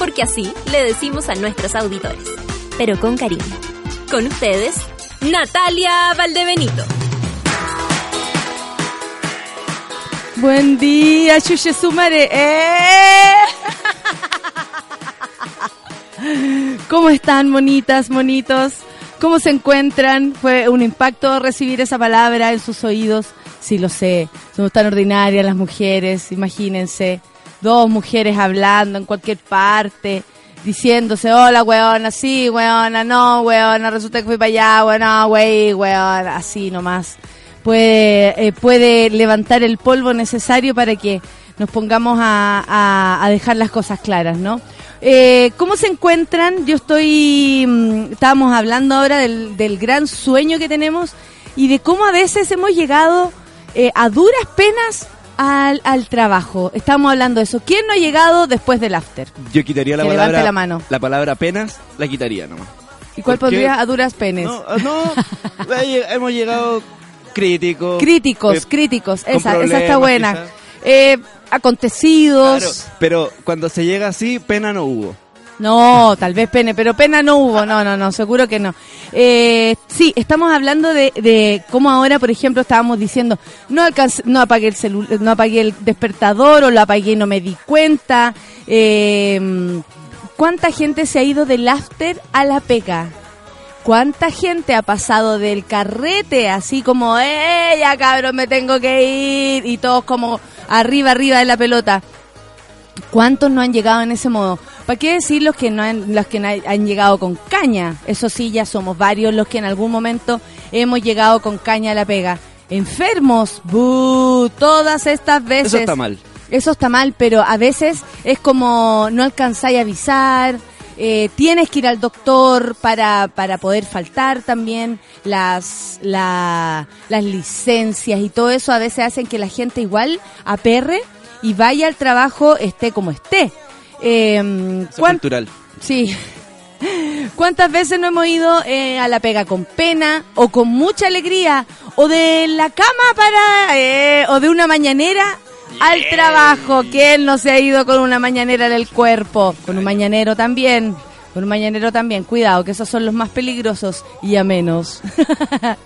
Porque así le decimos a nuestros auditores. Pero con cariño. Con ustedes, Natalia Valdebenito. Buen día, Chuche Sumare. ¡Eh! ¿Cómo están, monitas, monitos? ¿Cómo se encuentran? Fue un impacto recibir esa palabra en sus oídos. Sí, lo sé. Somos tan ordinarias las mujeres, imagínense. Dos mujeres hablando en cualquier parte, diciéndose, hola, weona, sí, weona, no, weona, resulta que fui para allá, weona, wey, weona, así nomás. Puede, eh, puede levantar el polvo necesario para que nos pongamos a, a, dejar las cosas claras, ¿no? Eh, ¿Cómo se encuentran? Yo estoy, mm, estábamos hablando ahora del, del, gran sueño que tenemos y de cómo a veces hemos llegado eh, a duras penas al, al, trabajo. Estamos hablando de eso. ¿Quién no ha llegado después del after? Yo quitaría la que palabra, la, mano. la palabra penas, la quitaría nomás. ¿Y cuál pondría a duras penes? No, no hemos llegado críticos. Críticos, eh, críticos. Esa, esa está buena. Eh, acontecidos. Claro, pero cuando se llega así, pena no hubo. No, tal vez pene, pero pena no hubo, no, no, no, seguro que no. Eh, sí, estamos hablando de, de cómo ahora, por ejemplo, estábamos diciendo, no alcancé, no apagué el celular, no apagué el despertador o lo apagué y no me di cuenta. Eh, ¿Cuánta gente se ha ido del after a la pega? ¿Cuánta gente ha pasado del carrete así como, eh, ya cabrón, me tengo que ir? Y todos como arriba, arriba de la pelota. ¿Cuántos no han llegado en ese modo? ¿Para qué decir los que no han, los que han llegado con caña? Eso sí, ya somos varios los que en algún momento hemos llegado con caña a la pega. Enfermos, ¡buh! todas estas veces. Eso está mal. Eso está mal, pero a veces es como no alcanzáis a avisar, eh, tienes que ir al doctor para, para poder faltar también las, la, las licencias y todo eso a veces hacen que la gente igual aperre y vaya al trabajo esté como esté. Eh, Eso cultural. Sí. ¿Cuántas veces no hemos ido eh, a la pega con pena o con mucha alegría o de la cama para eh, o de una mañanera al trabajo. ¿Quién no se ha ido con una mañanera en el cuerpo? Con un mañanero también. Con un mañanero también. Cuidado, que esos son los más peligrosos y a menos.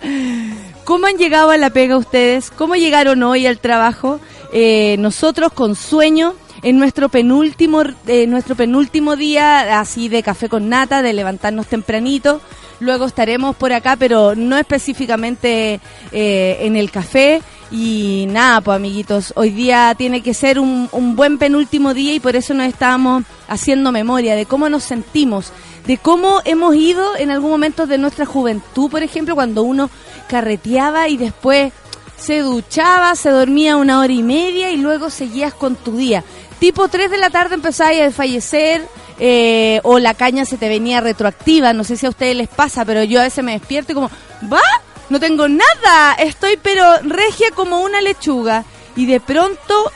¿Cómo han llegado a la pega ustedes? ¿Cómo llegaron hoy al trabajo? Eh, nosotros con sueño en nuestro penúltimo eh, nuestro penúltimo día así de café con nata, de levantarnos tempranito. Luego estaremos por acá, pero no específicamente eh, en el café. Y nada, pues amiguitos, hoy día tiene que ser un, un, buen penúltimo día y por eso nos estábamos haciendo memoria de cómo nos sentimos, de cómo hemos ido en algún momento de nuestra juventud, por ejemplo, cuando uno carreteaba y después se duchaba, se dormía una hora y media y luego seguías con tu día. Tipo 3 de la tarde empezabas a desfallecer eh, o la caña se te venía retroactiva, no sé si a ustedes les pasa, pero yo a veces me despierto y como, ¿va? No tengo nada, estoy pero regia como una lechuga. Y de pronto,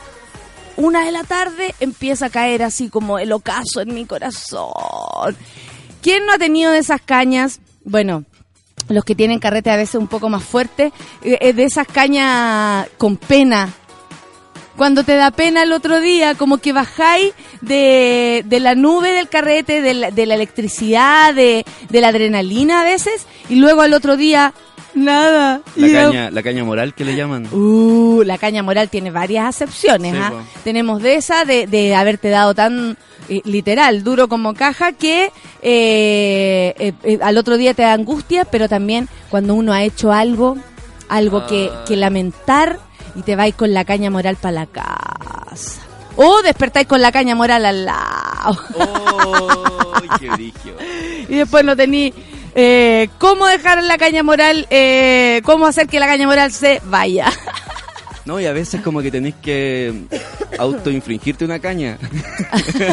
una de la tarde, empieza a caer así como el ocaso en mi corazón. ¿Quién no ha tenido de esas cañas? Bueno, los que tienen carrete a veces un poco más fuerte, eh, de esas cañas con pena. Cuando te da pena el otro día, como que bajáis de, de la nube del carrete, de la, de la electricidad, de, de la adrenalina a veces, y luego al otro día, Nada. La caña, la caña moral que le llaman. Uh, la caña moral tiene varias acepciones. Sí, ¿ah? pues. Tenemos de esa, de, de haberte dado tan eh, literal, duro como caja, que eh, eh, eh, al otro día te da angustia, pero también cuando uno ha hecho algo, algo ah. que, que lamentar y te vais con la caña moral para la casa. O despertáis con la caña moral al lado. Oh, qué y después no tení eh, cómo dejar la caña moral, eh, cómo hacer que la caña moral se vaya. No, y a veces como que tenés que autoinfringirte una caña.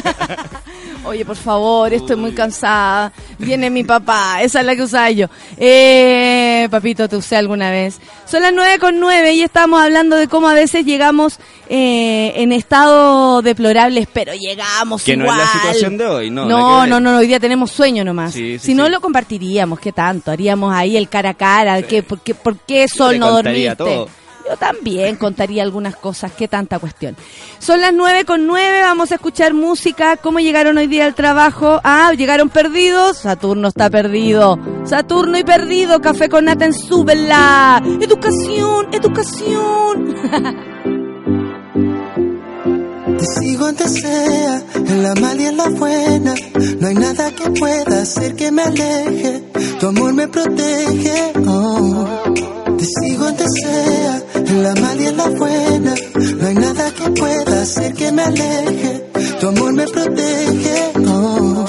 Oye, por favor, estoy muy cansada. Viene mi papá, esa es la que usaba yo. Eh, papito, te usé alguna vez. Son las nueve con nueve y estamos hablando de cómo a veces llegamos eh, en estado deplorables, pero llegamos Que no igual. es la situación de hoy, no. No, no, ver. no, hoy día tenemos sueño nomás. Sí, sí, si no sí. lo compartiríamos, ¿qué tanto? Haríamos ahí el cara a cara, ¿qué, por, qué, ¿por qué sol no dormiste? todo. Yo también contaría algunas cosas, qué tanta cuestión. Son las nueve con nueve, vamos a escuchar música. ¿Cómo llegaron hoy día al trabajo? Ah, llegaron perdidos. Saturno está perdido. Saturno y perdido. Café con nata en súbela. Educación, educación. Te sigo antes sea, en la mala y en la buena. No hay nada que pueda hacer que me aleje. Tu amor me protege. oh. Te sigo antes sea, en la mala y en la buena. No hay nada que pueda hacer que me aleje. Tu amor me protege. oh.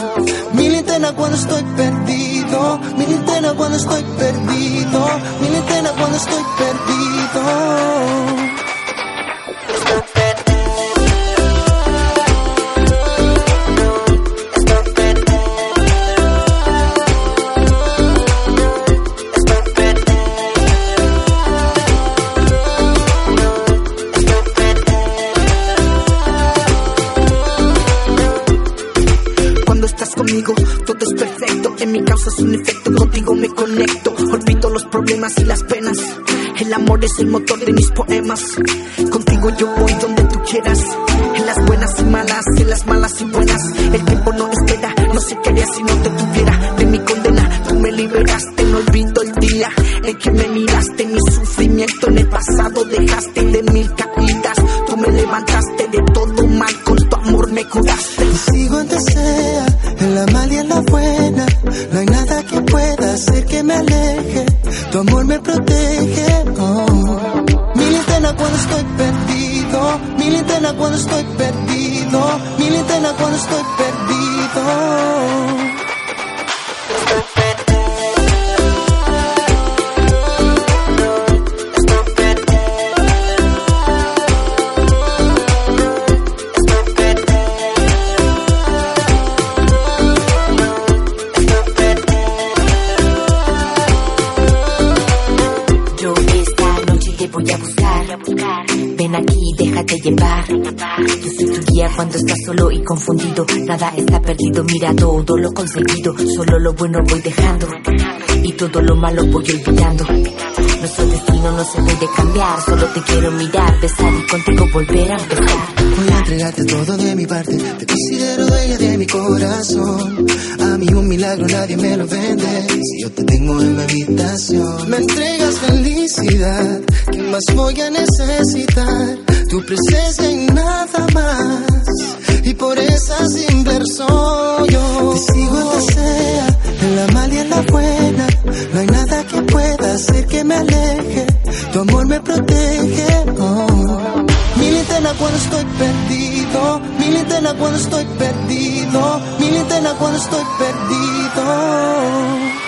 Mi linterna cuando estoy perdido. Mi linterna cuando estoy perdido. Mi linterna cuando estoy perdido. Mi causa es un efecto, contigo me conecto. Olvido los problemas y las penas. El amor es el motor de mis poemas. Contigo yo voy donde tú quieras. En las buenas y malas, en las malas y buenas. El tiempo no espera, no sé qué haría si no te tuviera. De mi condena, tú me liberaste. No olvido el día en que me miraste. Mi sufrimiento en el pasado dejaste de mil caídas. Tú me levantaste de todo mal, con tu amor me curaste. Sigo antes sea, en la mala y en la buena. No hay nada que pueda hacer que me aleje. Tu amor me protege. oh. Mi linterna cuando estoy perdido. Mi linterna cuando estoy perdido. Mi linterna cuando estoy perdido. Déjate llevar. Yo soy tu guía cuando estás solo y confundido. Nada está perdido, mira todo lo conseguido. Solo lo bueno voy dejando. Y todo lo malo voy olvidando. Nuestro destino no se puede cambiar. Solo te quiero mirar, besar y contigo volver a empezar. Voy a entregarte todo de mi parte. Te considero dueña de mi corazón. A mí un milagro nadie me lo vende. Si yo te tengo en mi habitación, me entregas felicidad. ¿Qué más voy a necesitar? Tu presencia y nada más. Y por esa razón yo te sigo donde sea, en la mala y en la buena. No hay nada que pueda hacer que me aleje. Tu amor me protege. oh. Mi linterna cuando estoy perdido, mi linterna cuando estoy perdido, mi linterna cuando estoy perdido.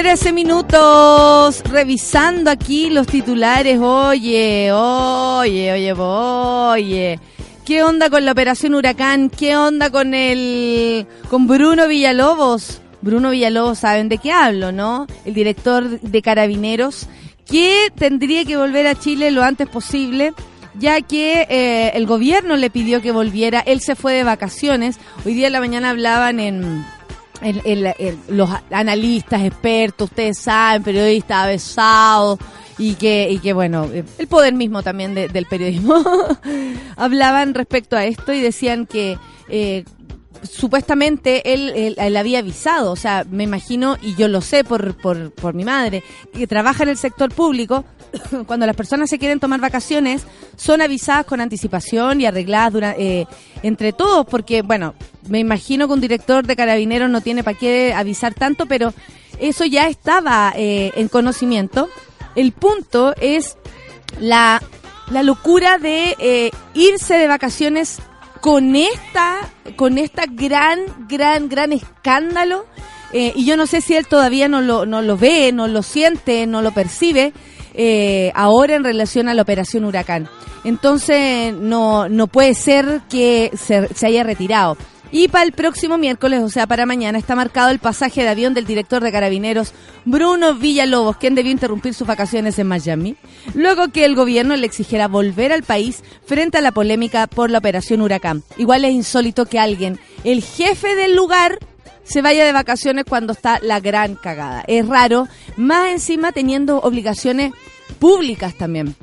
13 minutos, revisando aquí los titulares. Oye, oye, oye, oye. ¿Qué onda con la operación Huracán? ¿Qué onda con el con Bruno Villalobos? Bruno Villalobos, ¿saben de qué hablo, no? El director de Carabineros, que tendría que volver a Chile lo antes posible, ya que eh, el gobierno le pidió que volviera. Él se fue de vacaciones. Hoy día en la mañana hablaban en el- los analistas, expertos, ustedes saben, periodistas avesados y que, y que bueno, el poder mismo también de- del periodismo, hablaban respecto a esto y decían que eh, supuestamente él, él, había avisado, o sea, me imagino, y yo lo sé por, por, por mi madre, que trabaja en el sector público, cuando las personas se quieren tomar vacaciones, son avisadas con anticipación y arregladas eh, entre todos, porque, bueno, me imagino que un director de carabineros no tiene para qué avisar tanto, pero eso ya estaba eh, en conocimiento. El punto es la, la locura de eh, irse de vacaciones con esta, con esta gran, gran, gran escándalo. Eh, y yo no sé si él todavía no lo, no lo ve, no lo siente, no lo percibe eh, ahora en relación a la operación Huracán. Entonces no, no puede ser que se, se haya retirado. Y para el próximo miércoles, o sea, para mañana, está marcado el pasaje de avión del director de carabineros Bruno Villalobos, quien debió interrumpir sus vacaciones en Miami, luego que el gobierno le exigiera volver al país frente a la polémica por la operación Huracán. Igual es insólito que alguien, el jefe del lugar, se vaya de vacaciones cuando está la gran cagada. Es raro, más encima teniendo obligaciones públicas también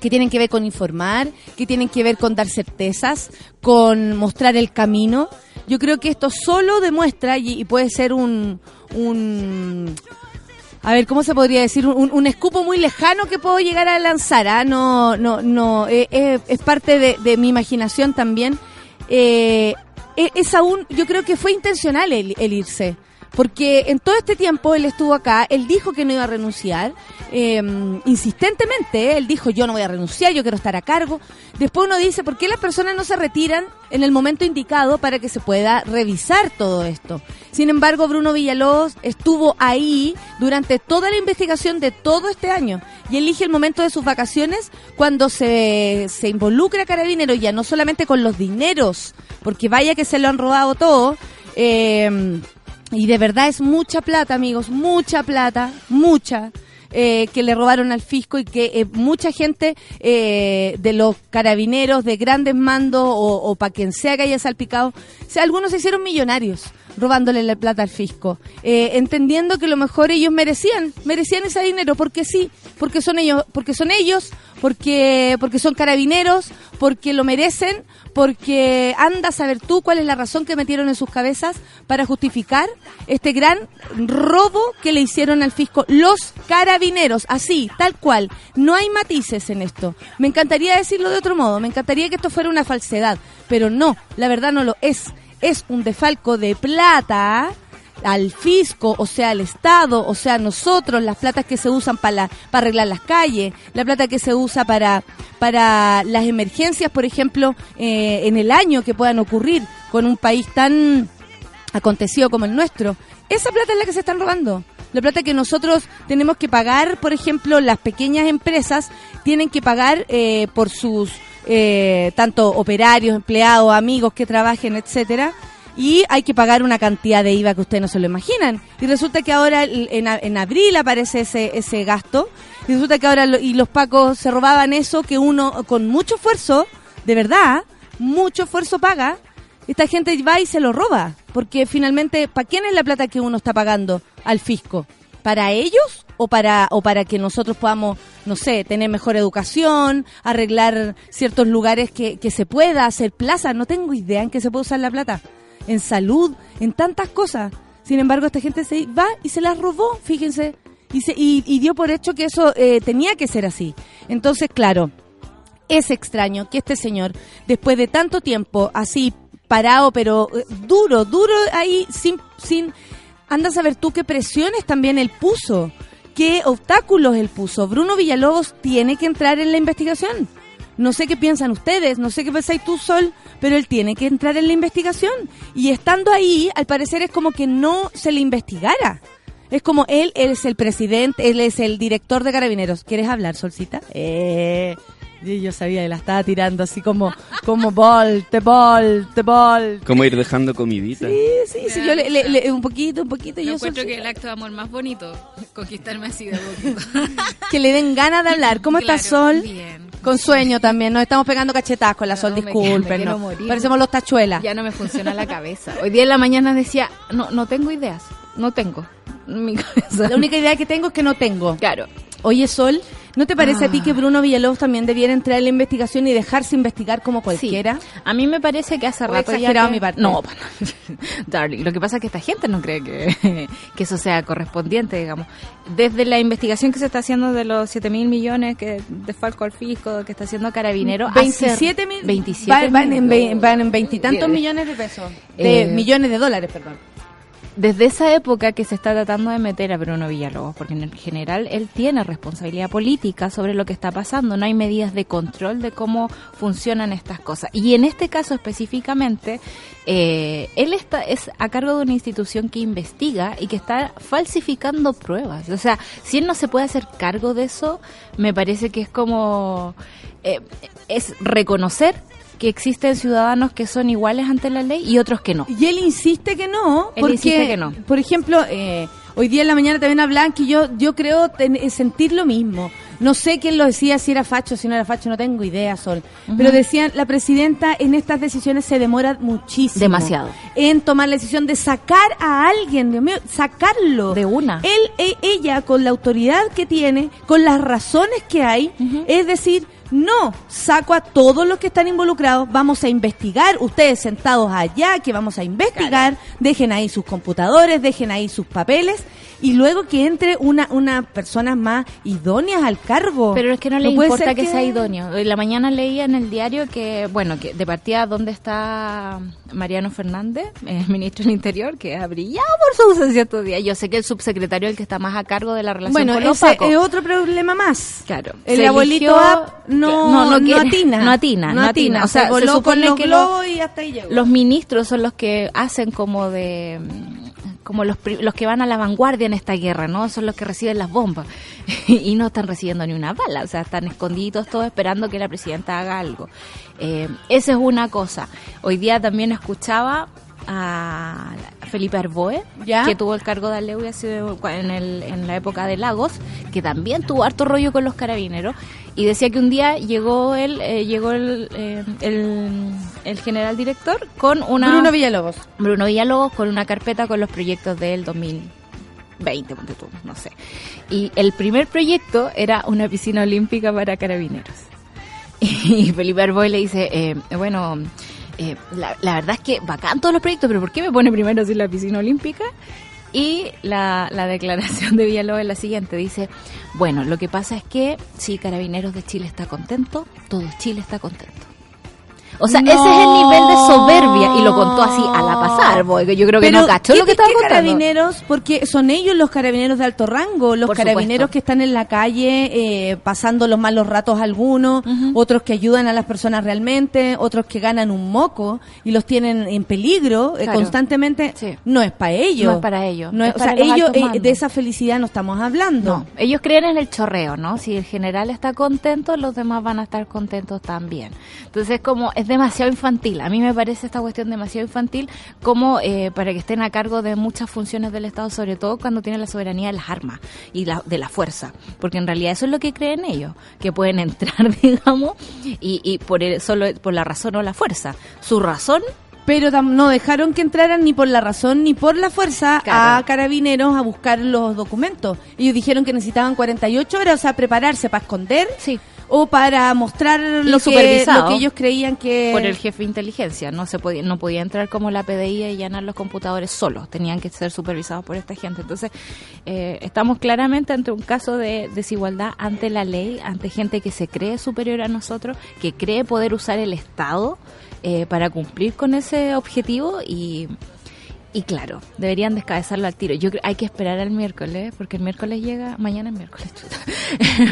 que tienen que ver con informar, que tienen que ver con dar certezas, con mostrar el camino. Yo creo que esto solo demuestra, y, y puede ser un, un, a ver, ¿cómo se podría decir? Un, escupo muy lejano que puedo llegar a lanzar, ¿ah? No, no, no, eh, eh, es parte de, mi imaginación también. Eh, eh, es aún, yo creo que fue intencional el irse. Porque en todo este tiempo él estuvo acá, él dijo que no iba a renunciar, eh, insistentemente, él dijo yo no voy a renunciar, yo quiero estar a cargo. Después uno dice, ¿por qué las personas no se retiran en el momento indicado para que se pueda revisar todo esto? Sin embargo, Bruno Villalobos estuvo ahí durante toda la investigación de todo este año y elige el momento de sus vacaciones cuando se, se involucra Carabinero ya no solamente con los dineros, porque vaya que se lo han robado todo, eh, y de verdad es mucha plata, amigos, mucha plata, mucha. eh, que le robaron al fisco y que eh, mucha gente eh, de los carabineros de grandes mandos o, o para quien sea que haya salpicado, o sea, algunos se hicieron millonarios robándole la plata al fisco, eh, entendiendo que lo mejor ellos merecían, merecían ese dinero porque sí, porque son ellos, porque son ellos, porque porque son carabineros, porque lo merecen, porque anda a saber tú cuál es la razón que metieron en sus cabezas para justificar este gran robo que le hicieron al fisco los carabineros, así, tal cual. No hay matices en esto. Me encantaría decirlo de otro modo, me encantaría que esto fuera una falsedad, pero no, la verdad no lo es. Es un defalco de plata al fisco, o sea, al Estado, o sea, nosotros, las platas que se usan para, para arreglar las calles, la plata que se usa para, para las emergencias, por ejemplo, eh, en el año que puedan ocurrir con un país tan acontecido como el nuestro. Esa plata es la que se están robando. La plata que nosotros tenemos que pagar, por ejemplo, las pequeñas empresas tienen que pagar eh, por sus eh, tanto operarios, empleados, amigos que trabajen, etcétera y hay que pagar una cantidad de IVA que ustedes no se lo imaginan. Y resulta que ahora en, en abril aparece ese, ese gasto y resulta que ahora y los pacos se robaban eso que uno con mucho esfuerzo, de verdad, mucho esfuerzo paga. Esta gente va y se lo roba, porque finalmente, ¿para quién es la plata que uno está pagando al fisco? ¿Para ellos o para o para que nosotros podamos, no sé, tener mejor educación, arreglar ciertos lugares que, que se pueda hacer plaza? No tengo idea en qué se puede usar la plata. En salud, en tantas cosas. Sin embargo, esta gente se va y se la robó, fíjense. Y, se, y, y dio por hecho que eso eh, tenía que ser así. Entonces, claro, es extraño que este señor, después de tanto tiempo así parado, pero eh, duro, duro ahí, sin, sin, anda a saber tú qué presiones también él puso, qué obstáculos él puso. Bruno Villalobos tiene que entrar en la investigación. No sé qué piensan ustedes, no sé qué pensáis tú, Sol, pero él tiene que entrar en la investigación. Y estando ahí, al parecer es como que no se le investigara. Es como él, es el presidente, él es el director de carabineros. ¿Quieres hablar, Solcita? Eh, y yo sabía, que la estaba tirando así como, como volte, volte, volte. ¿Cómo ir dejando comidita? Sí, sí, sí, yo le, le- le- un poquito, un poquito. Yo yo encuentro que el acto de amor más bonito, conquistarme así de poquito. que le den ganas de hablar. ¿Cómo está Sol? Bien. Con sueño también, nos estamos pegando cachetazos con la No, Sol, disculpen. ¿no? Parecemos los tachuelas. Ya no me funciona la cabeza. Hoy día en la mañana decía, no, no tengo ideas. No tengo. Mi cabeza. La única idea que tengo es que no tengo. Claro. Oye, Sol, ¿no te parece a ti que Bruno Villalobos también debiera entrar en la investigación y dejarse investigar como cualquiera? Sí. A mí me parece que hace ¿O he rato ya que- mi parte? No, darling, lo que pasa es que esta gente no cree que, que eso sea correspondiente, digamos. Desde la investigación que se está haciendo de los 7 mil millones que de Falco al fisco, que está haciendo Carabinero, hace- 27 mil. 27 van, van en, van en veintitantos millones de pesos. De Eh, millones de dólares, perdón. Desde esa época que se está tratando de meter a Bruno Villalobos, porque en general él tiene responsabilidad política sobre lo que está pasando, no hay medidas de control de cómo funcionan estas cosas. Y en este caso específicamente, eh, él está es a cargo de una institución que investiga y que está falsificando pruebas. O sea, si él no se puede hacer cargo de eso, me parece que es como eh, es reconocer que existen ciudadanos que son iguales ante la ley y otros que no. Y él insiste que no, Él porque, insiste que no. por ejemplo, eh, hoy día en la mañana también hablaban que yo, yo creo ten- eh, sentir lo mismo. No sé quién lo decía, si era facho, si no era facho, no tengo idea, Sol. Pero decían, la presidenta en estas decisiones se demora muchísimo. Demasiado. En tomar la decisión de sacar a alguien, Dios mío, sacarlo. De una. Él, e- ella, con la autoridad que tiene, con las razones que hay, es decir, no, saco a todos los que están involucrados, vamos a investigar, ustedes sentados allá, que vamos a investigar, dejen ahí sus computadores, dejen ahí sus papeles, y luego que entre una, una persona más idóneas al cargo. Pero es que no le importa que... sea idóneo. En la mañana leía en el diario que, bueno, que de partida dónde está Mariano Fernández, el ministro del Interior, que ha brillado por su ausencia estos días. Yo sé que el subsecretario es el que está más a cargo de la relación Bueno, con los ese es otro problema más. Claro. El Se abuelito App no, no, quiere- atina. No atina, no atina. O sea, se se con supone los que los, y hasta ahí llegó. los ministros son los que hacen como de como los, los que van a la vanguardia en esta guerra, ¿no? Son los que reciben las bombas y no están recibiendo ni una bala, o sea, están escondidos todos esperando que la presidenta haga algo. Eh, esa es una cosa. Hoy día también escuchaba a Felipe Arboe, ¿Ya? que tuvo el cargo de Aleu hace- en, el, en la época de Lagos, que también tuvo harto rollo con los carabineros, y decía que un día llegó él, eh, llegó el, eh, el, el general director con una... Bruno Villalobos. Bruno Villalobos con una carpeta con los proyectos del 2020, ponte tú, no sé. Y el primer proyecto era una piscina olímpica para carabineros. Y Felipe Arboy le dice, eh, bueno, eh, la, verdad es que bacán todos los proyectos, pero ¿por qué me pone primero así la piscina olímpica? Y la, la declaración de Villalobos es la siguiente, dice, bueno, lo que pasa es que si Carabineros de Chile está contento, todo Chile está contento. O sea, ese es el nivel de soberbia y lo contó así a la pasar, porque yo creo que no cachó ¿qué- lo que estaba contando. carabineros? Porque son ellos los carabineros de alto rango, los Por carabineros supuesto. que están en la calle eh, pasando los malos ratos algunos, otros que ayudan a las personas realmente, otros que ganan un moco y los tienen en peligro eh, Claro. constantemente. Sí. No es para ellos. No es para ellos, No es- o sea, ellos eh, de esa felicidad no estamos hablando. No, ellos creen en el chorreo, ¿no? Si el general está contento, los demás van a estar contentos también. Entonces, como es demasiado infantil. A mí me parece esta cuestión demasiado infantil como eh, para que estén a cargo de muchas funciones del Estado, sobre todo cuando tienen la soberanía de las armas y la, de la fuerza. Porque en realidad eso es lo que creen ellos, que pueden entrar, digamos, y, y por el- solo por la razón o la fuerza. Su razón Pero no dejaron que entraran ni por la razón ni por la fuerza Claro. a carabineros a buscar los documentos. Ellos dijeron que necesitaban 48 horas, o sea, prepararse para esconder Sí. O para mostrar lo que, supervisado lo que ellos creían que... por el jefe de inteligencia. No se podía, no podía entrar como la PDI y llenar los computadores solos. Tenían que ser supervisados por esta gente. Entonces, eh, estamos claramente ante un caso de desigualdad ante la ley, ante gente que se cree superior a nosotros, que cree poder usar el Estado eh, para cumplir con ese objetivo y... Y claro, deberían descabezarlo al tiro. Yo creo hay que esperar al miércoles, porque el miércoles llega, mañana es miércoles.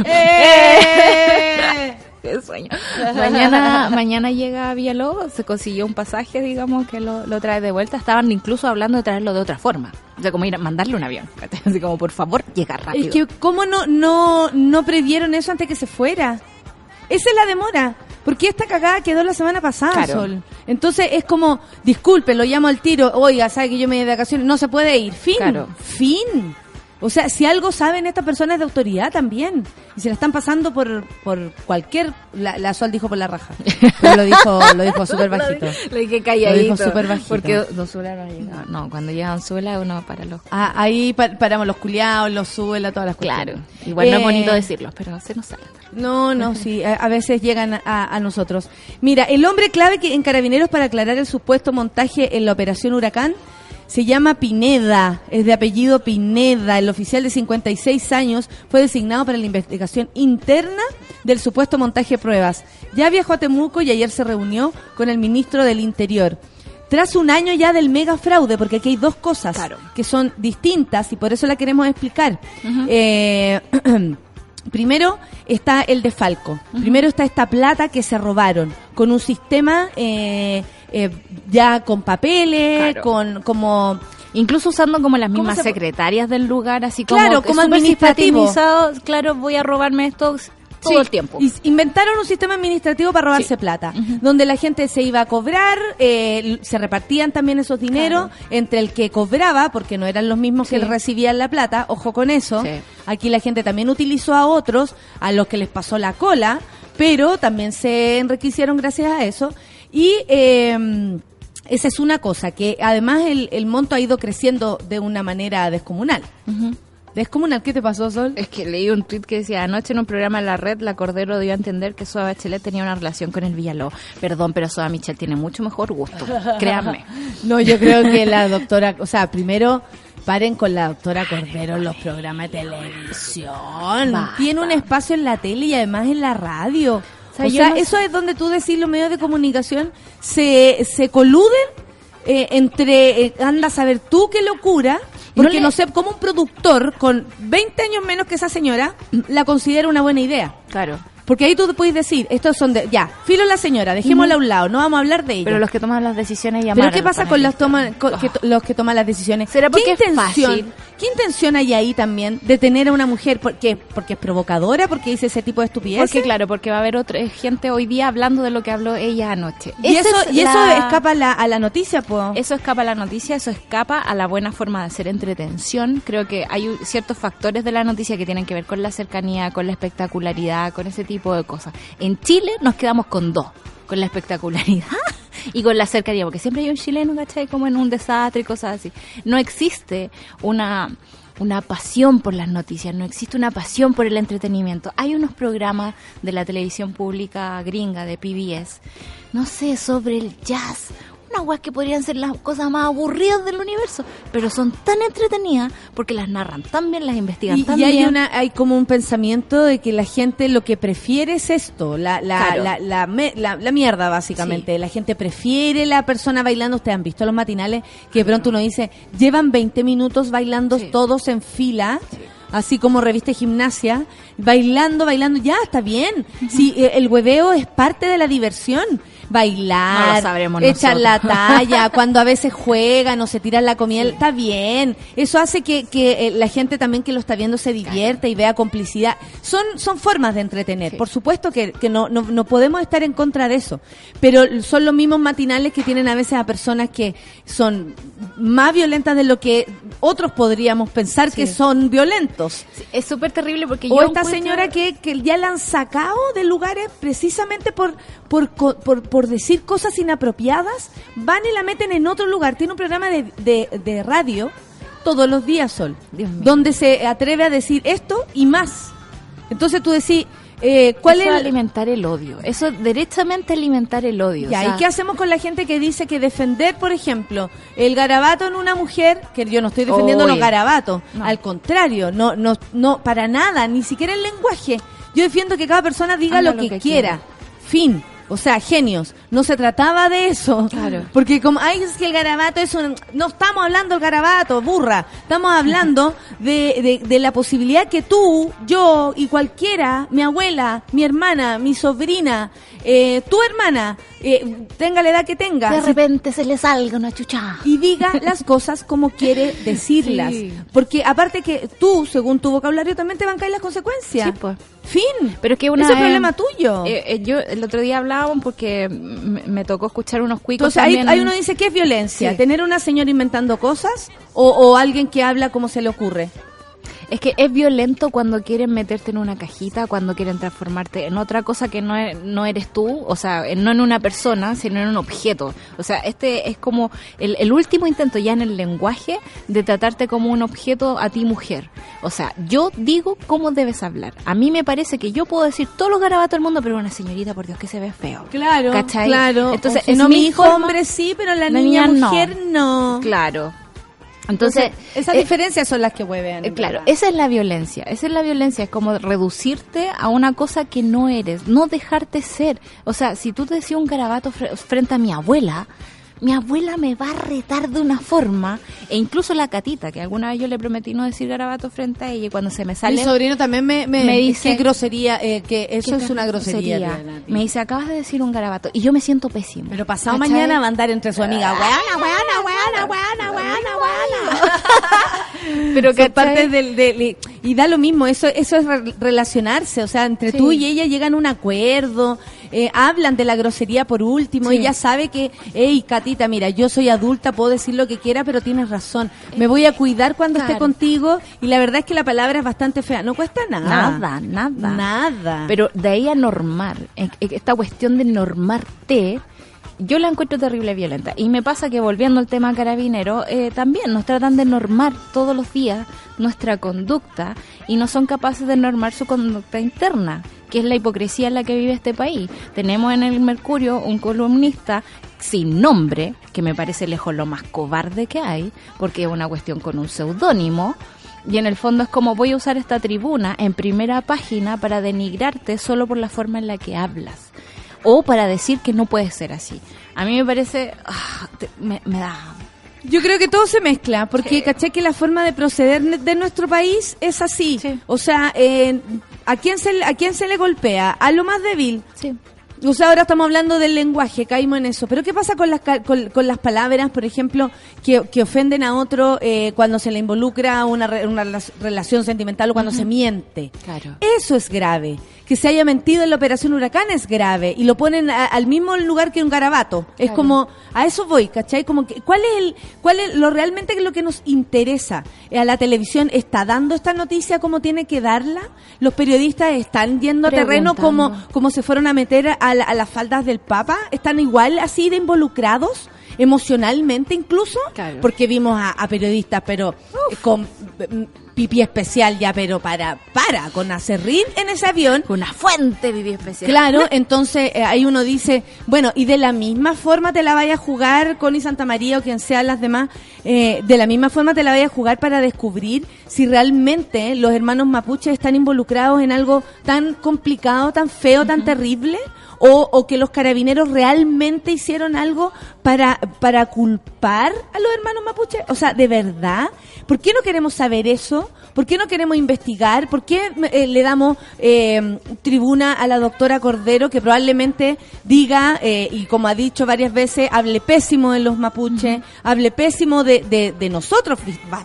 ¡Eh! Qué sueño. Mañana, mañana llega Villalobos, se consiguió un pasaje, digamos, que lo, lo trae de vuelta. Estaban incluso hablando de traerlo de otra forma. O sea, como ir a mandarle un avión. Así como, por favor, llega rápido. Es que, ¿cómo no, no, no previeron eso antes que se fuera? Esa es la demora. Porque esta cagada quedó la semana pasada, Claro. Sol. Entonces es como, disculpe, lo llamo al tiro. Oiga, sabe que yo me voy de vacaciones. No se puede ir. Fin. Claro. Fin. O sea, si algo saben estas personas de autoridad también. Y se la están pasando por, por cualquier... La, la Sol dijo por la raja. Pero lo dijo, lo dijo súper bajito. Le dije Lo calladito. dijo súper bajito. Porque Don Zuela no llegado. No, cuando llega Don Zuela uno para los... Ah, ahí pa- paramos los culiados, los suela, todas las cosas. Claro. Igual no es Eh, bonito decirlo, pero se nos sale. No, no, sí, a, a veces llegan a, a nosotros. Mira, el hombre clave que en Carabineros para aclarar el supuesto montaje en la Operación Huracán se llama Pineda, es de apellido Pineda. El oficial de 56 años fue designado para la investigación interna del supuesto montaje de pruebas. Ya viajó a Temuco y ayer se reunió con el ministro del Interior. Tras un año ya del mega fraude, porque aquí hay dos cosas Claro. que son distintas y por eso la queremos explicar. Eh, Primero está el desfalco. Primero está esta plata que se robaron con un sistema eh, eh, ya con papeles, Claro. con como Incluso usando como las ¿Cómo mismas se- secretarias del lugar, así como, Claro, como administrativo. Claro, voy a robarme esto todo Sí, el tiempo. y inventaron un sistema administrativo para robarse Sí. plata, donde la gente se iba a cobrar, eh, se repartían también esos dineros entre el que cobraba, porque no eran los mismos que recibían la plata, ojo con eso. Aquí la gente también utilizó a otros, a los que les pasó la cola, pero también se enriquecieron gracias a eso. Y eh, esa es una cosa, que además el, el monto ha ido creciendo de una manera descomunal. Descomunal, ¿qué te pasó, Sol? Es que leí un tuit que decía, anoche en un programa en la red, la Cordero dio a entender que Soa Bachelet tenía una relación con el Villaló. Perdón, pero Soa Michel tiene mucho mejor gusto, créanme. No, yo creo que la doctora, o sea, primero paren con la doctora Cordero en los programas de televisión. Basta. Tiene un espacio en la tele y además en la radio. O sea, sea, yo no eso es donde tú decís los medios de comunicación se, se coluden eh, entre, eh, anda a saber tú qué locura, porque No sé, como un productor con 20 años menos que esa señora la considera una buena idea. Claro. Porque ahí tú puedes decir, estos son de, ya, filo la señora, dejémosla a un lado, no vamos a hablar de ella. Pero los que toman las decisiones Pero llamaron ¿qué pasa con los, esto. toma- co- que to- los que toman las decisiones? ¿Será porque ¿Qué es intención, fácil? ¿Qué intención hay ahí también de tener a una mujer? ¿Por qué? ¿Porque es provocadora? ¿Porque dice ese tipo de estupideces? Porque claro, porque va a haber otra gente hoy día hablando de lo que habló ella anoche. y Esa eso, es y eso escapa a la, a la noticia, po. Eso escapa a la noticia, eso escapa a la buena forma de hacer entretención. Creo que hay ciertos factores de la noticia que tienen que ver con la cercanía, con la espectacularidad, con ese tipo de cosas. En Chile nos quedamos con dos, con la espectacularidad y con la cercanía, porque siempre hay un chileno, ¿cachai? Como en un desastre y cosas así. No existe una una pasión por las noticias, no existe una pasión por el entretenimiento. Hay unos programas de la televisión pública gringa, de PBS, no sé, sobre el jazz, unas weas que podrían ser las cosas más aburridas del universo, pero son tan entretenidas porque las narran tan bien, las investigan Y, tan y hay bien. una hay como un pensamiento de que la gente lo que prefiere es esto, la la, Claro. la, la, me- la- la mierda básicamente. La gente prefiere la persona bailando. Ustedes han visto los matinales que de pronto uno dice, llevan 20 minutos bailando Sí. todos en fila. Así como revista gimnasia, bailando, bailando, ya está bien. Si eh, el hueveo es parte de la diversión, No bailar, lo sabremos echar la talla, cuando a veces juegan o se tiran la comida, está bien. Eso hace que, que eh, la gente también que lo está viendo se divierta y vea complicidad. Son, son formas de entretener. Sí. Por supuesto que, que no, no, no podemos estar en contra de eso. Pero son los mismos matinales que tienen a veces a personas que son más violentas de lo que otros podríamos pensar que son violentos. Es súper terrible porque O yo esta encuentro- señora que, que ya la han sacado de lugares precisamente por, por, co- por, por decir cosas inapropiadas, van y la meten en otro lugar. Tiene un programa de, de, de radio todos los días, Sol, Dios mío. donde se atreve a decir esto y más. Entonces tú decís, eh, ¿cuál Eso es alimentar el odio. Eso derechamente alimentar el odio. Ya, o sea, ¿y qué hacemos con la gente que dice que defender, por ejemplo, el garabato en una mujer, que yo no estoy defendiendo Oye. los garabatos, No. al contrario, no, no, no, para nada, ni siquiera el lenguaje. Yo defiendo que cada persona diga lo lo que, que quiera. Fin. O sea, genios. No se trataba de eso. Claro. Porque como, ay, es que el garabato es un... No estamos hablando del garabato, burra. Estamos hablando de, de, de la posibilidad que tú, yo y cualquiera, mi abuela, mi hermana, mi sobrina, eh, tu hermana, eh, tenga la edad que tenga, de repente se le salga una chucha. y diga las cosas como quiere decirlas. Sí. Porque aparte que tú, según tu vocabulario, también te van a caer las consecuencias. Sí, pues. Fin. Pero es que una es vez- problema tuyo. Eh, eh, yo el otro día hablábamos porque me, me tocó escuchar unos cuicos Entonces, ahí, también. ahí uno dice, ¿qué es violencia? Sí. ¿Tener una señora inventando cosas o, o alguien que habla como se le ocurre? Es que es violento cuando quieren meterte en una cajita, cuando quieren transformarte en otra cosa que no, es- no eres tú, o sea, en- no en una persona, sino en un objeto. O sea, este es como el, el último intento ya en el lenguaje de tratarte como un objeto a ti mujer. O sea, yo digo cómo debes hablar. A mí me parece que yo puedo decir todos los garabatos del mundo, pero una señorita, por Dios, que se ve feo. Claro, ¿Cachai? claro. Entonces, si no, mi hijo hombre sí, pero la La niña, niña no. mujer no. Claro. Entonces, esas eh, diferencias son las que huevean. Eh, Claro, esa es la violencia. Esa es la violencia, es como reducirte a una cosa que no eres, no dejarte ser. O sea, si tú te decías un garabato fre- frente a mi abuela, mi abuela me va a retar de una forma, e incluso la catita, que alguna vez yo le prometí no decir garabato frente a ella, y cuando se me sale. Mi sobrino también me, me, me dice que grosería, eh, que eso "¿Qué es una grosería. grosería?". tía Nati. Me dice, acabas de decir un garabato, y yo me siento pésimo. Pero pasado ¿Cachai? mañana va a andar entre su amiga. Weana, weana, weana, weana, weana, weana. Pero ¿cachai? parte del, del- y da lo mismo, eso eso es re- relacionarse, o sea, entre Sí. tú y ella llegan a un acuerdo, eh, hablan de la grosería por último, Sí. ella sabe que, hey, Catita, mira, yo soy adulta, puedo decir lo que quiera, pero tienes razón, me voy a cuidar cuando esté contigo y la verdad es que la palabra es bastante fea, no cuesta nada. Nada, nada. Nada. Pero de ahí a normar, esta cuestión de normarte, yo la encuentro terrible violenta. Y me pasa que volviendo al tema carabinero, eh, también nos tratan de normar todos los días nuestra conducta y no son capaces de normar su conducta interna, que es la hipocresía en la que vive este país. Tenemos en el Mercurio un columnista sin nombre, que me parece lejos lo más cobarde que hay, porque es una cuestión con un seudónimo, y en el fondo es como voy a usar esta tribuna en primera página para denigrarte solo por la forma en la que hablas. O para decir que no puede ser así. A mí me parece... ah, te- me, me da... Yo creo que todo se mezcla, porque caché que la forma de proceder de nuestro país es así. Sí. O sea, eh, ¿a, quién se, le- ¿a quién se le golpea? A lo más débil. Sí. O sea, ahora estamos hablando del lenguaje, caímos en eso. Pero ¿qué pasa con las, con, con las palabras, por ejemplo, que, que ofenden a otro eh, cuando se le involucra una, re- una rela- relación sentimental o cuando se miente? Claro. Eso es grave. Que se haya mentido en la operación Huracán es grave. Y lo ponen a- al mismo lugar que un garabato. Es como, a eso voy, ¿cachai? Como que, ¿cuál es el, cuál es lo realmente lo que nos interesa? Eh, ¿A la televisión está dando esta noticia como tiene que darla? ¿Los periodistas están yendo a terreno como, como se fueron a meter a, la- a las faldas del Papa? ¿Están igual así de involucrados? emocionalmente incluso Claro. porque vimos a, a periodistas pero eh, con pipí especial ya pero para para con acerrín en ese avión. Una fuente viví especial. Claro, entonces eh, ahí uno dice, bueno, y de la misma forma te la vaya a jugar Connie Santa María o quien sea las demás, eh, de la misma forma te la vaya a jugar para descubrir si realmente los hermanos mapuches están involucrados en algo tan complicado, tan feo, tan terrible, o, o que los carabineros realmente hicieron algo para, para culpar a los hermanos mapuches. O sea, ¿de verdad? ¿Por qué no queremos saber eso? ¿Por qué no queremos investigar? ¿Por qué eh, le damos eh, tribuna a la doctora Cordero que probablemente diga, eh, y como ha dicho varias veces, hable pésimo de los mapuches, hable pésimo de, de, de nosotros,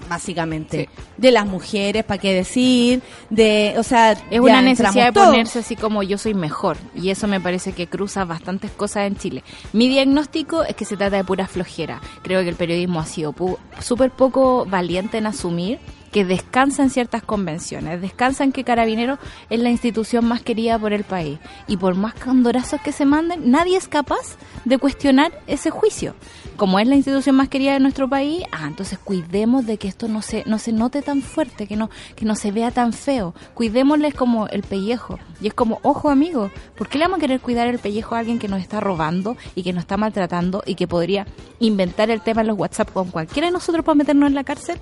básicamente? De las mujeres, ¿para qué decir? De, o sea, Es una necesidad de ponerse así como yo soy mejor. Y eso me parece que cruza bastantes cosas en Chile. Mi diagnóstico es que se trata de pura flojera. Creo que el periodismo ha sido súper poco valiente en asumir que descansa ciertas convenciones, descansa en que Carabineros es la institución más querida por el país. Y por más candorazos que se manden, nadie es capaz de cuestionar ese juicio. Como es la institución más querida de nuestro país, ah, entonces cuidemos de que esto no se, no se note tan fuerte, que no, que no se vea tan feo. Cuidémosles como el pellejo. Y es como, ojo amigo, ¿por qué le vamos a querer cuidar el pellejo a alguien que nos está robando y que nos está maltratando y que podría inventar el tema en los WhatsApp con cualquiera de nosotros para meternos en la cárcel?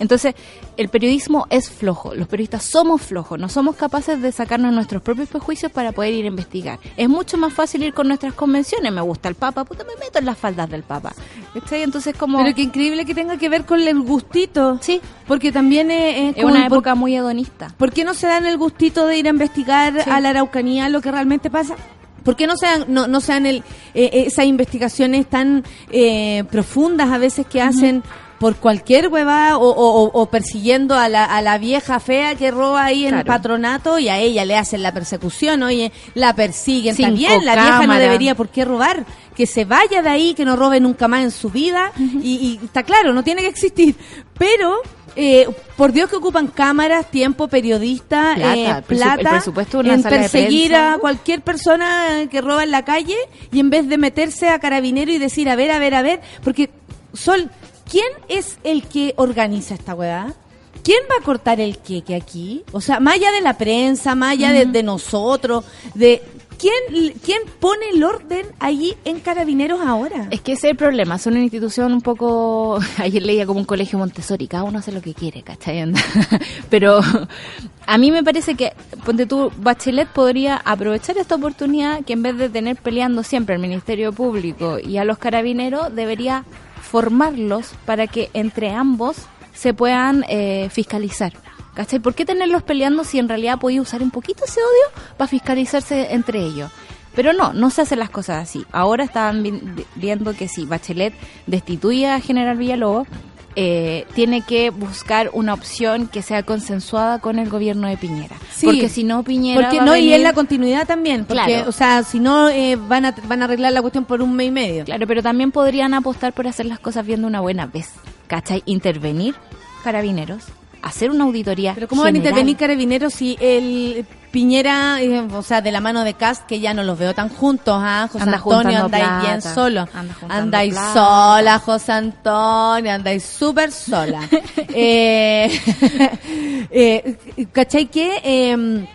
Entonces, el periodismo es flojo, los periodistas somos flojos, no somos capaces de sacarnos nuestros propios prejuicios para poder ir a investigar. Es mucho más fácil ir con nuestras convenciones, me gusta el Papa, puta, me meto en las faldas del Papa. ¿Cachai? Entonces, como... Pero qué increíble que tenga que ver con el gustito. Sí. Porque también es, es es como una por- época muy hedonista. ¿Por qué no se dan el gustito de ir a investigar Sí. a la Araucanía lo que realmente pasa? ¿Por qué no se dan, no, no se dan el, eh, esas investigaciones tan eh, profundas a veces que hacen por cualquier hueva o, o- o- persiguiendo a la, a la vieja fea que roba ahí en el Claro. patronato y a ella le hacen la persecución, oye, la persiguen, Cinco bien, la vieja no debería por qué robar, que se vaya de ahí, que no robe nunca más en su vida, y, y está claro, no tiene que existir. Pero, eh, por Dios que ocupan cámaras, tiempo, periodistas, Plata, eh, plata, el presupuesto en perseguir a cualquier persona que roba en la calle, y en vez de meterse a carabinero y decir, a ver, a ver, a ver, porque, Sol, ¿quién es el que organiza esta weá? ¿Quién va a cortar el queque aquí? O sea, más allá de la prensa, más allá de, de nosotros, de quién quién pone el orden allí en Carabineros ahora. Es que ese es el problema, son una institución un poco, ayer leía como un colegio Montessori, cada uno hace lo que quiere, ¿cachai? Pero a mí me parece que, ponte tú, Bachelet podría aprovechar esta oportunidad que en vez de tener peleando siempre al Ministerio Público y a los carabineros, debería formarlos para que entre ambos se puedan eh, fiscalizar. ¿Cachai? ¿Por qué tenerlos peleando si en realidad podía usar un poquito ese odio para fiscalizarse entre ellos? Pero no, no se hacen las cosas así. Ahora estaban vi- viendo que si Bachelet destituye a General Villalobos, eh, tiene que buscar una opción que sea consensuada con el gobierno de Piñera. Sí. Porque si no, Piñera. Porque va a no, y es la continuidad también. Porque, Claro. o sea, si no, eh, van, a, van a arreglar la cuestión por un mes y medio. Claro, pero también podrían apostar por hacer las cosas bien de una buena vez. ¿Cachai? Intervenir carabineros, hacer una auditoría. Pero ¿cómo van a intervenir carabineros si el Piñera, eh, o sea, de la mano de Cast, que ya no los veo tan juntos, ¿ah? José Anda Antonio, andáis plata, bien solo. anda Andáis plata. sola, José Antonio, andáis súper sola. eh, eh, ¿Cachai que...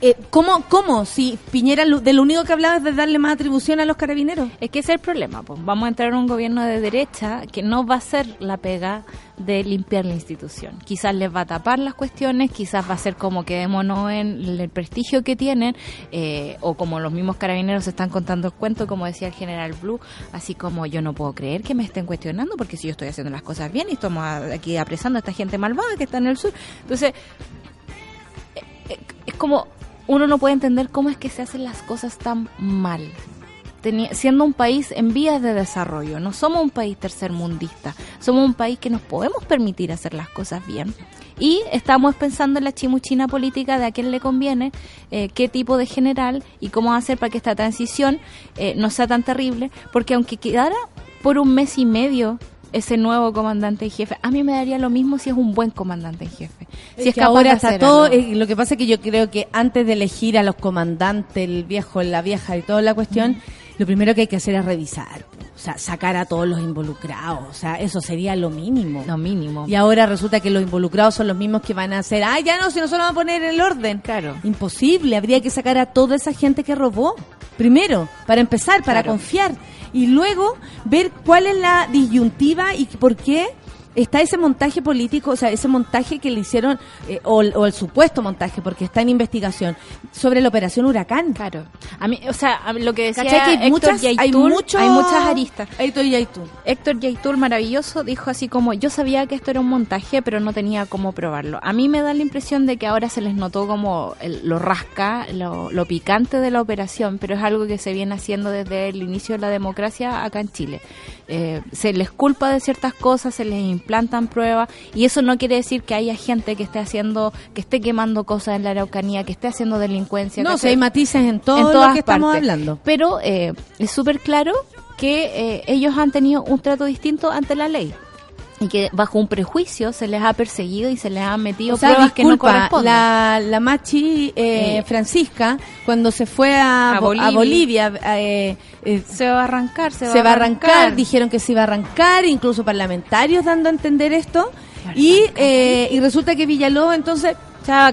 Eh, ¿cómo, ¿Cómo? Si Piñera de lo único que hablaba es de darle más atribución a los carabineros. Es que ese es el problema, pues vamos a entrar en un gobierno de derecha que no va a hacer la pega de limpiar la institución. Quizás les va a tapar las cuestiones, quizás va a ser como quedémonos en el prestigio que tienen, eh, o como los mismos carabineros están contando el cuento, como decía el general Blue, así como yo no puedo creer que me estén cuestionando porque si yo estoy haciendo las cosas bien y estamos aquí apresando a esta gente malvada que está en el sur. Entonces, eh, eh, es como uno no puede entender cómo es que se hacen las cosas tan mal. Siendo un país en vías de desarrollo, no somos un país tercermundista, somos un país que nos podemos permitir hacer las cosas bien. Y estamos pensando en la chimuchina política de a quién le conviene, eh, qué tipo de general y cómo hacer para que esta transición eh, no sea tan terrible, porque aunque quedara por un mes y medio ese nuevo comandante en jefe, a mí me daría lo mismo si es un buen comandante en jefe. Si es, que capaz ahora está todo. eh, lo que pasa es que yo creo que antes de elegir a los comandantes, el viejo, la vieja y toda la cuestión, lo primero que hay que hacer es revisar. O sea, sacar a todos los involucrados. O sea, eso sería lo mínimo. Lo mínimo. Y ahora resulta que los involucrados son los mismos que van a hacer, ah, ya no, si nosotros vamos a poner el orden. Claro. Imposible, habría que sacar a toda esa gente que robó. Primero, para empezar, para Claro. confiar. Y luego ver cuál es la disyuntiva y por qué está ese montaje político, o sea, ese montaje que le hicieron, eh, o, el- o el supuesto montaje, porque está en investigación, sobre la operación Huracán. Claro. A mí, o sea, lo que decía hay Héctor muchas, hay, Yaitul, mucho- hay muchas aristas. Héctor Yaitul. Héctor Yaitul, maravilloso, dijo así como, yo sabía que esto era un montaje, pero no tenía cómo probarlo. A mí me da la impresión de que ahora se les notó como el- lo rasca, lo, lo picante de la operación, pero es algo que se viene haciendo desde el inicio de la democracia acá en Chile. Eh, se les culpa de ciertas cosas, se les implantan pruebas, y eso no quiere decir que haya gente que esté haciendo, que esté quemando cosas en la Araucanía, que esté haciendo delincuencia. No, si hay matices en todo en lo todas que estamos partes. hablando. Pero eh, es súper claro que eh, ellos han tenido un trato distinto ante la ley y que bajo un prejuicio se les ha perseguido y se les han metido O sea, pruebas que no corresponden. la, la machi eh, Eh, Francisca, cuando se fue a, a Bo- a Bolivia. Eh, eh, Se va a arrancar, se, se, va a arrancar, dijeron que se iba a arrancar, incluso parlamentarios dando a entender esto, y, eh, y resulta que Villalobos entonces...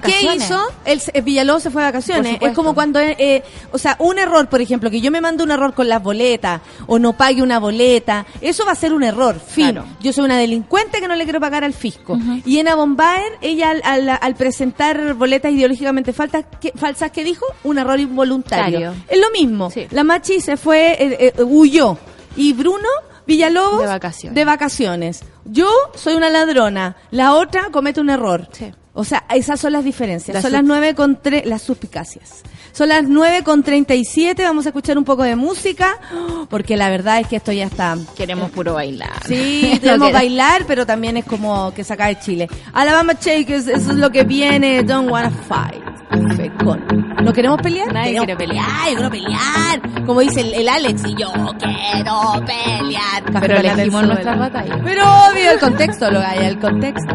¿Qué hizo? El, eh, Villalobos se fue de vacaciones. Es como cuando, eh, eh, o sea, un error, por ejemplo, que yo me mando un error con las boletas o no pague una boleta, eso va a ser un error, fin. Claro. Yo soy una delincuente que no le quiero pagar al fisco. Y en Bombaer, ella al, al- al presentar boletas ideológicamente faltas, que, falsas, que dijo? Un error involuntario. Claro. Es lo mismo. Sí. La Machi se fue, eh, eh, huyó. Y Bruno Villalobos De vacaciones. de vacaciones. Yo soy una ladrona, la otra comete un error. Sí. O sea, esas son las diferencias. Las son las nueve con tre- las suspicacias. Son las nueve con treinta y siete. Vamos a escuchar un poco de música, porque la verdad es que esto ya está. Queremos puro bailar. Sí, queremos bailar, pero también es como que saca de Chile. Alabama Shake, eso es lo que viene. Don't wanna fight. ¿No queremos pelear? Nadie Queremos quiere pelear. Yo quiero pelear. Como dice el, el Alex, y yo quiero pelear. Café Pero elegimos nuestras batallas. Pero obvio, el contexto, lo hay, el contexto.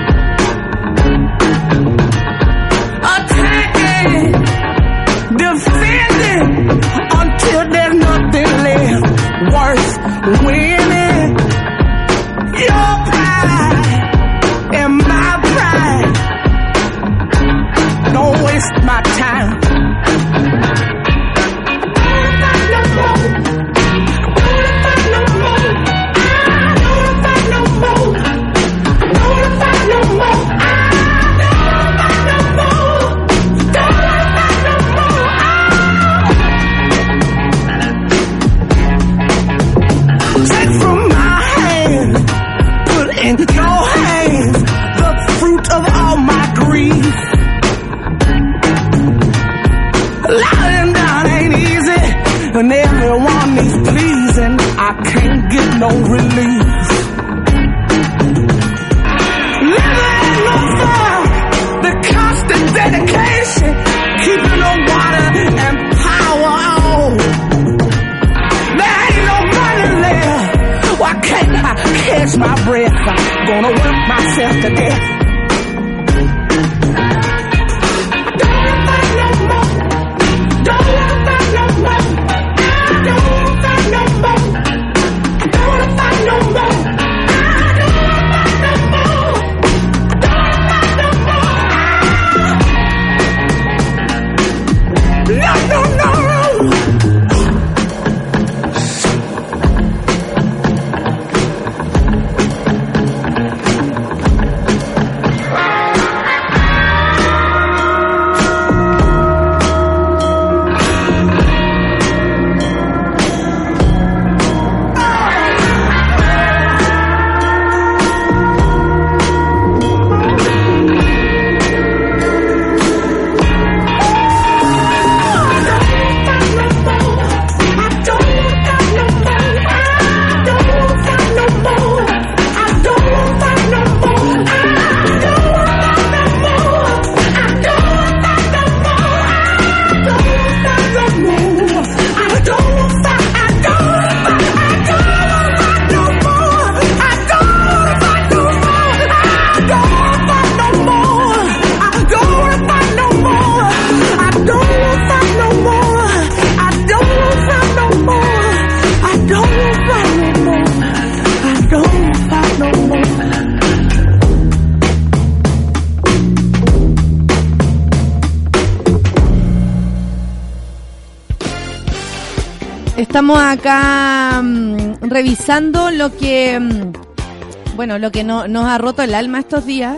Acá mm, revisando lo que, mm, bueno, lo que no, nos ha roto el alma estos días.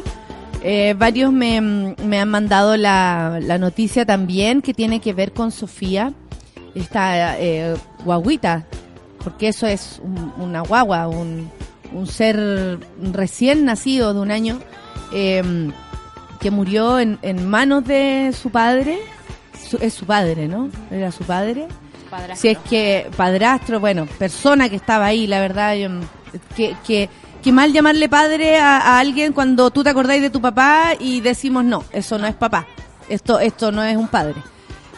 Eh, varios me, mm, me han mandado la, la noticia también que tiene que ver con Sofía, esta eh, guaguita, porque eso es un- una guagua, un, un ser recién nacido de un año eh, que murió en, en manos de su padre. Su- es su padre, ¿no? Era su padre. Si es que padrastro, bueno, persona que estaba ahí, la verdad, yo, que, mal llamarle padre a, alguien cuando tú te acordáis de tu papá y decimos no, eso no es papá, esto, esto no es un padre.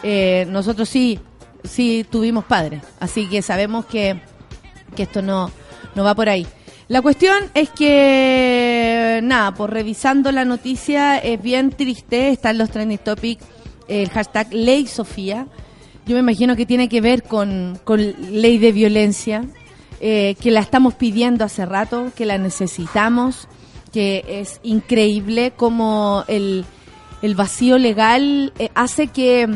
Eh, nosotros sí, sí tuvimos padre, así que sabemos que, que esto no, no va por ahí. La cuestión es que, nada, por revisando la noticia, es bien triste, están los trending topics, el hashtag Ley Sofía. Yo me imagino que tiene que ver con, con ley de violencia, eh, que la estamos pidiendo hace rato, que la necesitamos, que es increíble como el, el vacío legal eh, hace que,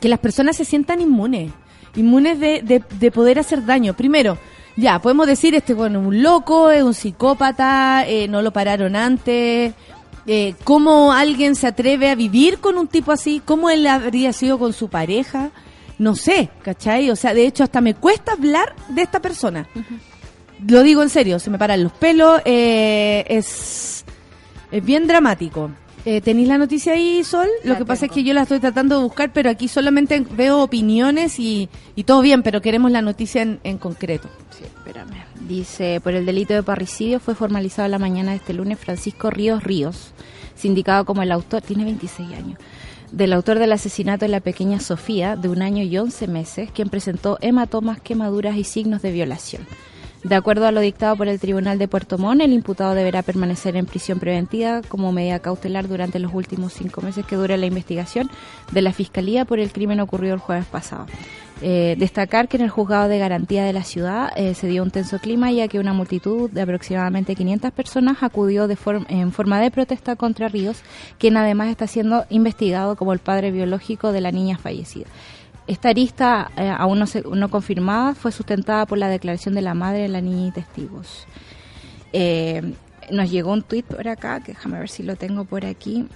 que las personas se sientan inmunes, inmunes de, de, de poder hacer daño. Primero, ya, podemos decir, este bueno, un loco, es un psicópata, eh, no lo pararon antes, eh, cómo alguien se atreve a vivir con un tipo así, cómo él habría sido con su pareja, no sé, ¿cachai? O sea, de hecho hasta me cuesta hablar de esta persona. Lo digo en serio, se me paran los pelos, eh, es, es bien dramático. Eh, ¿Tenéis la noticia ahí, Sol? Lo La que pasa es que yo la estoy tratando de buscar, pero aquí solamente veo opiniones y, y todo bien, pero queremos la noticia en, en concreto. Sí, espérame. Dice, por el delito de parricidio fue formalizado la mañana de este lunes Francisco Ríos Ríos, sindicado como el autor, tiene 26 años, del autor del asesinato de la pequeña Sofía, de un año y 11 meses, quien presentó hematomas, quemaduras y signos de violación. De acuerdo a lo dictado por el Tribunal de Puerto Montt, el imputado deberá permanecer en prisión preventiva como medida cautelar durante los últimos cinco meses que dure la investigación de la Fiscalía por el crimen ocurrido el jueves pasado. Eh, destacar que en el juzgado de garantía de la ciudad eh, se dio un tenso clima ya que una multitud de aproximadamente 500 personas acudió de en forma de protesta contra Ríos, quien además está siendo investigado como el padre biológico de la niña fallecida. Esta arista, eh, aún no, se- no confirmada, fue sustentada por la declaración de la madre de la niña y testigos. Eh, nos llegó un tuit por acá, que déjame ver si lo tengo por aquí,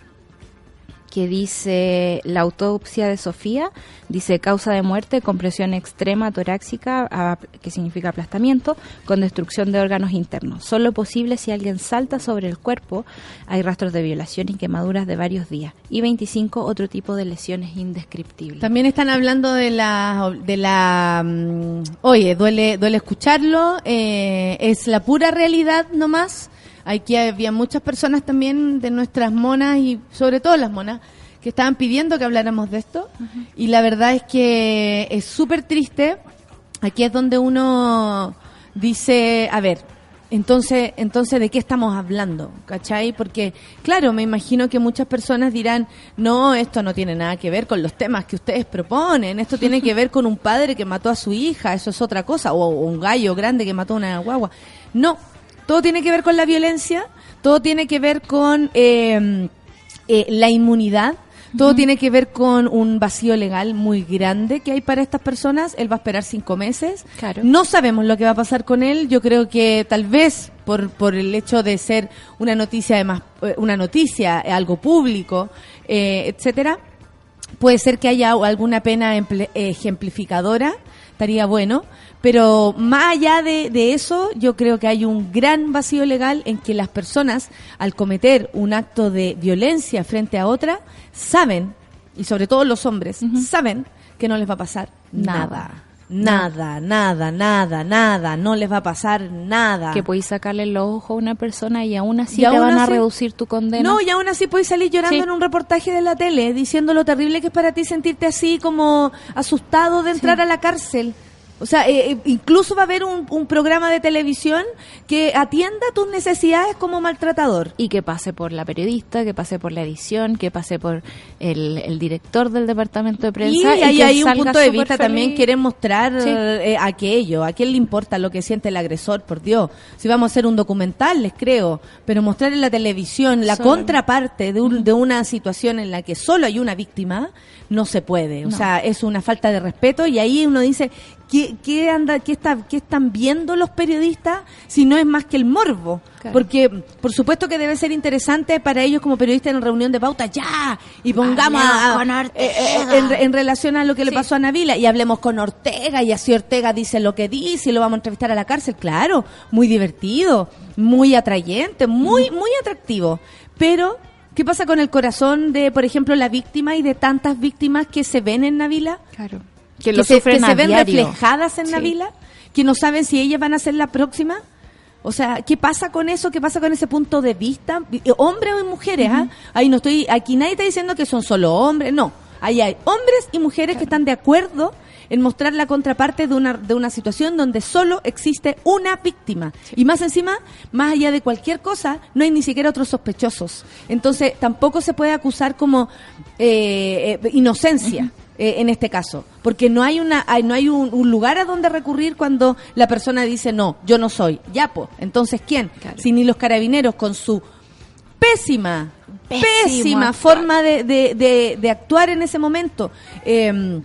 que dice la autopsia de Sofía, dice causa de muerte, compresión extrema torácica, que significa aplastamiento, con destrucción de órganos internos. Solo posible si alguien salta sobre el cuerpo, hay rastros de violación y quemaduras de varios días. Y 25 otro tipo de lesiones indescriptibles. También están hablando de la, de la, mm, oye, duele, duele escucharlo, eh, es la pura realidad nomás. Aquí había muchas personas también de nuestras monas y sobre todo las monas que estaban pidiendo que habláramos de esto y la verdad es que es súper triste. Aquí es donde uno dice, a ver, entonces, entonces, ¿de qué estamos hablando? ¿Cachai? Porque, claro, me imagino que muchas personas dirán, no, esto no tiene nada que ver con los temas que ustedes proponen, esto tiene que ver con un padre que mató a su hija, eso es otra cosa, o, o un gallo grande que mató a una guagua. No, todo tiene que ver con la violencia, todo tiene que ver con eh, eh, la inmunidad, todo tiene que ver con un vacío legal muy grande que hay para estas personas. Él va a esperar cinco meses. Claro. No sabemos lo que va a pasar con él. Yo creo que tal vez por, por el hecho de ser una noticia, además, eh, una noticia, eh, algo público, eh, etcétera, puede ser que haya alguna pena ejemplificadora, estaría bueno, pero más allá de, de eso, yo creo que hay un gran vacío legal en que las personas, al cometer un acto de violencia frente a otra, saben, y sobre todo los hombres, saben que no les va a pasar nada. Nada, nada, nada, nada, no les va a pasar nada. que podéis sacarle los ojos a una persona y aún así Y te aún van a reducir tu condena. No, y aún así puedes salir llorando Sí. en un reportaje de la tele, diciendo lo terrible que es para ti sentirte así como asustado de entrar a la cárcel. O sea, eh, eh, incluso va a haber un, un programa de televisión que atienda tus necesidades como maltratador. y que pase por la periodista, que pase por la edición, que pase por el, el director del departamento de Y prensa. ahí que hay un punto de vista feliz. también, quieren mostrar Sí. eh, aquello, a quién le importa lo que siente el agresor, por Dios. Si vamos a hacer un documental, les creo, pero mostrar en la televisión la Solo- contraparte de, un- de una situación en la que solo hay una víctima, no se puede. O No. sea, es una falta de respeto y ahí uno dice, ¿qué, qué anda, qué, está, ¿qué están viendo los periodistas si no es más que el morbo? Claro. Porque, por supuesto que debe ser interesante para ellos como periodistas en reunión de pauta, ya, y pongamos a- a- Ortega. eh, eh, en, en relación a lo que le pasó a Navila y hablemos con Ortega y así Ortega dice lo que dice y lo vamos a entrevistar a la cárcel, claro, muy divertido, muy atrayente, muy muy atractivo. Pero ¿qué pasa con el corazón de, por ejemplo, la víctima y de tantas víctimas que se ven en Navila? Claro. Que, Que, se, que se ven diario. reflejadas en Sí. Navila, que no saben si ellas van a ser la próxima. O sea, ¿qué pasa con eso? ¿Qué pasa con ese punto de vista? Eh, Hombres o mujeres, ¿ah? Ahí no estoy, aquí nadie está diciendo que son solo hombres, no. Ahí hay hombres y mujeres que están de acuerdo en mostrar la contraparte de una, de una situación donde solo existe una víctima. Y más encima, más allá de cualquier cosa, no hay ni siquiera otros sospechosos. Entonces, tampoco se puede acusar como eh, eh, inocencia. Eh, en este caso, porque no hay una hay- no hay un, un lugar a donde recurrir cuando la persona dice no, yo no soy, ya pues, entonces quién? Claro. Si ni los carabineros con su pésima Pésimo actuar. forma de, de- de- de actuar en ese momento. Eh,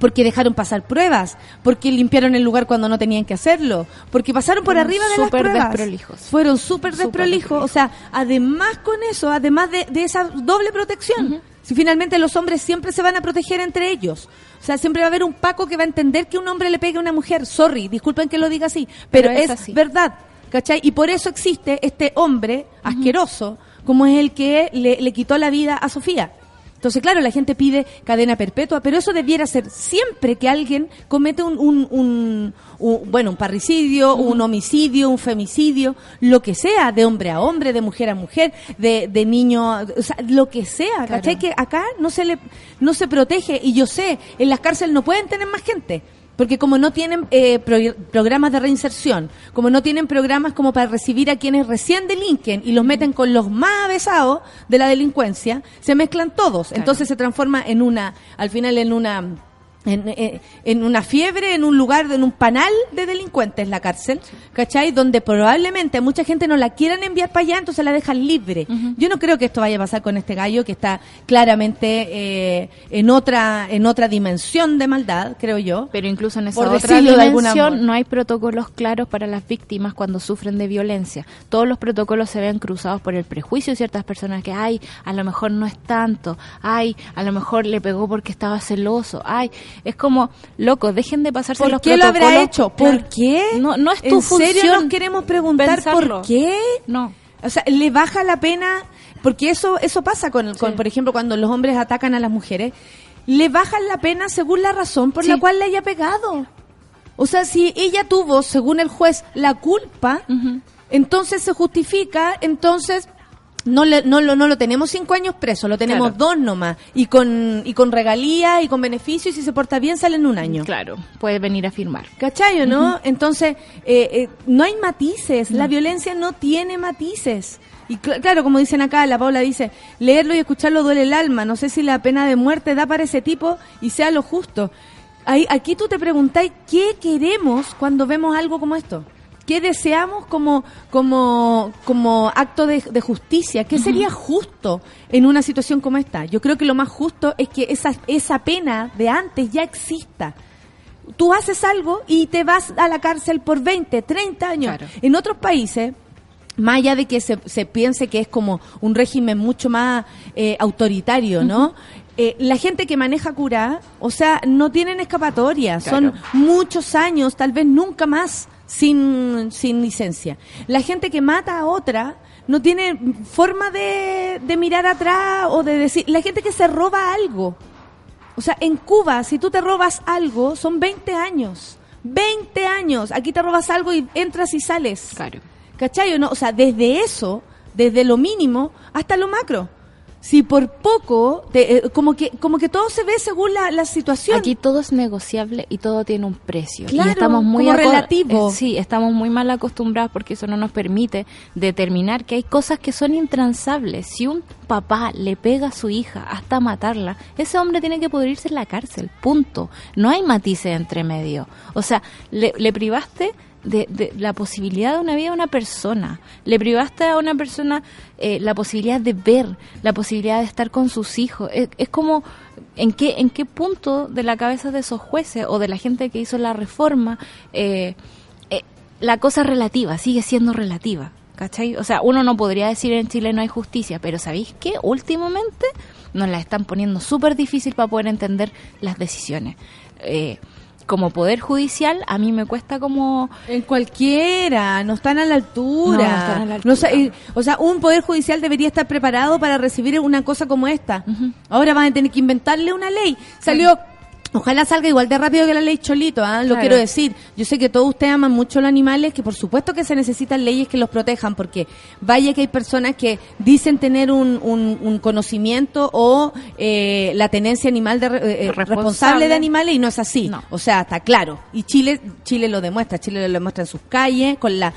porque dejaron pasar pruebas, porque limpiaron el lugar cuando no tenían que hacerlo, porque pasaron por Fueron arriba de las pruebas. desprolijos. Fueron súper Súper desprolijos. O sea, además con eso, además de, de esa doble protección, si finalmente los hombres siempre se van a proteger entre ellos. O sea, siempre va a haber un Paco que va a entender que un hombre le pegue a una mujer. Sorry, disculpen que lo diga así, pero, Pero es así. verdad. ¿Cachai? Y por eso existe este hombre asqueroso, como es el que le, le quitó la vida a Sofía. Entonces, claro, la gente pide cadena perpetua, pero eso debiera ser siempre que alguien comete un, un, un- un- bueno, un parricidio, un homicidio, un femicidio, lo que sea, de hombre a hombre, de mujer a mujer, de, de niño, a- o sea, lo que sea, ¿cachai? Que acá no se le, no se protege, y yo sé, en las cárceles no pueden tener más gente. Porque como no tienen eh, pro- programas de reinserción, como no tienen programas como para recibir a quienes recién delinquen y los meten con los más avesados de la delincuencia, se mezclan todos. Entonces se transforma en una, al final en una, en, eh, en una fiebre, en un lugar, en un panal de delincuentes la cárcel, ¿cachai? Donde probablemente a mucha gente no la quieran enviar para allá, entonces la dejan libre. Yo no creo que esto vaya a pasar con este gallo que está claramente eh, en otra en otra dimensión de maldad, creo yo. Pero incluso en esa Por otra dimensión no hay protocolos claros para las víctimas cuando sufren de violencia. Todos los protocolos se ven cruzados por el prejuicio de ciertas personas que, ay, a lo mejor no es tanto, ay, a lo mejor le pegó porque estaba celoso, ay, es como, loco, dejen de pasarse ¿Por los qué lo habrá protocolos. hecho? ¿Por qué? No, no es tu ¿En serio función nos queremos preguntar pensarlo. por qué? No. O sea, le baja la pena, porque eso eso pasa con, con, por ejemplo, cuando los hombres atacan a las mujeres, le bajan la pena según la razón por la Sí. cual le haya pegado. O sea, si ella tuvo, según el juez, la culpa, entonces se justifica, entonces no, le, no, lo, no lo tenemos cinco años preso, lo tenemos Claro. dos nomás, y con, y con regalías y con beneficios, y si se porta bien salen un año. Claro, puede venir a firmar. ¿Cachai o no? Entonces, eh, eh, no hay matices. La violencia no tiene matices. Y cl- claro, como dicen acá, la Paula dice, leerlo y escucharlo duele el alma. No sé si la pena de muerte da para ese tipo y sea lo justo. Ahí, aquí tú te preguntáis, ¿qué queremos cuando vemos algo como esto? ¿Qué deseamos como, como, como acto de, de justicia? ¿Qué sería justo en una situación como esta? Yo creo que lo más justo es que esa, esa pena de antes ya exista tú haces algo y te vas a la cárcel por 20, 30 años. Claro. En otros países, más allá de que se, se piense que es como un régimen mucho más eh, autoritario, ¿no? Eh, la gente que maneja cura, o sea, no tienen escapatoria, son muchos años, tal vez nunca más sin, sin licencia. La gente que mata a otra no tiene forma de, de mirar atrás o de decir, la gente que se roba algo, o sea, en Cuba, si tú te robas algo, son 20 años. 20 años. Aquí te robas algo y entras y sales. Claro. ¿Cachai o no? O sea, desde eso, desde lo mínimo hasta lo macro. Si por poco, te- eh, como que como que todo se ve según la, la situación. Aquí todo es negociable y todo tiene un precio. Claro, y estamos muy como relativo. eh, sí, estamos muy mal acostumbrados porque eso no nos permite determinar que hay cosas que son intransables. Si un papá le pega a su hija hasta matarla, ese hombre tiene que pudrirse en la cárcel. Punto. No hay matices entre medio. O sea, le, le privaste de, de la posibilidad de una vida a una persona. Le privaste a una persona eh, la posibilidad de ver, la posibilidad de estar con sus hijos. Es, como, ¿en qué, ¿en qué punto de la cabeza de esos jueces o de la gente que hizo la reforma eh, eh, la cosa relativa, sigue siendo relativa? ¿Cachai? O sea, uno no podría decir en Chile no hay justicia, pero ¿sabéis qué? Últimamente nos la están poniendo súper difícil para poder entender las decisiones. Eh, como poder judicial, a mí me cuesta como En cualquiera, no están a la altura. No, no están a la No, o sea, altura. o sea, un poder judicial debería estar preparado para recibir una cosa como esta. Ahora van a tener que inventarle una ley. Salió, ojalá salga igual de rápido que la ley Cholito, ¿ah? lo Claro. quiero decir. Yo sé que todos ustedes aman mucho los animales, que por supuesto que se necesitan leyes que los protejan, porque vaya que hay personas que dicen tener un, un- un conocimiento o eh, la tenencia animal de, eh, eh, Responsable. responsable de animales y no es así. No. O sea, está claro. Y Chile, Chile lo demuestra. Chile lo demuestra en sus calles, con la,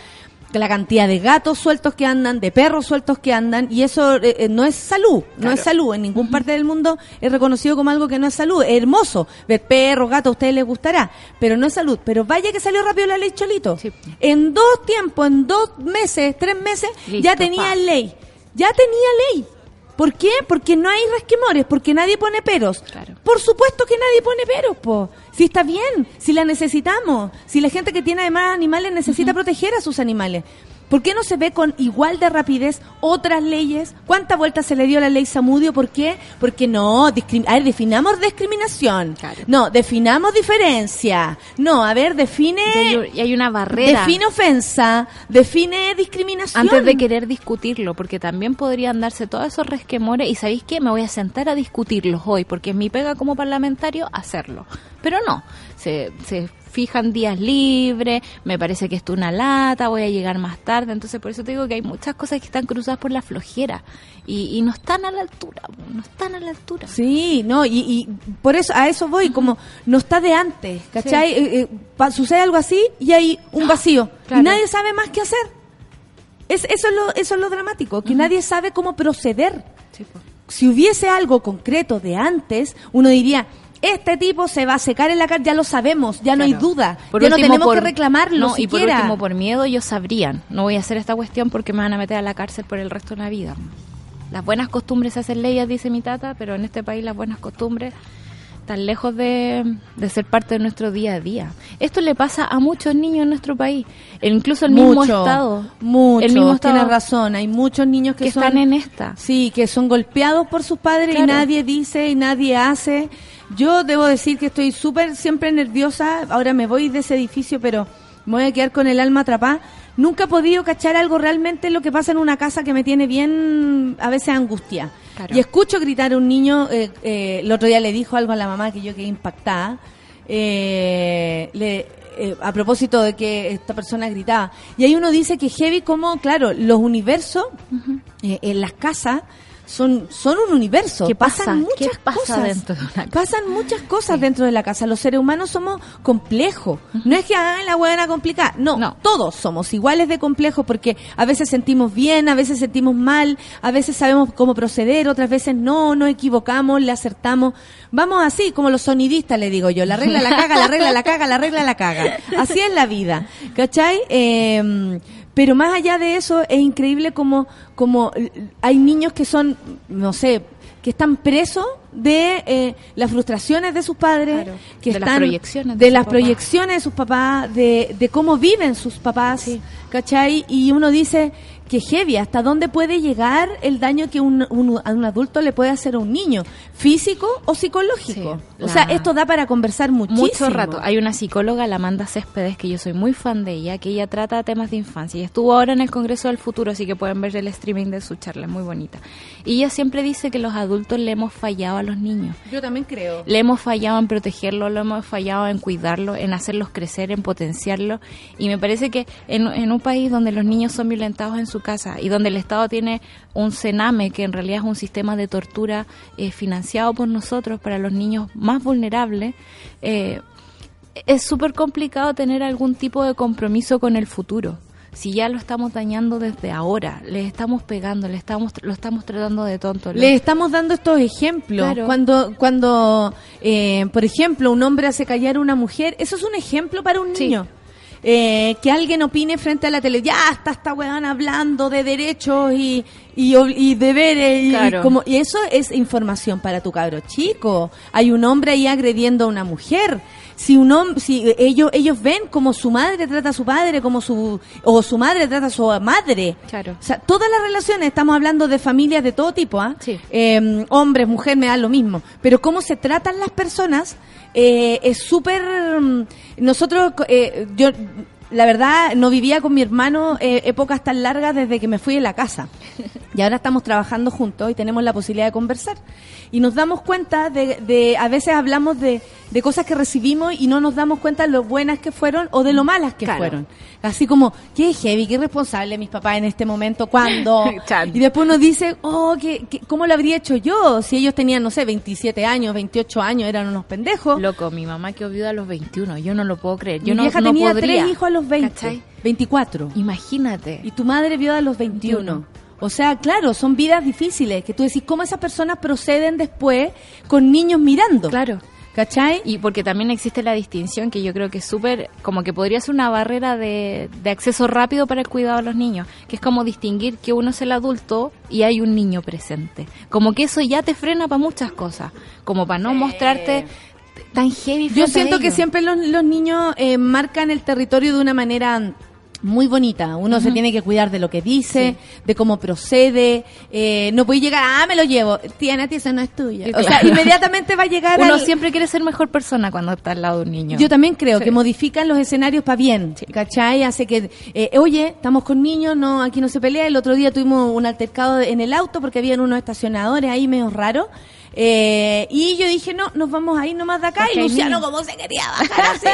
la cantidad de gatos sueltos que andan, de perros sueltos que andan. Y eso eh, eh, no es salud. No Claro. es salud. En ningún parte del mundo es reconocido como algo que no es salud. Es hermoso. Ver perros, gatos, a ustedes les gustará. Pero no es salud. Pero vaya que salió rápido la ley Cholito. Sí. En dos tiempos, en dos meses, tres meses, Listo, ya tenía pa. ley. Ya tenía ley. ¿Por qué? Porque no hay resquemores, porque nadie pone peros. Claro. Por supuesto que nadie pone peros, po. Si está bien, si la necesitamos, si la gente que tiene además animales necesita proteger a sus animales. ¿Por qué no se ve con igual de rapidez otras leyes? ¿Cuánta vuelta se le dio a la ley Samudio? ¿Por qué? Porque no, a ver, definamos discriminación. Claro. No, definamos diferencia. No, a ver, define... Y hay, y hay una barrera. Define ofensa, define discriminación. antes de querer discutirlo, porque también podrían darse todos esos resquemores y ¿sabéis qué? Me voy a sentar a discutirlos hoy, porque es mi pega como parlamentario hacerlo. Pero no, se, se fijan días libres, me parece que esto es una lata, voy a llegar más tarde, entonces por eso te digo que hay muchas cosas que están cruzadas por la flojera y, y no están a la altura, no están a la altura. Sí, no, y, y por eso a eso voy, como no está de antes, ¿cachai? Eh, eh, pa- sucede algo así y hay un vacío claro. y nadie sabe más qué hacer. Es, eso, es lo, eso es lo dramático, que nadie sabe cómo proceder. Sí. Si hubiese algo concreto de antes, uno diría, este tipo se va a secar en la cara, ya lo sabemos, ya no hay duda, Por ya no tenemos por- que reclamarlo no, y por siquiera. último, por miedo, ellos sabrían. No voy a hacer esta cuestión porque me van a meter a la cárcel por el resto de la vida. Las buenas costumbres se hacen leyes, dice mi tata, pero en este país las buenas costumbres están lejos de, de ser parte de nuestro día a día. Esto le pasa a muchos niños en nuestro país, e incluso el mismo Mucho, estado. Mucho, el mismo estado tienes razón, hay muchos niños que, que son... están en esta. Sí, que son golpeados por sus padres y nadie dice y nadie hace. Yo debo decir que estoy súper siempre nerviosa. Ahora me voy de ese edificio, pero me voy a quedar con el alma atrapada. Nunca he podido cachar algo realmente lo que pasa en una casa que me tiene bien, a veces angustia. Claro. Y escucho gritar a un niño, eh, eh, el otro día le dijo algo a la mamá que yo quedé impactada. Eh, le, eh, a propósito de que esta persona gritaba. Y ahí uno dice que heavy como, claro, los universos eh, en las casas son, son un universo. ¿Qué pasa? Pasan muchas ¿Qué pasa cosas. dentro de una casa? Pasan muchas cosas dentro de la casa. Los seres humanos somos complejos. No es que hagan la buena complicada. No, No. todos somos iguales de complejos porque a veces sentimos bien, a veces sentimos mal, a veces sabemos cómo proceder, otras veces no, nos equivocamos, le acertamos. Vamos así, como los sonidistas, le digo yo. La regla la caga, la regla la caga, la regla la caga. Así es la vida. ¿Cachai? Eh, pero más allá de eso, es increíble como, como hay niños que son, no sé, que están presos de eh, las frustraciones de sus padres, Claro, que de las están proyecciones de las proyecciones de sus papás, de, de cómo viven sus papás, ¿cachai? Y uno dice que heavy, ¿hasta dónde puede llegar el daño que un, un, a un adulto le puede hacer a un niño? ¿Físico o psicológico? Sí, o sea, esto da para conversar muchísimo. Mucho rato. Hay una psicóloga, la Amanda Céspedes, que yo soy muy fan de ella, que ella trata temas de infancia y estuvo ahora en el Congreso del Futuro, así que pueden ver el streaming de su charla, es muy bonita. Y ella siempre dice que los adultos le hemos fallado a los niños. Yo también creo. Le hemos fallado en protegerlo, lo hemos fallado en cuidarlo, en hacerlos crecer, en potenciarlo. Y me parece que en, en un país donde los niños son violentados en su casa y donde el Estado tiene un cename, que en realidad es un sistema de tortura eh, financiado por nosotros para los niños más vulnerables, eh, es súper complicado tener algún tipo de compromiso con el futuro. Si ya lo estamos dañando desde ahora, le estamos pegando, le estamos, lo estamos tratando de tonto. lo- Le estamos dando estos ejemplos. Claro. Cuando, cuando eh, por ejemplo, un hombre hace callar a una mujer, eso es un ejemplo para un Sí. niño. Eh, que alguien opine frente a la tele, ya está esta weón hablando de derechos y, y, y deberes, y, Claro. como, y eso es información para tu cabro chico. Hay un hombre ahí agrediendo a una mujer. Si un hom- si ellos, ellos ven como su madre trata a su padre, como su, o su madre trata a su madre. Claro. O sea, todas las relaciones, estamos hablando de familias de todo tipo, ¿ah? Sí. Eh, hombres, mujer, me da lo mismo. Pero cómo se tratan las personas eh, es súper... mm, Nosotros, eh, yo, la verdad, no vivía con mi hermano eh, épocas tan largas desde que me fui de la casa. Y ahora estamos trabajando juntos y tenemos la posibilidad de conversar. Y nos damos cuenta de, de a veces hablamos de, de cosas que recibimos y no nos damos cuenta de lo buenas que fueron o de lo malas que Claro. fueron. Así como, qué heavy, qué responsable mis papás en este momento, cuando. Y después nos dice, oh, ¿qué, qué- cómo lo habría hecho yo? Si ellos tenían, no sé, 27 años, 28 años, eran unos pendejos. Loco, mi mamá quedó viuda a los 21, yo no lo puedo creer. Yo Mi no, vieja no tenía podría. tres hijos a los 20, ¿Cachai? 24. Imagínate. Y tu madre vio a los 21. O sea, claro, son vidas difíciles, que tú decís, ¿cómo esas personas proceden después con niños mirando? Claro. ¿Cachai? Y porque también existe la distinción que yo creo que es súper, como que podría ser una barrera de, de acceso rápido para el cuidado de los niños, que es como distinguir que uno es el adulto y hay un niño presente. Como que eso ya te frena para muchas cosas, como para no mostrarte tan heavy. Yo siento que siempre los, los niños eh, marcan el territorio de una manera muy bonita. Uno se tiene que cuidar de lo que dice, de cómo procede. Eh, no puede llegar, ah, me lo llevo. Tiene, a ti eso no es tuyo. O sea, inmediatamente va a llegar Uno al- siempre quiere ser mejor persona cuando está al lado de un niño. Yo también creo Sí. que modifican los escenarios para bien, ¿cachai? Hace que, eh, oye, estamos con niños, no, aquí no se pelea. El otro día tuvimos un altercado en el auto porque habían unos estacionadores ahí medio raros. Eh, y yo dije, no, nos vamos a ir nomás de acá. Porque Y Luciano. ¿cómo se quería bajar así?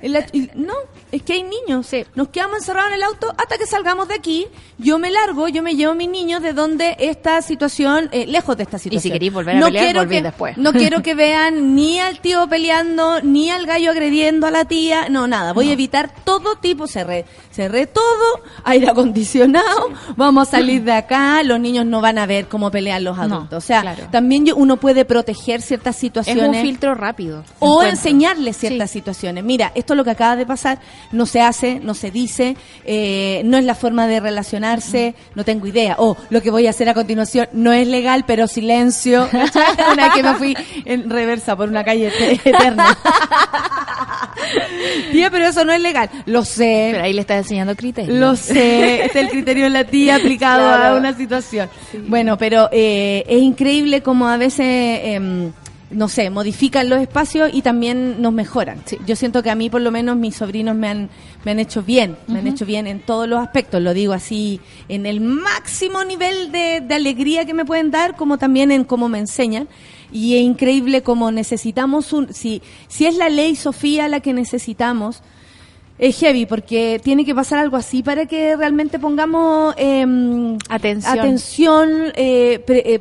La- y- no, es que hay niños. Nos quedamos encerrados en el auto hasta que salgamos de aquí. Yo me largo, yo me llevo a mis niños de donde esta situación, eh, lejos de esta situación. queréis volver a pelear, quiero que- después. No quiero que vean ni al tío peleando, ni al gallo agrediendo a la tía. No, nada. Voy a evitar todo tipo. Cerré, cerré todo. Aire acondicionado. Vamos a salir de acá. Los niños no van a ver cómo pelean los adultos. o sea, claro. también yo- uno puede proteger ciertas es situaciones. un filtro rápido. O encuentro. enseñarles ciertas situaciones. Mira, esto es lo que acaba de pasar, no se hace, no se dice, eh, no es la forma de relacionarse, no tengo idea. O lo que voy a hacer a continuación no es legal, pero silencio. una vez que me fui en reversa por una calle eterna. Tía, pero eso no es legal. Lo sé. Pero ahí le estás enseñando criterios. Lo sé, este es el criterio de la tía aplicado Claro. a una situación. Bueno, pero eh, es increíble como a veces, em, no sé, modifican los espacios y también nos mejoran. Yo siento que a mí por lo menos mis sobrinos me han, me han hecho bien, me han hecho bien en todos los aspectos, lo digo así, en el máximo nivel de, de alegría que me pueden dar, como también en cómo me enseñan. Y es increíble como necesitamos un, si, si es la ley Sofía la que necesitamos, es heavy porque tiene que pasar algo así para que realmente pongamos em, Atención. atención, eh, pre- eh,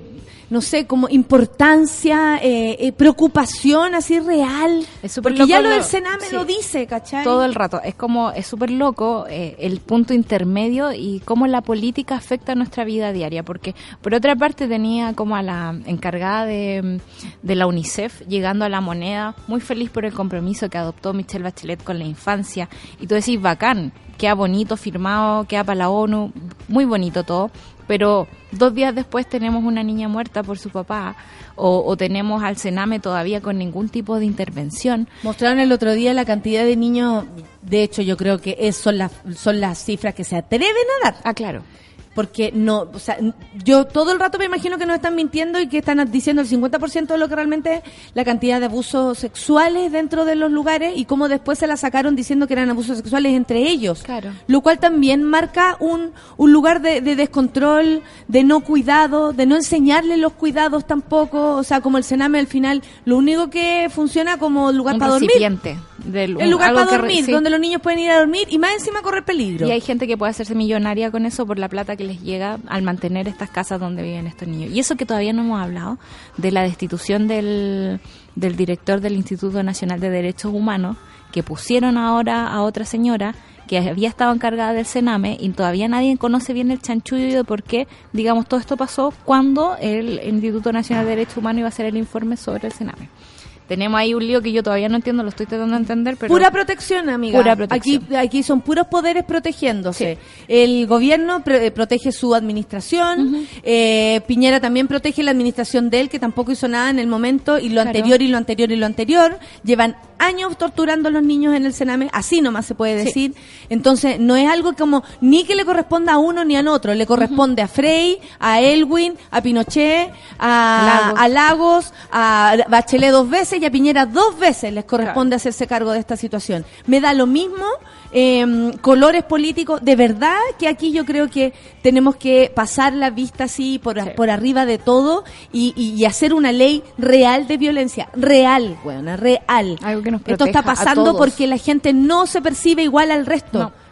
no sé, como importancia, eh, eh, preocupación así real. Es súper porque ya loco lo del Sename sí. lo dice, ¿cachai? Todo el rato. Es como, es súper loco eh, el punto intermedio y cómo la política afecta nuestra vida diaria. Porque, por otra parte, tenía como a la encargada de, de la UNICEF llegando a la moneda, muy feliz por el compromiso que adoptó Michelle Bachelet con la infancia. Y tú decís, bacán, queda bonito, firmado, queda para la ONU, muy bonito todo. Pero dos días después tenemos una niña muerta por su papá. O, o tenemos al Sename todavía con ningún tipo de intervención. Mostraron el otro día la cantidad de niños, de hecho yo creo que es, son, las, son las cifras que se atreven a dar. Ah, claro. Porque no, o sea, yo todo el rato me imagino que nos están mintiendo y que están diciendo el 50% de lo que realmente es la cantidad de abusos sexuales dentro de los lugares y cómo después se la sacaron diciendo que eran abusos sexuales entre ellos. Claro. Lo cual también marca un, un lugar de, de descontrol, de no cuidado, de no enseñarle los cuidados tampoco. O sea, como el Sename al final, lo único que funciona como lugar un para dormir. del El lugar para que dormir, sí. donde los niños pueden ir a dormir y más encima correr peligro. y hay gente que puede hacerse millonaria con eso por la plata que les llega al mantener estas casas donde viven estos niños. Y eso que todavía no hemos hablado de la destitución del, del director del Instituto Nacional de Derechos Humanos, que pusieron ahora a otra señora que había estado encargada del Sename y todavía nadie conoce bien el chanchullo de por qué, digamos, todo esto pasó cuando el Instituto Nacional de Derechos Humanos iba a hacer el informe sobre el Sename. Tenemos ahí un lío que yo todavía no entiendo, lo estoy tratando de entender, pero... Pura protección, amiga. Pura protección. Aquí, aquí son puros poderes protegiéndose. El gobierno pre- eh, protege su administración. eh, Piñera también protege la administración de él, que tampoco hizo nada en el momento, y lo Claro. anterior y lo anterior y lo anterior. Llevan años torturando a los niños en el Sename, así nomás se puede Sí. decir. Entonces, no es algo como ni que le corresponda a uno ni a otro, le corresponde a Frey, a Elwin, a Pinochet, a, Lagos. a Lagos, a Bachelet dos veces y a Piñera dos veces les corresponde hacerse cargo de esta situación. Me da lo mismo eh, colores políticos, de verdad que aquí yo creo que tenemos que pasar la vista así por, por arriba de todo y, y- y hacer una ley real de violencia, real, buena, real. Algo que nos Esto está pasando porque la gente no se percibe igual al resto. No.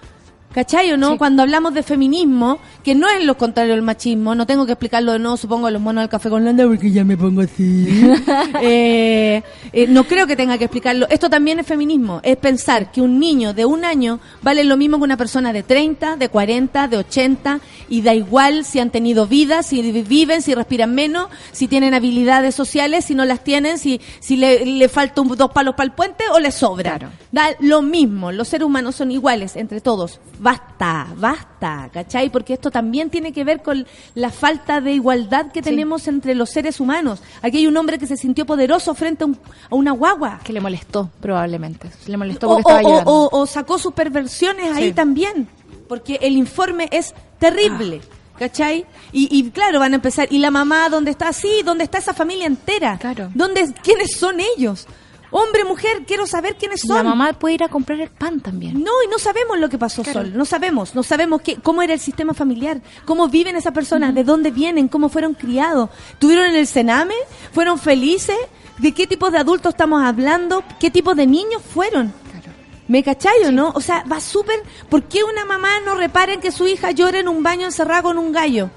¿Cachai o no? Sí. Cuando hablamos de feminismo, que no es lo contrario del machismo, no tengo que explicarlo de nuevo, supongo, a los monos del café con Landa, porque ya me pongo así. Eh, eh, no creo que tenga que explicarlo. Esto también es feminismo. Es pensar que un niño de un año vale lo mismo que una persona de 30, de 40, de 80, y da igual si han tenido vida, si viven, si respiran menos, si tienen habilidades sociales, si no las tienen, si, si le, le falta un- dos palos para el puente o le sobra. Claro. Da lo mismo, los seres humanos son iguales entre todos. Basta, basta, ¿cachai? Porque esto también tiene que ver con la falta de igualdad que tenemos entre los seres humanos. Aquí hay un hombre que se sintió poderoso frente a, un- a una guagua. Que le molestó, probablemente. Le molestó O, estaba o- llorando. o- o sacó sus perversiones ahí también. Porque el informe es terrible. ¿Cachai? Y, y claro, van a empezar. ¿Y la mamá dónde está? Sí, ¿dónde está esa familia entera? Claro. ¿Dónde, ¿Quiénes son ellos? Hombre, mujer, quiero saber quiénes son. La mamá puede ir a comprar el pan también. No, y no sabemos lo que pasó, Claro. Sol. No sabemos. No sabemos qué, cómo era el sistema familiar, cómo viven esas personas, de dónde vienen, cómo fueron criados. ¿Tuvieron en el Sename? ¿Fueron felices? ¿De qué tipo de adultos estamos hablando? ¿Qué tipo de niños fueron? Claro. ¿Me cachai o no? O sea, va súper... ¿Por qué una mamá no repara en que su hija llora en un baño encerrada con un gallo?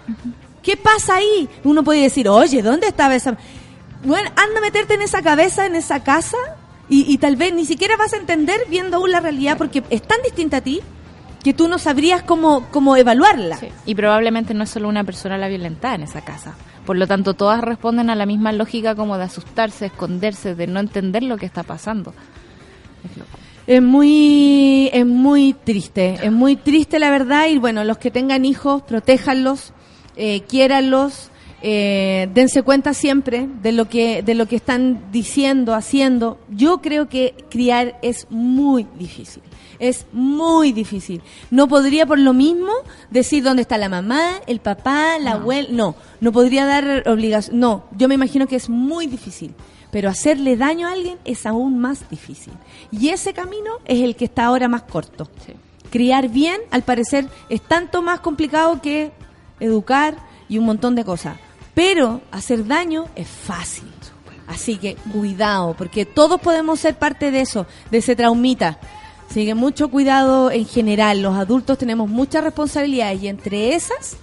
¿Qué pasa ahí? Uno puede decir, oye, ¿dónde estaba esa...? Bueno, anda a meterte en esa cabeza, en esa casa, y, y tal vez ni siquiera vas a entender viendo aún la realidad, porque es tan distinta a ti que tú no sabrías cómo, cómo evaluarla. Sí. Y probablemente no es solo una persona la violentada en esa casa. Por lo tanto, todas responden a la misma lógica como de asustarse, esconderse, de no entender lo que está pasando. Es loco. Es muy, es muy triste, es muy triste la verdad y bueno, los que tengan hijos, protéjanlos, eh, quiéranlos, eh, dense cuenta siempre de lo que, de lo que están diciendo, haciendo. Yo creo que criar es muy difícil. Es muy difícil. No podría por lo mismo decir dónde está la mamá, el papá, la abuela. No, no podría dar obligación. No, yo me imagino que es muy difícil. Pero hacerle daño a alguien es aún más difícil. Y ese camino es el que está ahora más corto. Sí. Criar bien, al parecer, es tanto más complicado que educar y un montón de cosas. Pero hacer daño es fácil. Así que cuidado, porque todos podemos ser parte de eso, de ese traumita. Así que mucho cuidado en general. Los adultos tenemos muchas responsabilidades y entre esas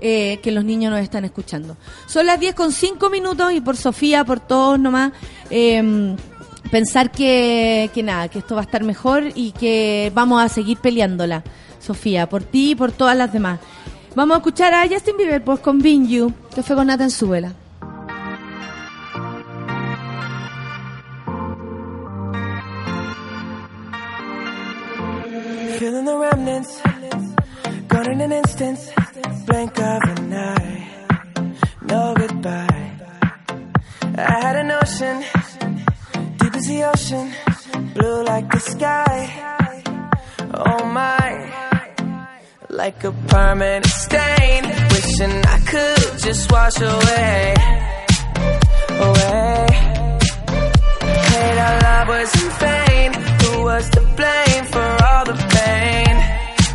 eh, que los niños nos están escuchando. Son las 10 con 5 minutos y por Sofía, por todos nomás, eh, pensar que nada, que esto va a estar mejor y que vamos a seguir peleándola. Sofía, por ti y por todas las demás. Vamos a escuchar a Justin Bieber pues, con Being You, que fue con Nathan Suela. Feeling the remnants, gone in an instant, blink of an eye, no goodbye. I had a notion, deep as the ocean, blue like the sky. Oh my, like a permanent stain, wishing I could just wash away, away. Hate our love was in vain. Who was to blame for all the pain?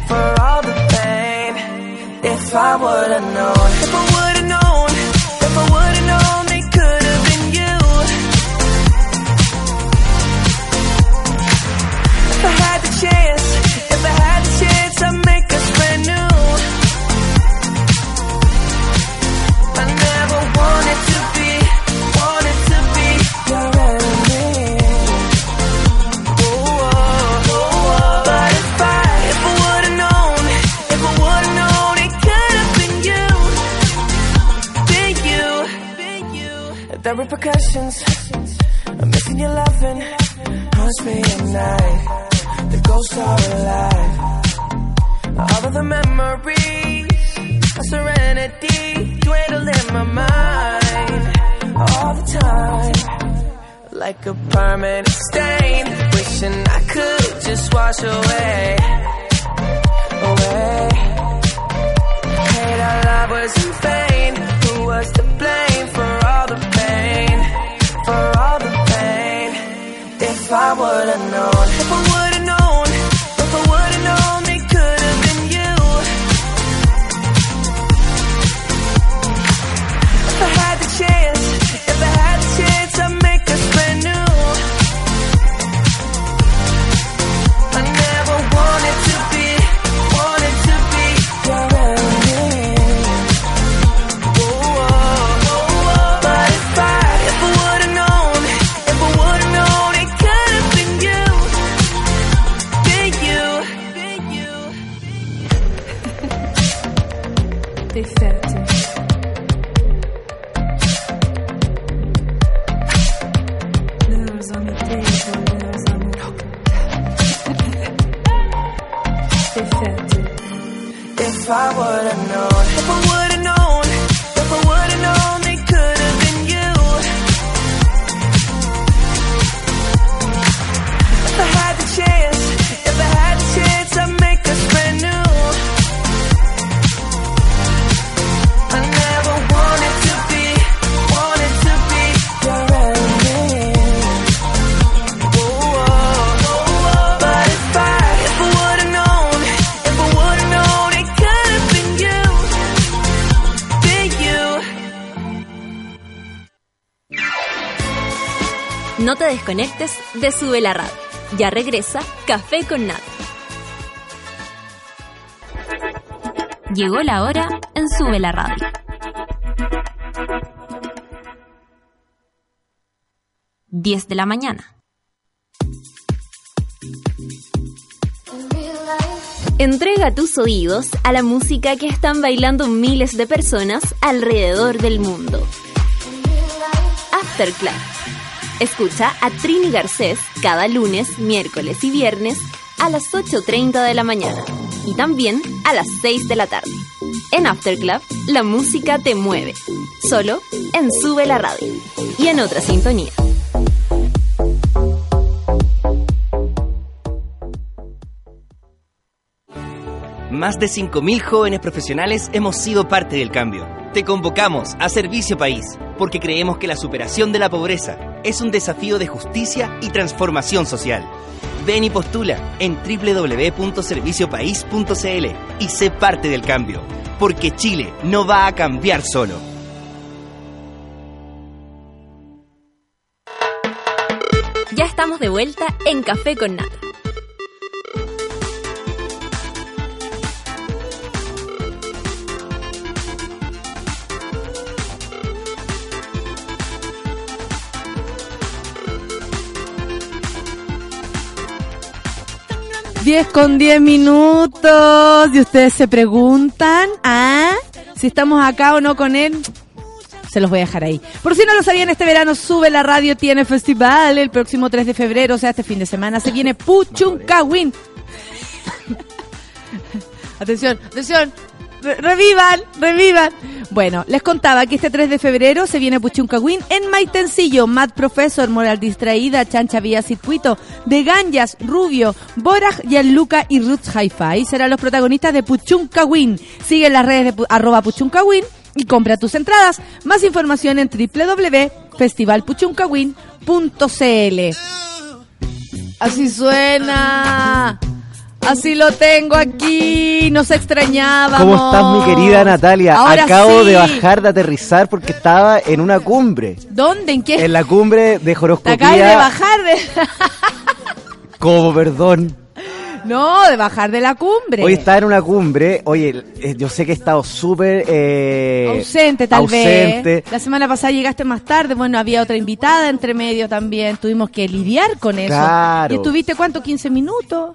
For all the pain. If I would've known, The repercussions, I'm missing your loving, haunts me at night. The ghosts are alive. All of the memories of serenity dwindle in my mind all the time like a permanent stain. Wishing I could just wash away, away. Hate our love was in vain. Who was to blame for all the pain? If I would've known, If I would've No te desconectes de Sube la Radio. Ya regresa Café con Nat. Llegó la hora en Sube la Radio. Diez de la mañana. Entrega tus oídos a la música que están bailando miles de personas alrededor del mundo. After Club. Escucha a Trini Garcés cada lunes, miércoles y viernes a las 8.30 de la mañana y también a las 6 de la tarde. En After Club, la música te mueve. Solo en Sube la Radio y en otra sintonía. Más de 5.000 jóvenes profesionales hemos sido parte del cambio. Te convocamos a Servicio País, porque creemos que la superación de la pobreza es un desafío de justicia y transformación social. Ven y postula en www.serviciopaís.cl y sé parte del cambio, porque Chile no va a cambiar solo. Ya estamos de vuelta en Café con Nata. Diez con 10 minutos. Y ustedes se preguntan, ¿ah? Si estamos acá o no con él. Se los voy a dejar ahí. Por si no lo sabían, este verano sube la radio, tiene festival el próximo 3 de febrero, o sea, este fin de semana se viene Puchuncawin. atención, atención. Re- Revivan, revivan. Bueno, les contaba que este 3 de febrero se viene Puchuncawin en Maitencillo, Mad Professor, Moral Distraída, Chancha Vía Circuito, De Ganjas, Rubio, Boraj, Gianluca y Roots Hi-Fi serán los protagonistas de Puchuncawin. Sigue las redes de arroba Puchuncawin y compra tus entradas. Más información en www.festivalpuchuncawin.cl Así suena. Así lo tengo aquí. Nos extrañábamos. ¿Cómo estás, mi querida Natalia? Ahora Acabo sí. de bajar de aterrizar porque estaba en una cumbre. ¿Dónde? ¿En qué? En la cumbre de Te horoscopía. acabas de bajar de... Como, perdón. no, de bajar de la cumbre. Hoy estaba en una cumbre. Oye, eh, yo sé que he estado súper... eh, ausente tal ausente. vez. La semana pasada llegaste más tarde, bueno, había otra invitada entre medio también, tuvimos que lidiar con eso. Claro. ¿Y estuviste cuánto? ¿15 minutos?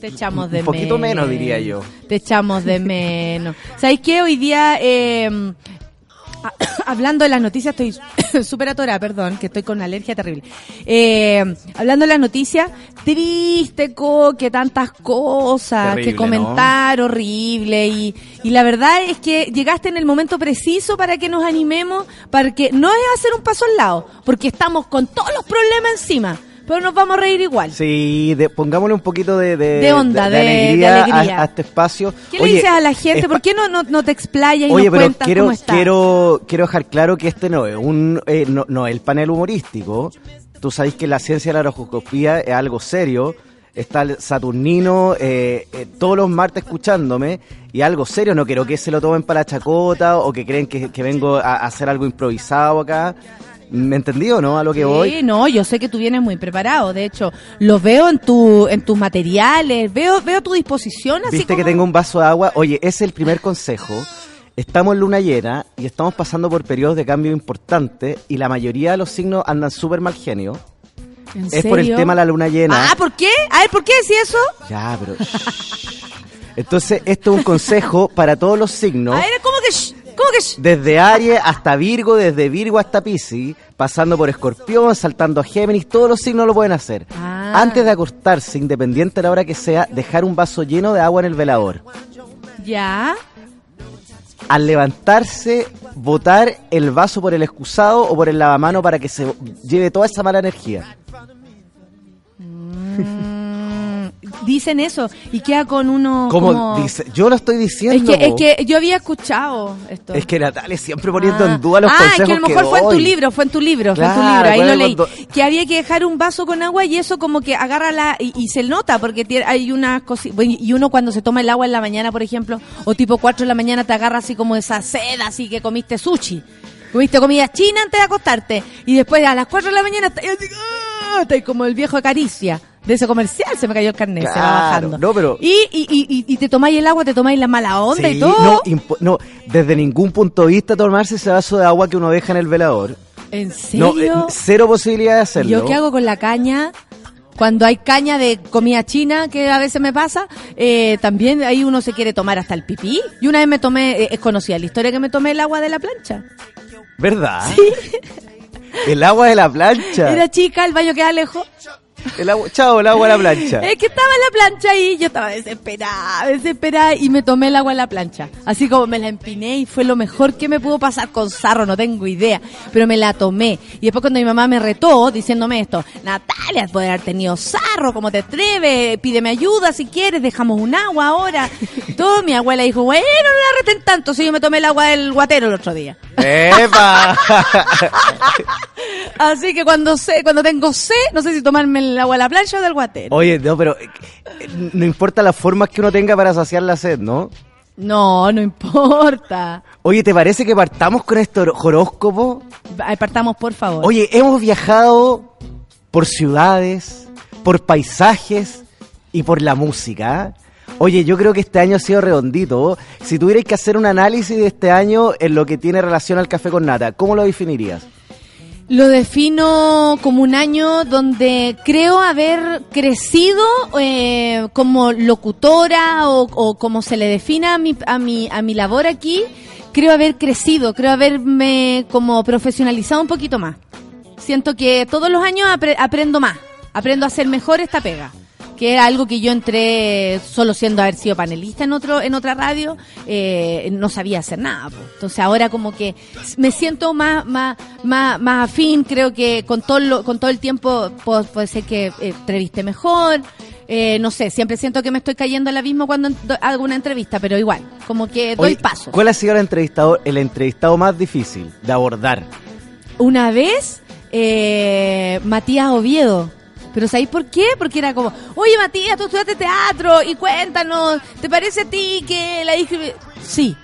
Te echamos de Un poquito menos, diría yo. Te echamos de menos. ¿Sabéis qué? Hoy día, eh, a- hablando de las noticias, estoy súper atorada, perdón, que estoy con una alergia terrible. Eh, hablando de las noticias, triste, co, que tantas cosas Terrible, que comentar, horrible. Y, y la verdad es que llegaste en el momento preciso para que nos animemos, para que no es hacer un paso al lado, porque estamos con todos los problemas encima, pero nos vamos a reír igual. Sí, de- pongámosle un poquito de, de, De onda, de- alegría, alegría. A, a este espacio. ¿Qué le dices a la gente? ¿Por qué no, no, no te explayas y Oye, nos pero cuentas quiero, cómo está? quiero, quiero dejar claro que este no es un, eh, no, no el panel humorístico. Tú sabes que la ciencia de la horoscopía es algo serio. Está el Saturnino eh, eh, todos los martes escuchándome y algo serio. No quiero que se lo tomen para la chacota o que creen que, que vengo a, a hacer algo improvisado acá. ¿Me entendió, no? A lo que voy. Sí, no, yo sé que tú vienes muy preparado. De hecho, lo veo en tu, en tus materiales, veo, veo tu disposición así Viste que tengo un vaso de agua. Oye, ese es el primer consejo. Estamos en luna llena y estamos pasando por periodos de cambio importantes y la mayoría de los signos andan súper mal genio. ¿En Es por el tema de la luna llena. Ah, ¿por qué? A ver, ¿por qué decís eso? Ya, pero... Entonces, esto es un consejo para todos los signos. A ver, ¿cómo que shh? ¿Cómo que shh? Desde Aries hasta Virgo, desde Virgo hasta Piscis, pasando por Escorpión, saltando a Géminis, todos los signos lo pueden hacer. Ah. Antes de acostarse, independiente de la hora que sea, dejar un vaso lleno de agua en el velador. Ya. Al levantarse, botar el vaso por el excusado o por el lavamano para que se lleve toda esa mala energía. Dicen eso y queda con uno Como como- dice, yo lo estoy Es diciendo. que, es que yo había escuchado esto. Es que Natalia siempre poniendo Ah. en duda los ah, consejos es que a lo mejor fue en tu libro, fue en tu libro, fue en tu libro, ahí lo leí. cuando- Que había que dejar un vaso con agua y eso como que agarra la... Y, y se nota porque tiene- hay unas cositas... Y uno cuando se toma el agua en la mañana, por ejemplo, o tipo 4 de la mañana te agarra así como esa sed, así que comiste sushi. Comiste comida china antes de acostarte. Y después a las 4 de la mañana así, ¡ah! Como el viejo de caricia. De ese comercial se me cayó el carnet, se va bajando. no, pero- Y, y, y, y- te tomáis el agua, te tomáis la mala onda Sí, y todo. No, no, desde ningún punto de vista tomarse ese vaso de agua que uno deja en el velador. ¿En No, serio? eh, cero posibilidad de hacerlo. ¿Yo qué hago con la caña? Cuando hay caña de comida china, que a veces me pasa, eh, también ahí uno se quiere tomar hasta el pipí. Y una vez me tomé, eh, es conocida la historia que me tomé el agua de la plancha. ¿Verdad? El agua de la plancha. Era chica, el baño queda lejos. El agua, chao, el agua de la plancha. Es que estaba en la plancha y yo estaba desesperada, desesperada y me tomé el agua en la plancha. Así como me la empiné y fue lo mejor que me pudo pasar con sarro, no tengo idea. Pero me la tomé. Y después cuando mi mamá me retó diciéndome esto, Natalia, puede haber tenido sarro, ¿cómo te atreves? Pídeme ayuda si quieres, dejamos un agua ahora. Todo mi abuela dijo, bueno, no la reten tanto si yo me tomé el agua del guatero el otro día. ¡Epa! Así que cuando sé, cuando tengo sed, no sé si tomarme el agua de la plancha o del guatero. Oye, no, pero eh, no importa las formas que uno tenga para saciar la sed, ¿no? No, no importa. Oye, ¿te parece que partamos con este hor- horóscopo? Ay, Partamos, por favor. Oye, hemos viajado por ciudades, por paisajes y por la música. ¿eh? Oye, yo creo que este año ha sido redondito. Si tuvierais que hacer un análisis de este año en lo que tiene relación al café con nata, ¿cómo lo definirías? Lo defino como un año donde creo haber crecido eh, como locutora o, como se le defina a mi, a, mi, a mi labor aquí. Creo haber crecido, creo haberme como profesionalizado un poquito más. Siento que todos los años apre- aprendo más, aprendo a hacer mejor esta pega que era algo que yo entré solo siendo haber sido panelista en otro en otra radio eh, no sabía hacer nada entonces ahora como que me siento más más más, más afín creo que con todo lo- con todo el tiempo puedo- puede ser que eh, entreviste mejor eh, no sé siempre siento que me estoy cayendo al abismo cuando hago una entrevista pero igual como que doy Oye, pasos ¿Cuál ha sido el entrevistado, el entrevistado más difícil de abordar? Una vez, eh, Matías Oviedo. Pero ¿sabéis por qué? Porque era como, oye Matías, tú estudiaste teatro y cuéntanos, ¿te parece a ti que la dije? Sí.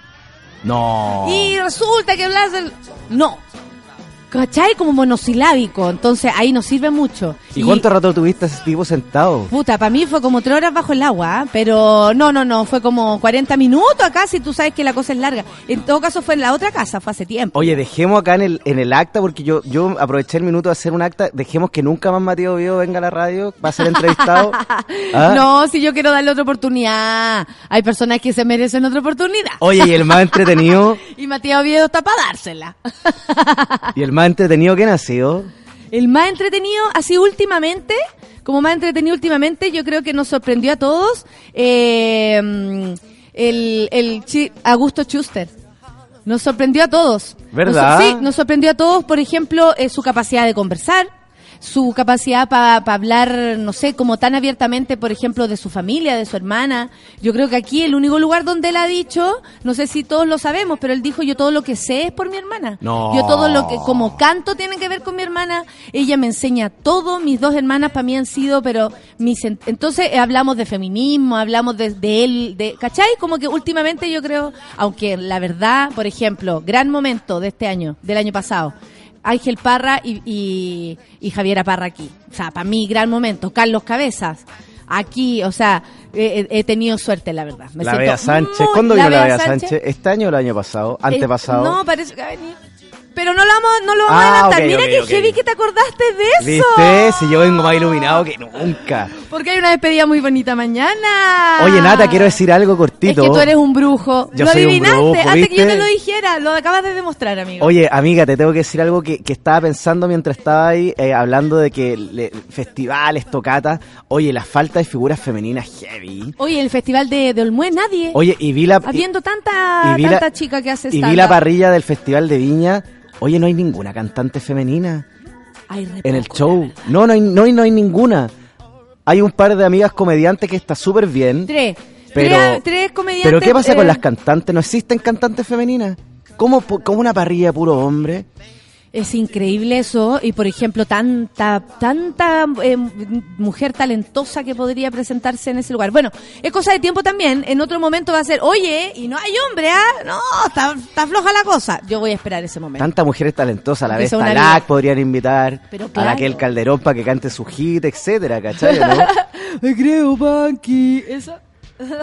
No. Y resulta que hablas del... No. ¿Cachai? Como monosilábico. Entonces ahí no sirve mucho. ¿Y cuánto rato tuviste ese tipo sentado? Puta, para mí fue como tres horas bajo el agua, ¿ah? pero no, no, no, fue como 40 minutos acá, si tú sabes que la cosa es larga. En todo caso fue en la otra casa, fue hace tiempo. Oye, dejemos acá en el, en el acta, porque yo, yo aproveché el minuto de hacer un acta. Dejemos que nunca más Mateo Viedo venga a la radio, va a ser entrevistado. ¿Ah? No, si yo quiero darle otra oportunidad. Hay personas que se merecen otra oportunidad. Oye, y el más entretenido, Y Matías Oviedo está para dársela. y el más entretenido que ha sido. El más entretenido, así últimamente, como más entretenido últimamente, yo creo que nos sorprendió a todos eh, el, el Augusto Schuster. Nos sorprendió a todos. ¿Verdad? Nos- sí, nos sorprendió a todos, por ejemplo, eh, su capacidad de conversar, su capacidad para hablar, no sé, como tan abiertamente, por ejemplo, de su familia, de su hermana. Yo creo que aquí el único lugar donde él ha dicho, no sé si todos lo sabemos, pero él dijo, yo todo lo que sé es por mi hermana. No. Yo todo lo que, como canto tiene que ver con mi hermana, ella me enseña todo, mis dos hermanas para mí han sido, pero mis, en- entonces eh, hablamos de feminismo, hablamos de, de él, de, ¿cachai? Como que últimamente yo creo, aunque la verdad, por ejemplo, gran momento de este año, del año pasado, Ángel Parra y, y, y Javiera Parra aquí. O sea, para mí, gran momento. Carlos Cabezas. Aquí, o sea, he, he tenido suerte, la verdad. Me la Bea Sánchez. ¿Cuándo vino la Bea Sánchez? Sánchez? ¿Este año o el año pasado? Eh, ¿Antepasado? no, parece que va a venir. Pero no lo vamos, no lo vamos Ah, a adelantar. ok, Mira que ok. heavy que te acordaste de eso. ¿Viste? Si yo vengo más iluminado que nunca. Porque hay una despedida muy bonita mañana. Oye, Nata, quiero decir algo cortito. Es que tú eres un brujo. Yo lo soy un adivinaste brujo, antes que yo te lo dijera. Lo acabas de demostrar, amigo. Oye, amiga, te tengo que decir algo que, que estaba pensando mientras estaba ahí eh, hablando de que le- festivales, tocatas. Oye, la falta de figuras femeninas heavy. Oye, el festival de, de Olmué, nadie. Oye, y vi la, Habiendo tanta, y vi la- tanta chica que hace y vi la parrilla del Festival de Viña. Oye, no hay ninguna cantante femenina en el show. No, no hay, no hay, no hay ninguna. Hay un par de amigas comediantes que está súper bien. Tres. Pero- tres, tres comediantes. Pero ¿qué pasa con eh, las cantantes? ¿No existen cantantes femeninas? ¿Cómo, cómo una parrilla de puro hombre? Es increíble eso. Y por ejemplo, tanta, tanta eh, mujer talentosa que podría presentarse en ese lugar. Bueno, es cosa de tiempo también. En otro momento va a ser, oye, y no hay hombre, ¿ah? No, está, está floja la cosa. Yo voy a esperar ese momento. Tantas mujeres talentosas, la vez Talac podrían invitar, Pero a. Raquel Calderón para que cante su hit, etcétera, ¿cachai? Me creo, Panky. Eso.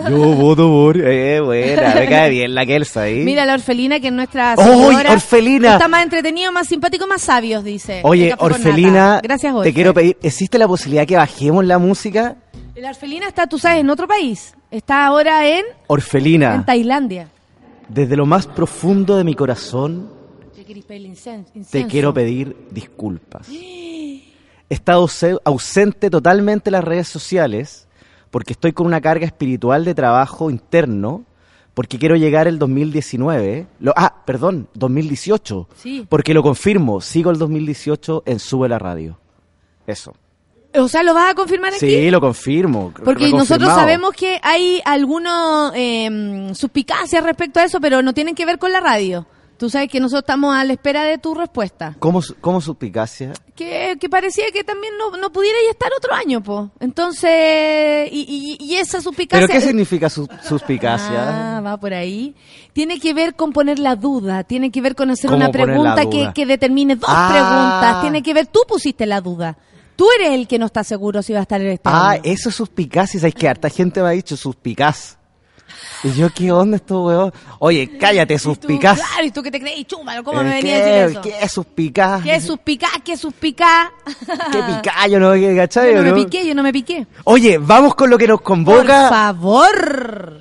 Yo voto por... Eh, buena, me cae bien la Kelsa ahí. Mira la orfelina que es nuestra ¡Uy, seguidora. Orfelina! Está más entretenido, más simpático, más sabios, dice. Oye, Orfelina. Gracias, te quiero pedir, ¿existe la posibilidad que bajemos la música? La orfelina está, tú sabes, en otro país. Está ahora en, en Orfelina, Tailandia. desde lo más profundo de mi corazón, Te quiero pedir disculpas. He estado ause- ausente totalmente las redes sociales porque estoy con una carga espiritual de trabajo interno, porque quiero llegar el 2019, lo, ah, perdón, 2018, Sí. porque lo confirmo, sigo el 2018 en Sube la Radio. Eso. O sea, ¿lo vas a confirmar aquí? Sí, lo confirmo. Porque nosotros sabemos que hay algunos eh, suspicacias respecto a eso, pero no tienen que ver con la radio. Tú sabes que nosotros estamos a la espera de tu respuesta. ¿Cómo, cómo suspicacia? Que, que parecía que también no, no pudiera ya estar otro año, po. Entonces, y, y, y esa suspicacia... ¿Pero qué significa su- suspicacia? Ah, va por ahí. Tiene que ver con poner la duda, tiene que ver con hacer ¿Cómo una pregunta que, que determine dos Ah. preguntas. Tiene que ver, tú pusiste la duda. Tú eres el que no está seguro si va a estar en este Ah, año. eso es suspicacia. ¿Sabes que Harta gente me ha dicho suspicaz. Y yo, ¿qué onda esto, weón? Oye, cállate, Y suspicaz. Claro, y tú que te crees, chúmalo, ¿cómo Eh, me venía a ¿qué? decir eso? ¿Qué es suspicaz? ¿Qué es suspicaz? ¿Qué es suspicaz? ¿Qué picayo, no? ¿Qué, ¿Cachai? Yo no o me no? piqué, yo no me piqué. Oye, vamos con lo que nos Por convoca. favor.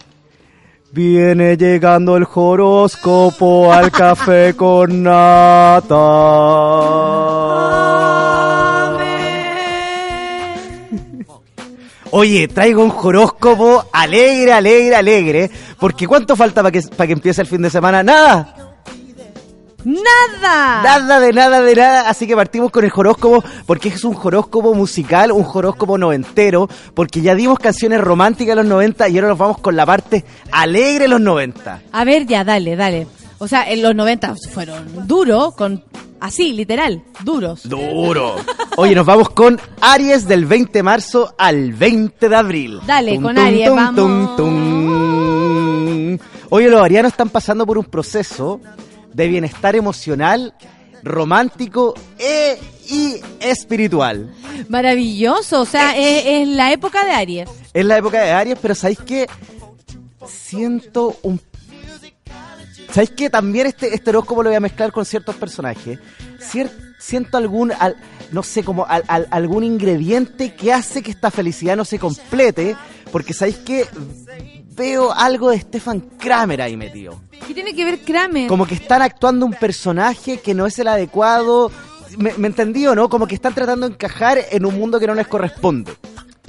Viene llegando el horóscopo al café con nata. Oye, traigo un horóscopo alegre, alegre, alegre. Porque ¿cuánto falta para que, para que empiece el fin de semana? Nada. ¡Nada! Nada de nada de nada, así que partimos con el horóscopo porque es un horóscopo musical, un horóscopo noventero, porque ya dimos canciones románticas en los 90 y ahora nos vamos con la parte alegre de los 90. A ver, ya, dale, dale. O sea, en los 90 fueron duros, con así, literal, duros. Duro. Oye, nos vamos con Aries del 20 de marzo al 20 de abril. Dale, con Aries, vamos. tum. Oye, los arianos están pasando por un proceso de bienestar emocional, romántico e, y espiritual. Maravilloso, o sea, es, es la época de Aries. Es la época de Aries, pero ¿sabéis qué? Siento un... ¿Sabéis qué? También este, este horóscopo lo voy a mezclar con ciertos personajes. Cier- siento algún, al- no sé, como al- al- algún ingrediente que hace que esta felicidad no se complete, porque ¿sabéis qué? Veo algo de Stefan Kramer ahí metido. ¿Qué tiene que ver Kramer? Como que están actuando un personaje que no es el adecuado. ¿Me, me entendí o no? Como que están tratando de encajar en un mundo que no les corresponde.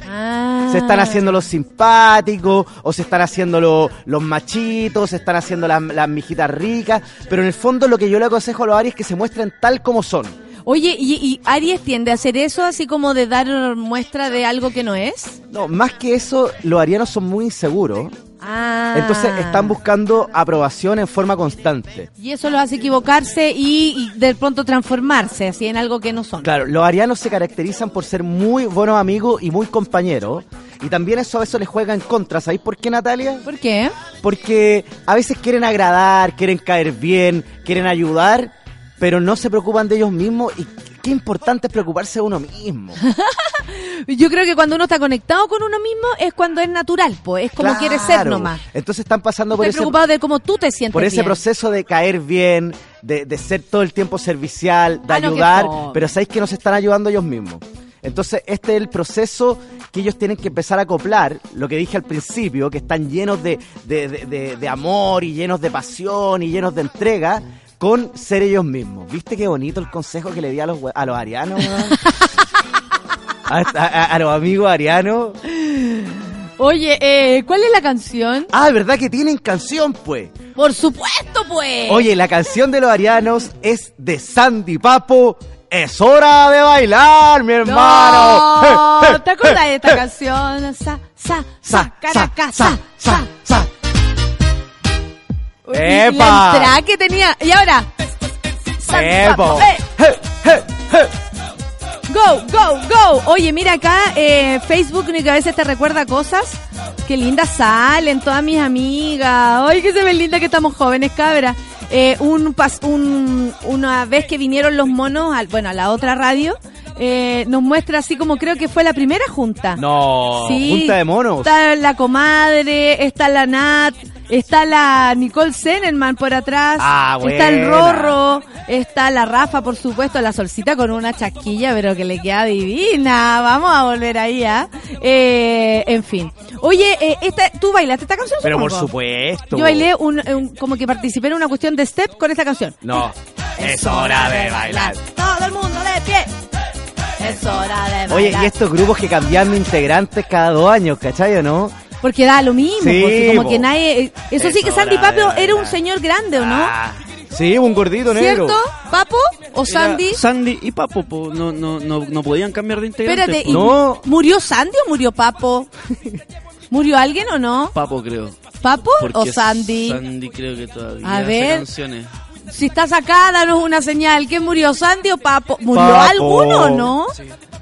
Ah. Se están haciendo los simpáticos, o se están haciendo lo- los machitos, se están haciendo las, las mijitas ricas, pero en el fondo lo que yo le aconsejo a los Aries es que se muestren tal como son. Oye, ¿y, y Aries tiende a hacer eso, así como de dar muestra de algo que no es? No, más que eso, los arianos son muy inseguros, Ah. entonces están buscando aprobación en forma constante. Y eso los hace equivocarse y, y de pronto transformarse así en algo que no son. Claro, los arianos se caracterizan por ser muy buenos amigos y muy compañeros, y también eso a veces les juega en contra. ¿Sabéis por qué, Natalia? ¿Por qué? Porque a veces quieren agradar, quieren caer bien, quieren ayudar, pero no se preocupan de ellos mismos y qué importante es preocuparse de uno mismo. Yo creo que cuando uno está conectado con uno mismo es cuando es natural, pues, es como Claro. quiere ser nomás. Entonces están pasando por Estoy ese, preocupado de cómo tú te sientes por ese bien. proceso de caer bien, de, de ser todo el tiempo servicial, de Ah, ayudar, pero sabéis que no se están ayudando ellos mismos. Entonces, este es el proceso que ellos tienen que empezar a acoplar, lo que dije al principio, que están llenos de- de- de amor y llenos de pasión y llenos de entrega, con ser ellos mismos. ¿Viste qué bonito el consejo que le di a los, a los arianos? a, a- a los amigos arianos. Oye, eh, ¿cuál es la canción? Ah, ¿verdad que tienen canción, pues? Por supuesto, pues. Oye, la canción de los arianos es de Sandy Papo. Es hora de bailar, mi hermano. No, ¿te acuerdas de esta canción? Sa, sa, Sa, sa, sa, sa, sa, sa. ¡Epa! La entrada que tenía. Y ahora. Je. Go, go, go. Oye, mira acá, eh, Facebook ni que a veces te recuerda cosas. Qué lindas salen todas mis amigas. Ay, que se ven lindas que estamos jóvenes, cabra. Eh, un, pas- un- una vez que vinieron los monos, al, bueno, a la otra radio, eh, nos muestra así como creo que fue la primera junta. No, Sí, junta de monos. Está la comadre, está la Nat, está la Nicole Senenman por atrás, Ah, está el. Rorro, está la Rafa, por supuesto, la Solcita con una chasquilla, pero que le queda divina. Vamos a volver ahí, ¿ah? Eh, en fin. Oye, eh, esta, ¿tú bailaste esta canción? Pero por supuesto. Yo bailé un, un- como que participé en una cuestión de step con esta canción. No, es hora de bailar. Todo el mundo de pie. Es hora de bailar. Oye, y estos grupos que cambian de integrantes cada dos años, ¿cachai o no? Porque da lo mismo, Sí, porque como que nadie... eh, Eso sí que Sandy Papo era un señor grande, ¿o no? Ah, sí, un gordito negro. ¿Cierto? ¿Papo o Era Sandy? Sandy y Papo, po, no, no, no, no podían cambiar de integrantes. Espérate. ¿y No. ¿murió Sandy o murió Papo? ¿Murió alguien o no? Papo creo. ¿Papo Porque o Sandy? Sandy creo que todavía A hace ver. canciones. Si estás acá, danos una señal. ¿Quién murió, Sandy o Papo? ¿Murió Papo. alguno o no?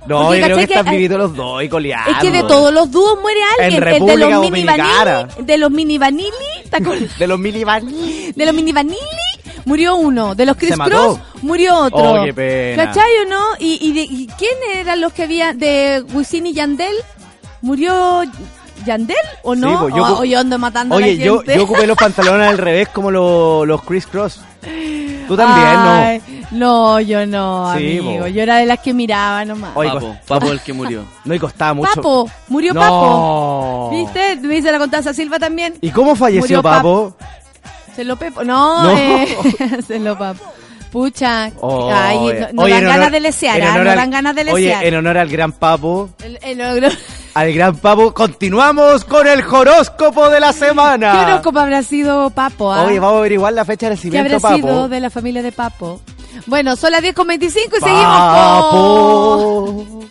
No, Porque yo creo que que están vivitos los dos y coleando. Es que de todos los dúos muere alguien. En el de los mini vanilli, de los mini vanilli. De los mini vanilli. De los mini vanilli murió uno. De los Chris. Cross murió otro. Oh, qué pena. ¿Cachai o no? ¿Y, y, de, y quién eran los que había de Wisin y Yandel? ¿Murió Yandel o no? Sí, pues, yo o, yo ando matando a Oye, la yo, gente. yo ocupé los pantalones al revés como lo- los Chris Cross. Tú también, Ay, No, yo no, Sí, amigo. Yo era de las que miraba nomás. Oye, Papo, cost- Papo el que murió. No, y costaba mucho. Papo, murió no. Papo. ¿Viste? Me dice la Constanza Silva también. ¿Y cómo falleció Murió Papo? Se lo pepo. No, No. eh, se lo papo. Pucha. Oh, Ay, oye. no, no Oye, dan ganas honor- de lesear, ah, no al- dan ganas de Oye, lesear. en honor al gran Papo, El- el ogro- al gran Papo, continuamos con el horóscopo de la semana. ¿Qué horóscopo habrá sido Papo? ah? Oye, vamos a averiguar la fecha de ¿Qué nacimiento habrá Papo. sido de la familia de Papo? Bueno, son las 10 con 25 y seguimos con...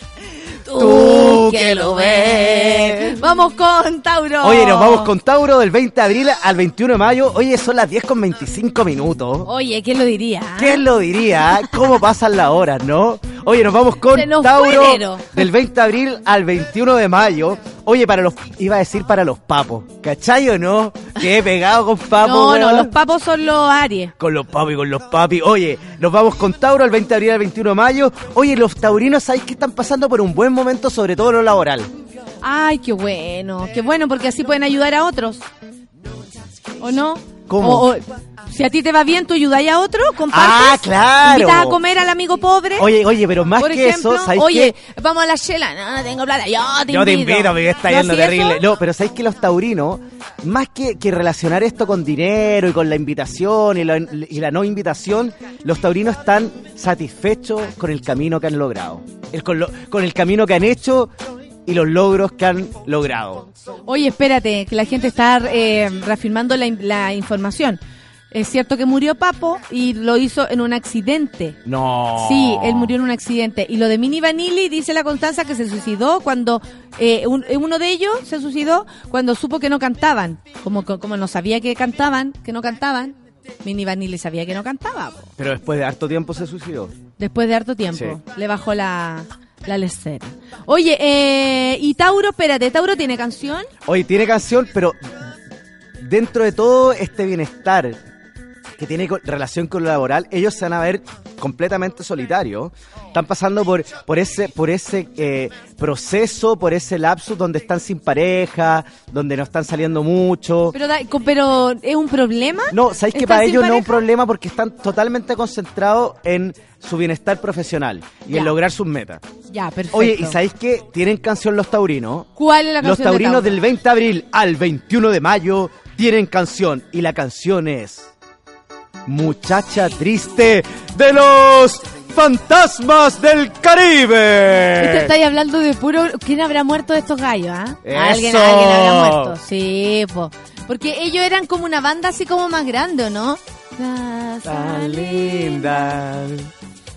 Tú que lo ves. Vamos con Tauro. Oye, nos vamos con Tauro del 20 de abril al 21 de mayo. Oye, son las 10 con 25 minutos. Oye, ¿quién lo diría? ¿Quién lo diría? ¿Cómo pasan las horas, no? Oye, nos vamos con nos Tauro del 20 de abril al 21 de mayo. Oye, para los, iba a decir para los papos, ¿cachai o no? Que he pegado con papos. No, no, los papos son los Aries. Con los papi, con los papi. Oye, nos vamos con Tauro el 20 de abril al 21 de mayo. Oye, los taurinos, ¿sabéis que están pasando por un buen momento, sobre todo en lo laboral? Ay, qué bueno, qué bueno porque así pueden ayudar a otros. ¿O no? ¿Cómo? O- o, si a ti te va bien, tú ayudáis a otro, compartes. Ah, claro. Invitas a comer al amigo pobre. Oye, oye, pero más por que ejemplo, eso, ¿sabéis oye, qué? vamos a la chela. No, tengo plata. Yo te Yo te invito. invito, porque está ¿No yendo terrible. eso? No, pero ¿sabéis que los taurinos, más que, que relacionar esto con dinero y con la invitación y la, y la no invitación, los taurinos están satisfechos con el camino que han logrado. El- con, lo- con el camino que han hecho y los logros que han logrado. Oye, espérate, que la gente está eh, reafirmando la, in- la información. Es cierto que murió Papo y lo hizo en un accidente. No. Sí, él murió en un accidente. Y lo de Mini Vanilli, dice la Constanza que se suicidó cuando eh, un- eh, uno de ellos se suicidó cuando supo que no cantaban. Como, co- como no sabía que cantaban, que no cantaban. Mini Vanilli sabía que no cantaba. po. Pero después de harto tiempo se suicidó. Después de harto tiempo. Sí. Le bajó la, la lecera. Oye, eh, y Tauro, espérate, ¿Tauro tiene canción? Oye, tiene canción, pero dentro de todo este bienestar que tiene relación con lo laboral, ellos se van a ver completamente solitarios, están pasando por, por ese, por ese eh, proceso, por ese lapsus donde están sin pareja, donde no están saliendo mucho. Pero, pero ¿es un problema? No, ¿sabéis que ¿Están para ellos no es un problema porque están totalmente concentrados en su bienestar profesional y Ya. en lograr sus metas? Ya, perfecto. Oye, ¿y sabéis que tienen canción los taurinos? ¿Cuál es la canción Los taurinos del 20 de abril al 21 de mayo tienen canción y la canción es Muchacha Triste de los Fantasmas del Caribe. Este estáis hablando de puro... ¿Quién habrá muerto de estos gallos, ah? Alguien, alguien habrá muerto. Sí, po. Porque ellos eran como una banda así como más grande, ¿o no? Tan linda.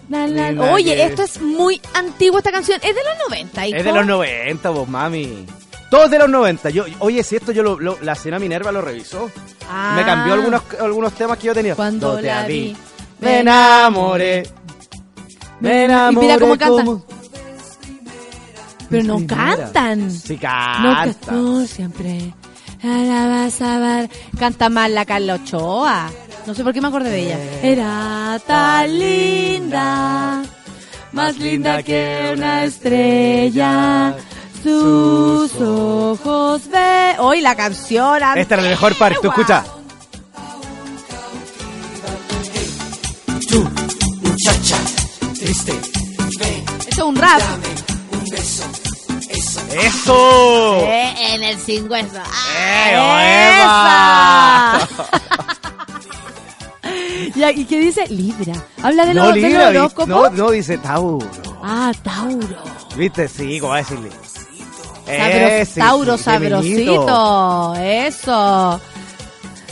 la- la- linda Oye, esto es muy antiguo esta canción. Es de los 90, hijo. Es de los 90, vos, mami. Todos de los 90. Yo, oye, si esto yo lo, lo- la señora Minerva lo revisó. Ah. Me cambió algunos, algunos temas que yo tenía. Cuando te la vi, me enamoré. Me enamoré. Y mira cómo cantan. como- Pero no Primera. cantan. Sí, No, ca- canta. no, siempre. La vas a ver. Canta más la Carla Ochoa. No sé por qué me acordé de ella. Era tan linda, más linda que una estrella. Sus ojos ve. Hoy la canción. Esta es la mejor parte, tú escucha. Tú, muchacha, triste, ven, Esto es un rap. un beso, eso. ¡Eso! Eh, en el sin hueso. ¡Eh, ¡Esa! Eva! Ya, ¿Y qué dice? Libra. Habla de No, los, de los Libra, no, no, dice Tauro. Ah, Tauro. ¿Viste? Sí, ¿cómo va a decirle? Sabros- Tauro sabrosito. Eso.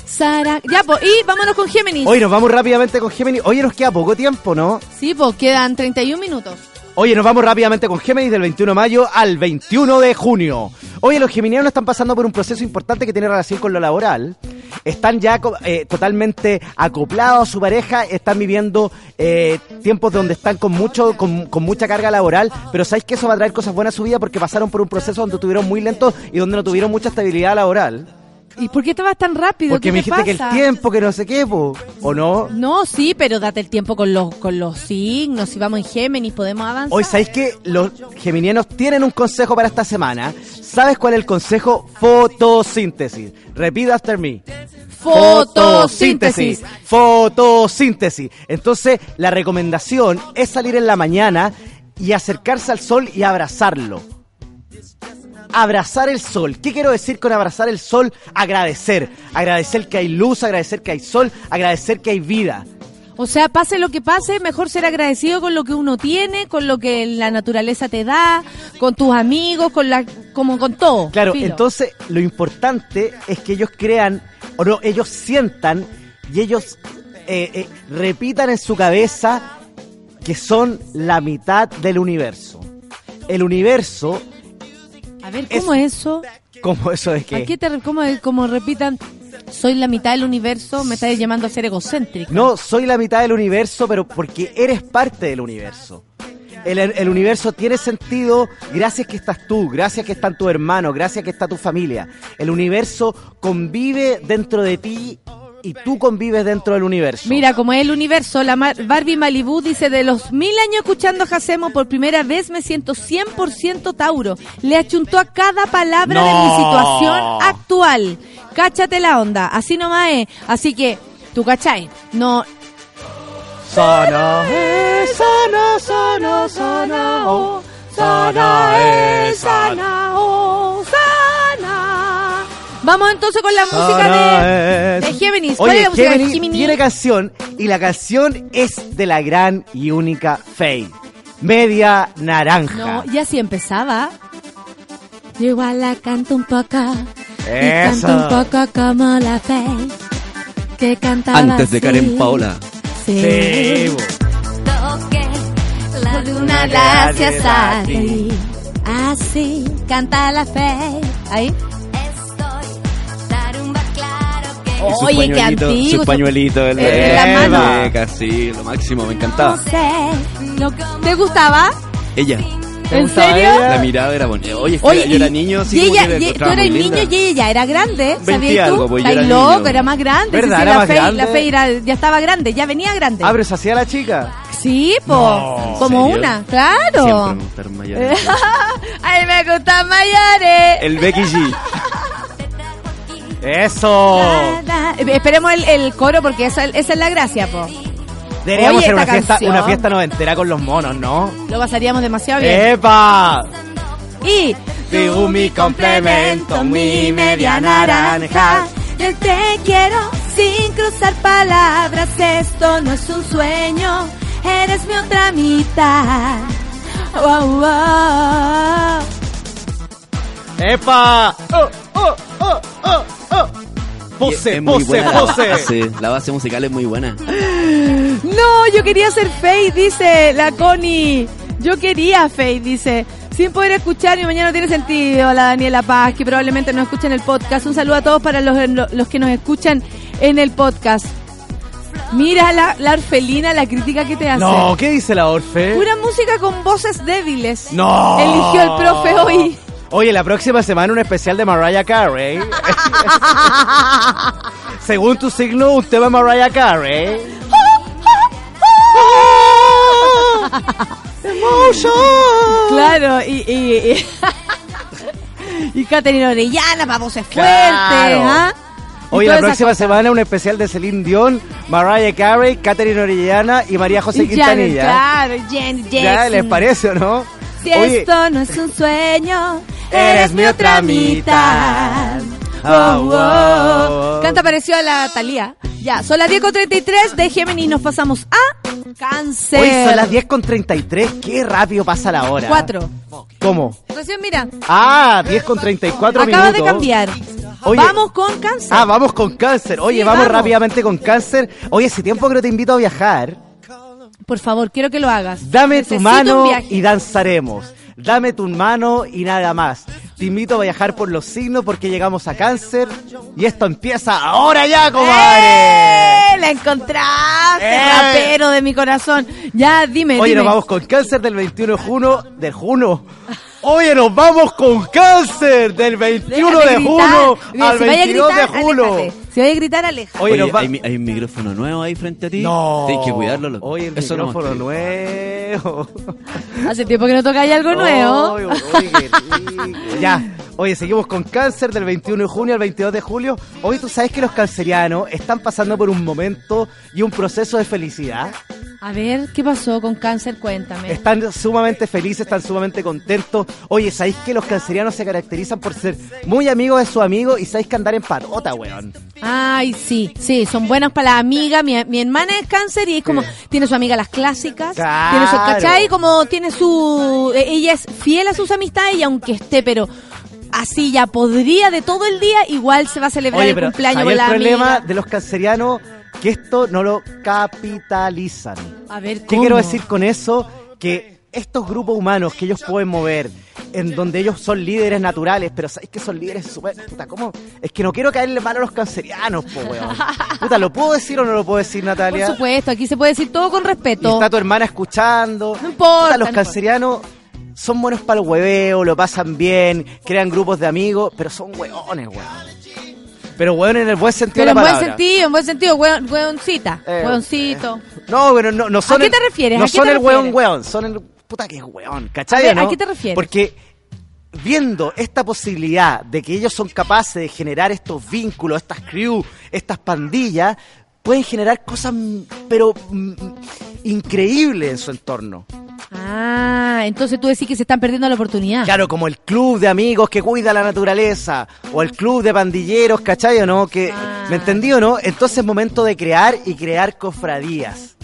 Sara. Ya, pues, y vámonos con Géminis. Oye, nos vamos rápidamente con Géminis. Oye, nos queda poco tiempo, ¿no? Sí, pues quedan 31 minutos. Oye, nos vamos rápidamente con Géminis del 21 de mayo al 21 de junio. Oye, los geminianos están pasando por un proceso importante que tiene relación con lo laboral. Están ya eh, totalmente acoplados a su pareja, están viviendo eh, tiempos donde están con mucho con, con mucha carga laboral, pero sabéis que eso va a traer cosas buenas a su vida porque pasaron por un proceso donde estuvieron muy lentos y donde no tuvieron mucha estabilidad laboral. ¿Y por qué te vas tan rápido? Porque ¿Qué me te dijiste que el tiempo, que no sé qué, po, ¿o no? No, sí, pero date el tiempo con los, con los signos. Si vamos en Géminis, podemos avanzar. Hoy sabéis que los geminianos tienen un consejo para esta semana. ¿Sabes cuál es el consejo? Fotosíntesis. Repeat after me. Fotosíntesis. Fotosíntesis. Entonces, la recomendación es salir en la mañana y acercarse al sol y abrazarlo. Abrazar el sol. ¿Qué quiero decir con abrazar el sol? Agradecer. Agradecer que hay luz, agradecer que hay sol, agradecer que hay vida. O sea, pase lo que pase, mejor ser agradecido con lo que uno tiene, con lo que la naturaleza te da, con tus amigos, con la, como con todo. Claro, Filo. entonces lo importante es que ellos crean, o no, ellos sientan y ellos eh, eh, repitan en su cabeza que son la mitad del universo. El universo, A ver, ¿cómo es eso? como eso de ¿A que... qué te cómo, cómo repitan? Soy la mitad del universo, me estás llamando a ser egocéntrico. No, soy la mitad del universo, pero porque eres parte del universo. El, el universo tiene sentido gracias que estás tú, gracias que están tus hermanos, gracias que está tu familia. El universo convive dentro de ti y tú convives dentro del universo. Mira, como es el universo, la Mar- Barbie Malibu dice, de los mil años escuchando a Jacemo, por primera vez me siento 100% Tauro. Le achuntó a cada palabra de mi situación actual. Cáchate la onda, así nomás es. Así que, tú cachai, no... Sana es, sana, sana, sana, oh, sana es, sana. oh, sana. Vamos entonces con la música de Géminis. ¿Cuál Oye, es la música de Géminis Géminis? tiene canción y la canción es de la gran y única Faye. Media naranja. No, y así empezaba. Yo igual la canto un poco. Y Eso. canto un poco como la fe. Que cantaba Antes de así. Karen Paola. Sí. Sí, bo. Toque la Una gracias a ti. Así canta la fe. Ahí. Y su Oye, qué antiguo. Su pañuelito el Eh, de la mano. Beca, sí, lo máximo, me No encantaba. ¿Te gustaba? Ella, ¿En serio? ella? la mirada era bonita. Oye, Oye, yo era niño, así y como ella, que tú muy niño linda. y ella ya era grande, ¿sabías tú? algo, pues, yo era loco, niño. era más grande. ¿Verdad? sí, sí, ¿Era la más fe, grande? la fe era- ya estaba grande, ya venía grande. Ah, pero se hacía la chica. Sí, po. No. Como ¿En serio? una, claro. Siempre me gustaron mayores. Ay, me gustan mayores. El Becky G. ¡Eso! Da, da. Eh, Esperemos el, el coro porque esa, esa es la gracia, po. Deberíamos Oye, hacer una esta fiesta, una fiesta noventera con los monos, ¿no? Lo pasaríamos demasiado bien. ¡Epa! Y Tú mi complemento, mi media naranja. Yo te quiero sin cruzar palabras. Esto no es un sueño. Eres mi otra mitad. Wow, wow. ¡Epa! ¡Oh, oh, oh, oh, oh! Pose, Es muy pose, buena la- pose. Sí, la base musical es muy buena. No, yo quería ser Faye, dice la Connie. Yo quería Faye, dice. Sin poder escuchar, mi mañana no tiene sentido. La Daniela Paz, que probablemente no escuchen el podcast. Un saludo a todos para los, los que nos escuchan en el podcast. Mira la, la orfelina, la crítica que te hace. No, ¿qué dice la Orfe? Pura música con voces débiles. No. Eligió el profe hoy. Oye, la próxima semana un especial de Mariah Carey. Según tu signo, un tema de Mariah Carey. Claro, y. Y, y, y Catherine Orellana para voces fuertes. Claro. ¿ah? Oye, la próxima semana un especial de Celine Dion, Mariah Carey, Catherine Orellana y María José Y Janet, Quintanilla. claro, Janet ¿Ya les parece o no? Si Oye, esto no es un sueño, Eres mi otra mitad. Oh, wow. Canta pareció a la Talía. Ya, son las 10.33 de Géminis, nos pasamos a Cáncer. hoy son las 10 con 33, qué rápido pasa la hora. 4. ¿Cómo? Recién mira, Ah, 10 con 34 acaba minutos. de cambiar. Oye. Vamos con Cáncer. Ah, vamos con cáncer. Oye, Sí, vamos, vamos. rápidamente con cáncer. Oye, hace tiempo que no te invito a viajar. Por favor, quiero que lo hagas. Dame Necesito tu mano y danzaremos. Dame tu mano y nada más. Te invito a viajar por los signos porque llegamos a cáncer y esto empieza ahora ya, comadre. ¡Eh! ¡La encontraste, ¡Eh! rapero de mi corazón! Ya, dime, Oye, dime. nos vamos con cáncer del 21 de junio. ¿De junio? Oye, nos vamos con cáncer del 21 Déjate de junio al si vaya a 22 de aléjate. Si vaya a gritar, aleja. Oye, Oye, nos va- hay, un micrófono nuevo ahí frente a ti. No. Tienes que cuidarlo, loco. Oye, el Eso no micrófono más. nuevo. Hace tiempo que no tocáis algo nuevo. Oye, oye, qué rico. ya, oye, seguimos con cáncer del 21 de junio al 22 de julio. Hoy tú sabes que los cancerianos están pasando por un momento y un proceso de felicidad. A ver, ¿qué pasó con cáncer? Cuéntame. Están sumamente felices, están sumamente contentos. Oye, ¿sabéis que los cancerianos se caracterizan por ser muy amigos de sus amigos y sabéis que andar en patota, weón? Ay, sí, sí, son buenas para la amiga. Mi, mi hermana es cáncer y es como, tiene su amiga las clásicas. Claro. Tiene su, ¿cachai? Como tiene su, eh, ella es fiel a sus amistades y aunque esté, pero así ya podría de todo el día, igual se va a celebrar Oye, el cumpleaños ¿sabéis con la el problema amiga. de los cancerianos? Que esto no lo capitalizan. A ver, ¿Qué ¿cómo? quiero decir con eso? Que estos grupos humanos que ellos pueden mover, en donde ellos son líderes naturales, pero ¿sabéis que son líderes súper... Puta, ¿cómo? Es que no quiero caerle mal a los cancerianos, po, weón. Puta, ¿lo puedo decir o no lo puedo decir, Por Natalia? supuesto, aquí se puede decir todo con Y respeto. está tu hermana escuchando. No importa, Puta, los no cancerianos son buenos para el hueveo, lo pasan bien, crean grupos de amigos, pero son hueones, weón. Pero weón en el buen sentido Pero en de la buen palabra. sentido, en buen sentido, weón, weoncita, Eh, weoncito. No, pero no, no son ¿A qué te refieres? No ¿A qué son te el weón refieres? weón, son el puta que es weón, ¿cachai? A ver, no? ¿a qué te refieres? Porque viendo esta posibilidad de que ellos son capaces de generar estos vínculos, estas crew, estas pandillas, pueden generar cosas, mm, pero mm, increíbles en su entorno. Ah, entonces tú decís que se están perdiendo la oportunidad. Claro, como el club de amigos que cuida la naturaleza, o el club de pandilleros, ¿cachai o no? Que, Ah. ¿Me entendí o no? Entonces es momento de crear y crear cofradías.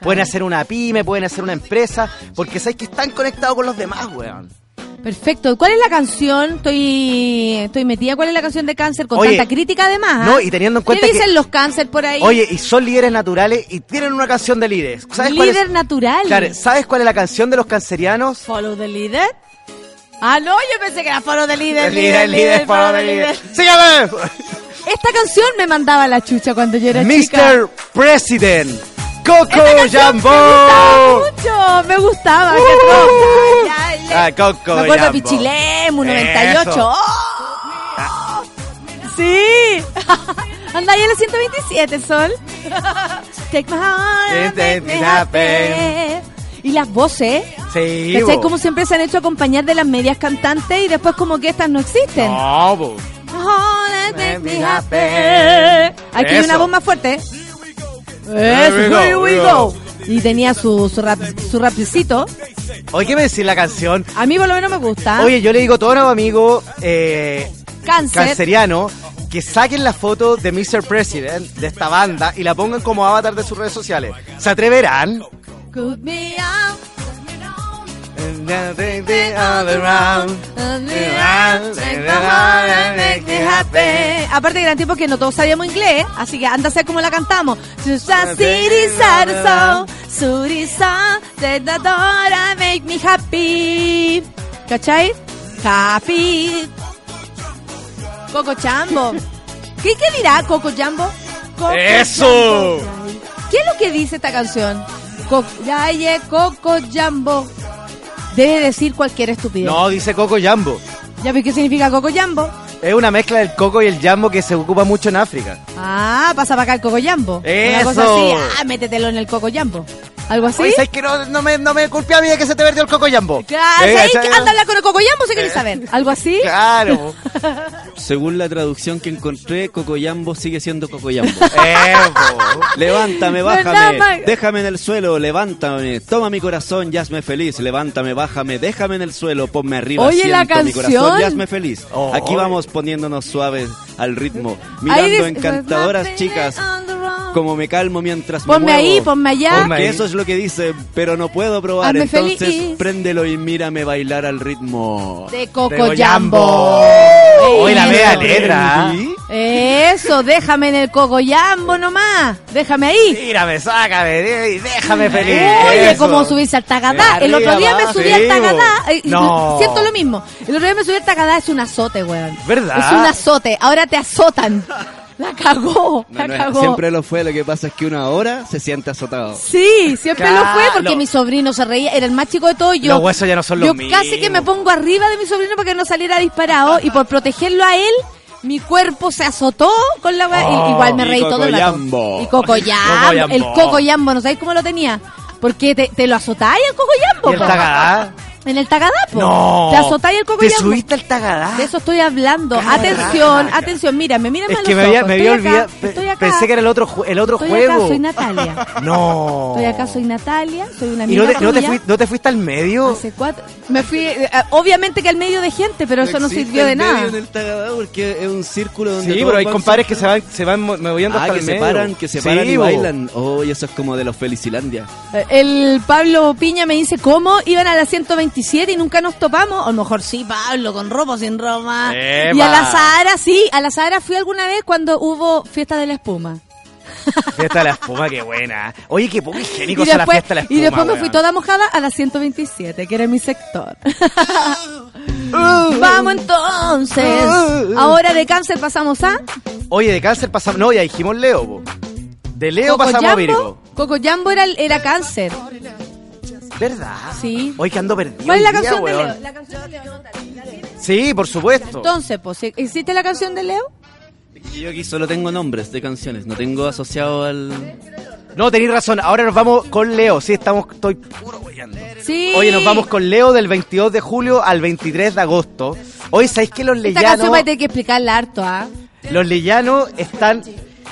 Pueden hacer una pyme, pueden hacer una empresa, porque sabes que están conectados con los demás, weón. Perfecto. ¿Cuál es la canción? Estoy estoy metida. ¿Cuál es la canción de cáncer con Oye, tanta crítica además? ah? no, y teniendo en cuenta ¿Qué dicen que- los cáncer por ahí? Oye, y son líderes naturales y tienen una canción de líderes. ¿Sabes cuál líder natural. Claro, ¿sabes cuál es la canción de los cancerianos? Follow the leader. Ah, no, yo pensé que era follow the leader. El líder, líder, follow the leader. ¡Sígame! Esta canción me mandaba la chucha cuando yo era chica. Mr. President, Coco gustaba mucho, me gustaba. Uh. troca. Ya, ya. Ah, Coco Me acuerdo de. Pichilemu, 98. Eso. ¡Oh! Sí. Anda ahí en el 127, Sol. Take my heart make me happy. Y las voces, Sí, ¿cachai? Como siempre se han hecho acompañar de las medias cantantes y después como que estas no existen. No, bo. Oh, make me happy. Aquí hay una voz más fuerte. Eso, Here we go. Y tenía su, su, rap, su rapcito. Oye, ¿qué me decís la canción? A mí por lo menos me gusta. Oye, yo le digo a todos los amigos eh, Cáncer. cancerianos que saquen la foto de Mr. President, de esta banda, y la pongan como avatar de sus redes sociales. ¿Se atreverán? Out. Aparte que eran tiempos que no todos sabíamos inglés, así que anda a ser como la cantamos. Make me happy. ¿Cachai? Happy. Coco Chambo. ¿Qué, qué dirá Coco Jambo? Coco ¡Eso! Jambo. ¿Qué es lo que dice esta canción? Co Coco Jambo. Debe decir cualquier estupidez. No, dice Coco Jambo. ¿Ya ves qué significa Coco Jambo? Es una mezcla del coco y el jambo que se ocupa mucho en África. Ah, pasa para acá el Coco Jambo. Una ¡Eso! cosa así, ah, métetelo en el Coco Jambo. ¿Algo así? Oye, ¿sabes que no, no me, no me culpe a mí de que se te perdió el coco jambo? Claro, Eh, ¿sabes ¿sabes? qué? Anda a hablar con el Coco Jambo si querés saber. ¿Algo así? Claro. Según la traducción que encontré, Cocoyambo sigue siendo Cocoyambo. Evo. Levántame, bájame, déjame en el suelo, levántame, toma mi corazón, y hazme feliz, levántame, bájame, déjame en el suelo, ponme arriba, Oye, la siento mi canción. corazón, y hazme feliz. Oh. Aquí vamos poniéndonos suaves al ritmo, mirando encantadoras chicas, como me calmo mientras me Ponme muevo. ahí, ponme allá. Ponme Que ahí. eso es lo que dice, pero no puedo probar, Hazme entonces feliz. préndelo y mírame bailar al ritmo. De Coco Coco Jambo. Oye, la media letra. Eso, déjame en el Coco Jambo nomás. Déjame ahí. Tírame, sácame, déjame feliz. Oye, Eso. como subirse al Tagadá. El otro día me Arriba, subí al sí, Tagadá. bo. eh, y No. Siento lo mismo. El otro día me subí al Tagadá. Es un azote, weón. ¿Verdad? Es un azote. Ahora te azotan. La cagó. No, La no, cagó. siempre lo fue, lo que pasa es que una hora se siente azotado. Sí, siempre lo fue porque mi sobrino se reía, era el más chico de todos. Yo, Los huesos ya no son los Yo mismos. casi que me pongo arriba de mi sobrino para que no saliera disparado y por protegerlo a él, mi cuerpo se azotó con la Oh, Igual me reí todo el rato. Cocoyambo. Y Cocoyambo. Cocoyambo. El Cocoyambo, ¿no sabéis cómo lo tenía? Porque te, te lo azotáis el Cocoyambo. ¿Y? En el Tagadá, po. No. Te azotáis el ¿Te Cocoyambo. subiste al tagadá? De eso estoy hablando. Caraca. Atención, atención, mírame, mírame Es a que los me había, ojos. me había Estoy acá, olvidado. pe- estoy acá. Pensé que era el otro, el otro Estoy juego. acá, soy Natalia. No. Estoy acá, soy Natalia, soy una ¿Y amiga no te, no, te fuiste, no te fuiste al medio? Hace cuatro. Me fui, eh, obviamente que al medio de gente, pero eso no sirvió de el medio nada. en el Tagadá porque es un círculo donde Sí, pero hay compadres que se van, se van mo- moviendo Ah, hasta que el se medio. paran, que se paran Sí, y bo. bailan. Oh, y eso es como de los Felicilandia. Eh, El Pablo Piña me dice, ¿cómo iban a la 127 y nunca nos topamos? A lo mejor sí, Pablo, con ropa o sin. ¡Epa! Y a la Sahara, sí, a la Sahara fui alguna vez cuando hubo fiesta de la espuma. Fiesta de la espuma, qué buena. Oye, qué poco higiénico Y la después, fiesta de la espuma. y después me weón. fui toda mojada a la 127, que era mi sector. Vamos entonces. Ahora de cáncer pasamos a... Oye, de cáncer pasamos. No, ya dijimos Leo, po. De Leo Coco pasamos a. Virgo. Coco Jambo era, era cáncer. ¿Verdad? Sí. Hoy que ando perdido. ¿Cuál es la día, canción de. Leo? La canción de Leo. Sí, por supuesto. Entonces, pues, ¿existe la canción de Leo? Yo aquí solo tengo nombres de canciones, no tengo asociado al... No, tenéis razón. Ahora nos vamos con Leo. Sí, estamos, estoy puro weyando. Sí. Oye, nos vamos con Leo del 22 de julio al 23 de agosto. Hoy, ¿sabéis que los Esta leyanos, canción va a tener que explicarla harto, ¿ah? los leyanos están,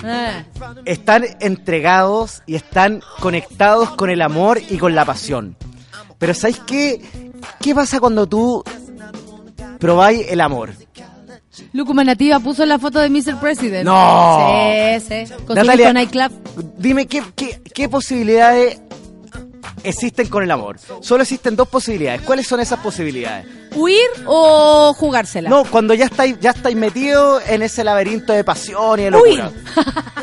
Ah. están entregados y están conectados con el amor y con la pasión? Pero ¿sabéis qué? ¿Qué pasa cuando tú probáis el amor? Lucuma Nativa puso la foto de Mr. President. No. Sí, sí. Con Natalia, nightclub. Dime, ¿qué, qué, qué posibilidades existen con el amor? Solo existen dos posibilidades. ¿Cuáles son esas posibilidades? ¿Huir o jugársela? No, cuando ya estáis, ya estáis metidos en ese laberinto de pasión y de locura.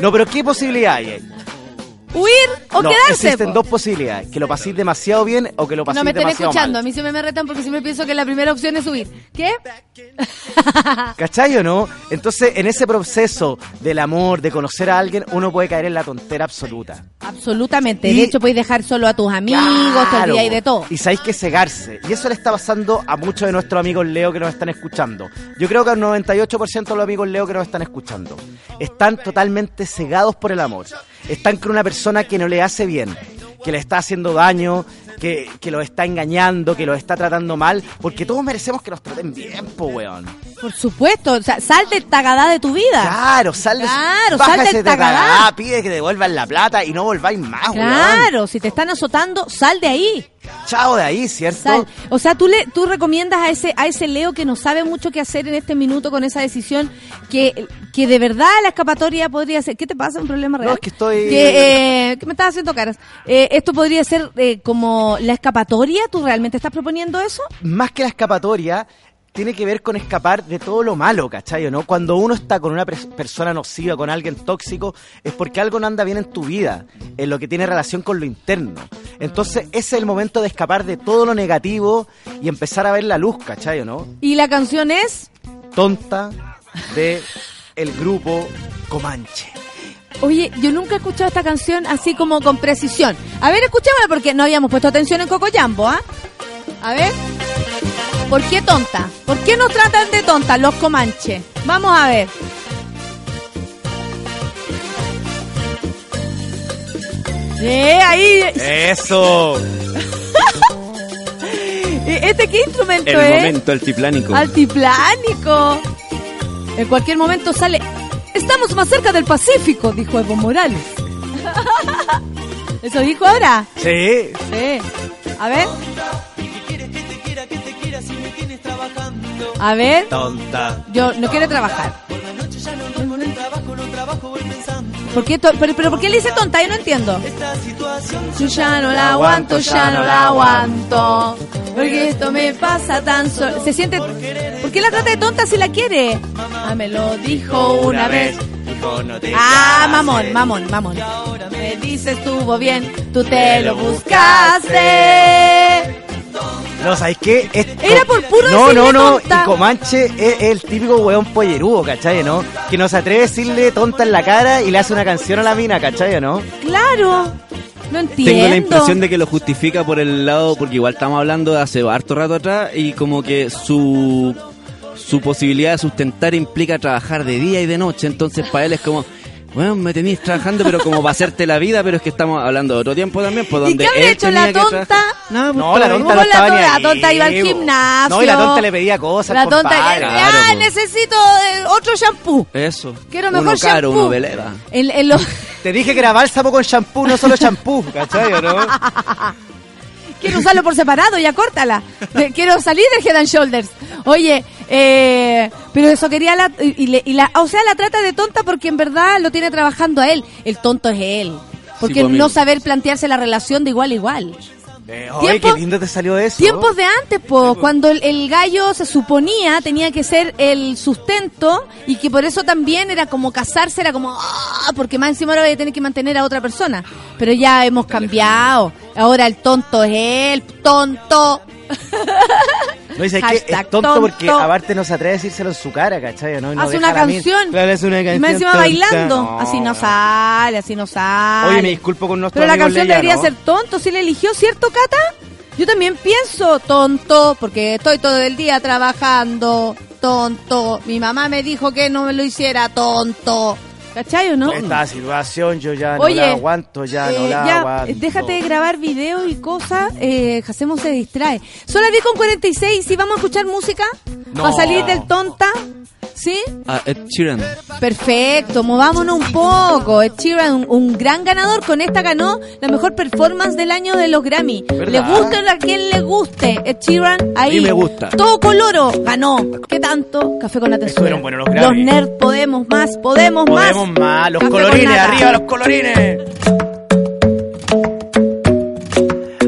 No, pero ¿qué posibilidades hay? ¿Huir o no, quedarse? existen po? dos posibilidades. Que lo paséis demasiado bien o que lo paséis No me estén demasiado escuchando, a mal. mí siempre me retan porque siempre pienso que la primera opción es huir. ¿Qué? ¿Cachai o no? Entonces, en ese proceso del amor, de conocer a alguien, uno puede caer en la tontera absoluta. Absolutamente. Y- De hecho, podéis dejar solo a tus amigos, Claro. olvidáis de todo. Y sabéis que cegarse. Y eso le está pasando a muchos de nuestros amigos Leo que nos están escuchando. Yo creo que al 98% de los amigos Leo que nos están escuchando están totalmente cegados por el amor. Están con una persona que no le hace bien, que le está haciendo daño, que, que lo está engañando, que lo está tratando mal, porque todos merecemos que nos traten bien, po, weón. Por supuesto, o sea, sal del tagadá de tu vida. Claro, sal de Claro, baja sal del tagadá. tagadá, pide que devuelvan la plata y no volváis más, weón. Claro, si te están azotando, sal de ahí. Chao de ahí, ¿cierto? Sal. O sea, tú le tú recomiendas a ese a ese Leo que no sabe mucho qué hacer en este minuto con esa decisión que, que de verdad la escapatoria podría ser. ¿Qué te pasa? ¿Un problema real? No, es que estoy- Que, eh, que me estás haciendo caras. Eh, esto podría ser eh, como la escapatoria. ¿Tú realmente estás proponiendo eso? más que la escapatoria, tiene que ver con escapar de todo lo malo, ¿cachai? ¿no? Cuando uno está con una pers- persona nociva, con alguien tóxico, es porque algo no anda bien en tu vida, en lo que tiene relación con lo interno. Entonces, ese es el momento de escapar de todo lo negativo y empezar a ver la luz, ¿cachai? ¿no? Y la canción es. Tonta de el grupo Comanche. Oye, yo nunca he escuchado esta canción así como con precisión. A ver, escuchémosla porque no habíamos puesto atención en Cocoyambo, ¿ah? A ver. ¿Por qué tonta? ¿Por qué nos tratan de tonta los comanches? Vamos a ver. Eh, ahí. ¡Eso! Eh, ¿Este qué instrumento El es? momento altiplánico. Altiplánico. En cualquier momento sale. Estamos más cerca del Pacífico, dijo Evo Morales. ¿Eso dijo ahora? Sí. Sí. A ver. A ver. Tonta. Yo no quiero trabajar. ¿Por qué pero, pero ¿por qué le dice tonta? Yo no entiendo. Yo ya no la aguanto, ya no la aguanto. Porque esto me pasa tan solo. Se siente. ¿Por qué la trata de tonta si la quiere? Ah, me lo dijo una vez. Ah, mamón, mamón, mamón. Me dice estuvo bien, tú te lo buscaste. No, ¿sabes qué? Es- Era por puro No, no, no. tonta. Y Comanche es, es el típico weón pollerudo, ¿cachai? ¿No? Que no se atreve a decirle tonta en la cara y le hace una canción a la mina, ¿cachai? ¿No? Claro. No entiendo. Tengo la impresión de que lo justifica por el lado, porque igual estamos hablando de hace harto rato atrás y como que su su posibilidad de sustentar implica trabajar de día y de noche, entonces para él es como, bueno, me tenéis trabajando, pero como para hacerte la vida, pero es que estamos hablando de otro tiempo también, pues ¿Y donde qué habría él hecho la que tonta? No, pues, No, la tonta ¿Cómo no la estaba ni? La tonta iba al po. gimnasio. No, y la tonta le pedía cosas, La tonta compadre. Claro, ya, po. necesito eh, otro shampoo. Eso. Quiero uno mejor caro, shampoo. uno veleda. En, en los- Te dije que era bálsamo con champú, no solo champú, ¿cachai? ¿o ¿No? quiero usarlo por separado, ya córtala. De- quiero salir del Head and Shoulders. Oye, eh, pero eso quería la, y, le- y la, o sea, la trata de tonta porque en verdad lo tiene trabajando a él. El tonto es él. Porque pues, no saber plantearse la relación de igual a igual. Eh, oye, qué lindo te salió eso. Tiempos de antes, po, cuando el, el gallo se suponía tenía que ser el sustento y que por eso también era como casarse, era como, ah, porque más encima ahora voy a tener que mantener a otra persona. Pero ya hemos cambiado. Ahora el tonto es él, tonto. No, y sabes que es tonto, porque aparte no se atreve a decírselo en su cara, ¿cachai? ¿no? Y una canción. Claro, hace una Y canción. más encima tonta. bailando. Así no sale, así no sale. Oye, me disculpo con nuestro Pero la canción Leia, debería ¿no? ser tonto, si le eligió, ¿cierto, Cata? Yo también pienso tonto, porque estoy todo el día trabajando, tonto. Mi mamá me dijo que no me lo hiciera tonto. ¿Cachai o no? Esta situación yo ya no Oye, la aguanto, ya no Eh, la ya, aguanto. déjate de grabar videos y cosas, eh, hacemos se distrae. Son las 10 con 46, ¿sí vamos a escuchar música? No. ¿Va a salir del tonta? ¿Sí? Ah, Ed Sheeran. Perfecto, movámonos un poco. Ed Sheeran, un, un gran ganador. Con esta ganó la mejor performance del año de los Grammy. ¿Verdad? Le guste a quien le guste. Ed Sheeran, ahí. A me gusta. Todo coloro, ganó. ¿Qué tanto? Café con atención. Estuvieron buenos los Grammy. nerds podemos más, podemos, Podemos más. más, los Café colorines, arriba los colorines.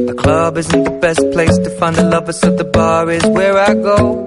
The club isn't the best place to find the lovers, so the bar is where I go.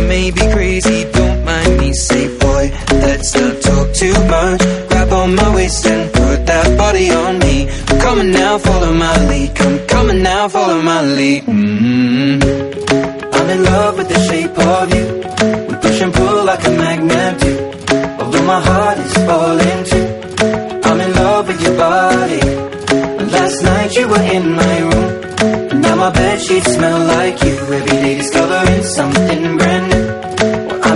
I may be crazy, don't mind me. Say, boy, let's not talk too much. Grab on my waist and put that body on me. Come on now, follow my lead. Come on now, follow my lead. mm I'm in love with the shape of you. We push and pull like a magnet do. Although my heart is falling too. I'm in love with your body. Last night you were in my room. Now my bed sheets smell like you. Every day discovering something brand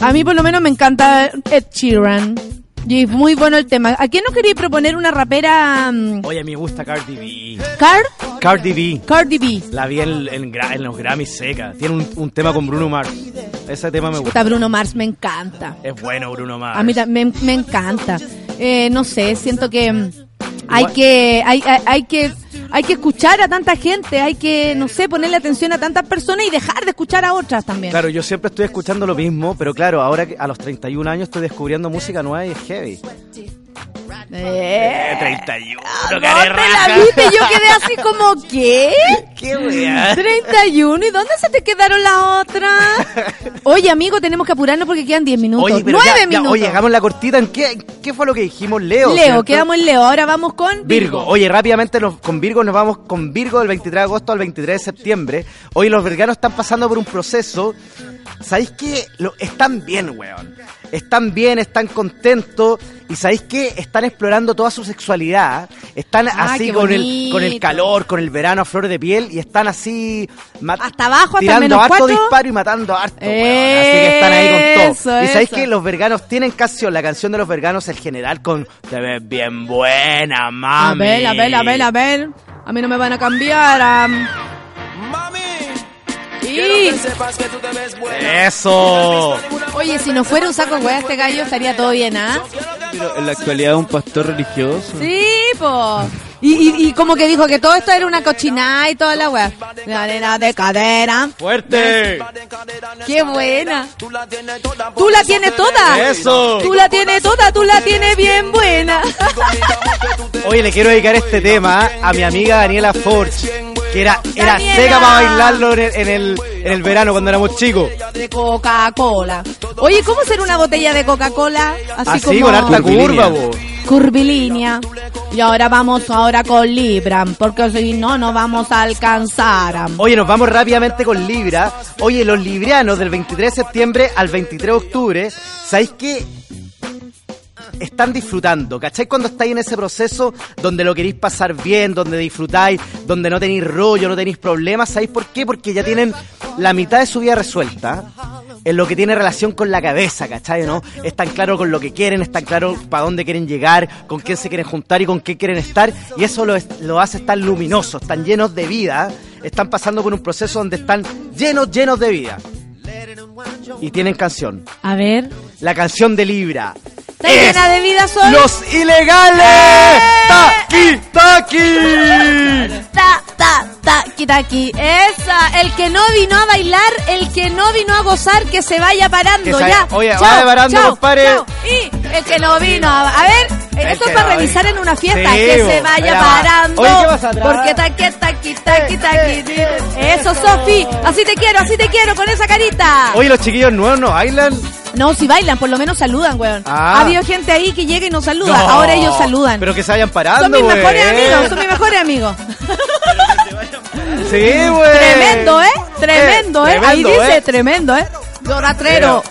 A mí por lo menos me encanta Ed Sheeran. Y es muy bueno el tema. ¿A quién no queréis proponer una rapera mm, Oye, a mí me gusta Cardi B. Car? Cardi B. Cardi B. La vi en, en en los Grammys seca. Tiene un, un tema con Bruno Mars. Ese tema me gusta. Bruno Mars me encanta. Es bueno Bruno Mars. A mí también me, encanta. Eh, no sé, siento que mm, hay que hay, hay, hay que hay que escuchar a tanta gente, hay que no sé, ponerle atención a tantas personas y dejar de escuchar a otras también. Claro, yo siempre estoy escuchando lo mismo, pero claro, ahora a los 31 años estoy descubriendo música nueva y es heavy. Eh, 31, ¿Dónde la viste? Yo quedé así como, ¿qué? ¿Qué wea? 31, ¿y dónde se te quedaron las otras? Oye, amigo, tenemos que apurarnos porque quedan 10 minutos. Oye, pero 9 ya- ya, minutos. oye, hagamos la cortita. ¿En qué, qué fue lo que dijimos, Leo? Leo, ¿cierto? quedamos en Leo. Ahora vamos con Virgo. Oye, rápidamente nos- con Virgo nos vamos con Virgo del 23 de agosto al 23 de septiembre. Hoy los virganos están pasando por un proceso. ¿Sabéis qué? Lo, están bien, weón. Están bien, están contentos. Y ¿sabéis qué? Están explorando toda su sexualidad. Están Ah, así con el, con el calor, con el verano a flor de piel. Y están así... Hasta abajo, hasta tirando menos harto cuatro. disparo y matando harto, weón. Así que están ahí con Eso, todo. Y sabéis que los verganos tienen canción, la canción de los verganos, el general con Te ves bien buena, A mami. ver, a ver, a ver, a ver. A mí no me van a cambiar. am. Eso. Oye, si no fuera un saco hueá este gallo estaría todo bien, ¿ah? Pero en la actualidad es un pastor religioso. Sí, po. Y, y, y como que dijo que todo esto era una cochinada y toda la weá. La arena de cadera. Fuerte. Qué buena. Tú la tienes toda. Eso. Tú la tienes toda, tú la tienes bien buena. Oye, le quiero dedicar este tema a mi amiga Daniela Forge, que era, era Daniela. seca para bailarlo en el, en el, en el verano cuando éramos chicos. De Coca-Cola. Oye, ¿cómo hacer una botella de Coca-Cola? Así, Así como con harta curva, po. curvilínea. Y ahora vamos ahora con Libra, porque si no, no vamos a alcanzar. Oye, nos vamos rápidamente con Libra. Oye, los librianos del 23 de septiembre al 23 de octubre, ¿sabéis qué? Están disfrutando, ¿cachai? Cuando estáis en ese proceso donde lo queréis pasar bien, donde disfrutáis, donde no tenéis rollo, no tenéis problemas, ¿sabéis por qué? Porque ya tienen la mitad de su vida resuelta en lo que tiene relación con la cabeza, ¿cachai? ¿no? Están claros con lo que quieren, están claros para dónde quieren llegar, con quién se quieren juntar y con qué quieren estar, y eso lo, lo hace estar luminosos, están llenos de vida, están pasando por un proceso donde están llenos, llenos de vida. Y tienen canción. A ver. La canción de Libra. ¿Está es llena de vida soy? ¡Los ilegales! ¡Taqui, taqui! Ta, ta, ta, aquí. Esa, el que no vino a bailar, el que no vino a gozar, que se vaya parando se- ya. oye, Chao, vaya parando, compadre. Y el que no vino a... A ver, esto es para no revisar en una fiesta, Sí, que se vaya parando. Oye, ¿qué pasa atrás? Porque taqui, taqui, taqui, taqui. Eso, Sofi, así te quiero, así te quiero, con esa carita. Oye, los chiquillos nuevos no bailan. No, si bailan, por lo menos saludan, weón. Ah. Ha habido gente ahí que llega y no saluda. No, Ahora ellos saludan. Pero que se vayan parando, son mis mejores amigos, son mis mejores amigos. Sí, güey. Tremendo, ¿eh? Tremendo, Eh, ¿eh? Ahí dice, ¿eh? tremendo, ¿eh? Yo ratrero.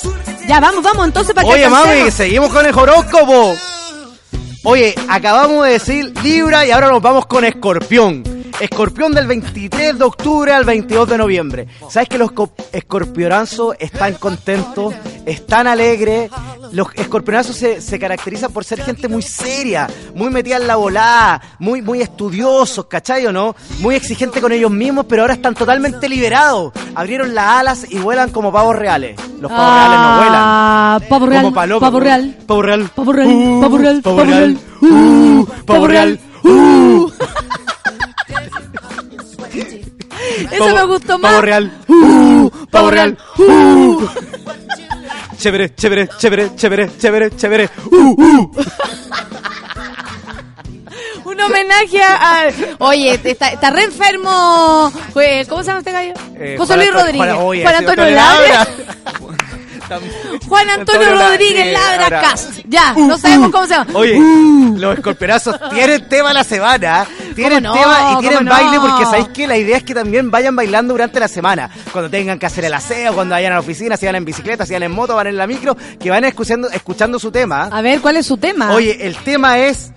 Ya, vamos, vamos, entonces para que Oye, mami, alcancemos. seguimos con el horóscopo. Oye, acabamos de decir Libra y ahora nos vamos con Escorpión. Escorpión del 23 de octubre al 22 de noviembre. ¿Sabes que los co- escorpionazos están contentos, están alegres? Los escorpionazos se, se caracterizan por ser gente muy seria, muy metida en la volada, muy, muy estudiosos, ¿cachai o no? Muy exigente con ellos mismos, pero ahora están totalmente liberados. Abrieron las alas y vuelan como pavos reales. Los pavos reales no vuelan. Ah, pavo real, Como pa' loco, pavo real. Pavo real. Pavo real, Uh, pavo real, pavo pavo real. Real. Uh, Pavo pavo real. Uh. Eso me gustó más. Pavo real. Uh, pavo real. Uh. Chévere, chévere, chévere, chévere, chévere, chévere. Uh, uh. Un homenaje a... Oye, está, está re enfermo. Jue- ¿Cómo se llama este gallo? Eh, José Juan Luis Rodríguez. Juan- Juan Antonio Antonio Labra. Juan Antonio Rodríguez Labra Labra. Cast. Ya, no sabemos cómo se llama. Oye, los escorpionazos tienen tema la semana, tienen no? tema y tienen baile porque sabéis que la idea es que también vayan bailando durante la semana, cuando tengan que hacer el aseo, cuando vayan a la oficina, si van en bicicleta, si van en moto, van en la micro, que van escuchando, escuchando su tema. A ver, ¿cuál es su tema? Oye, el tema es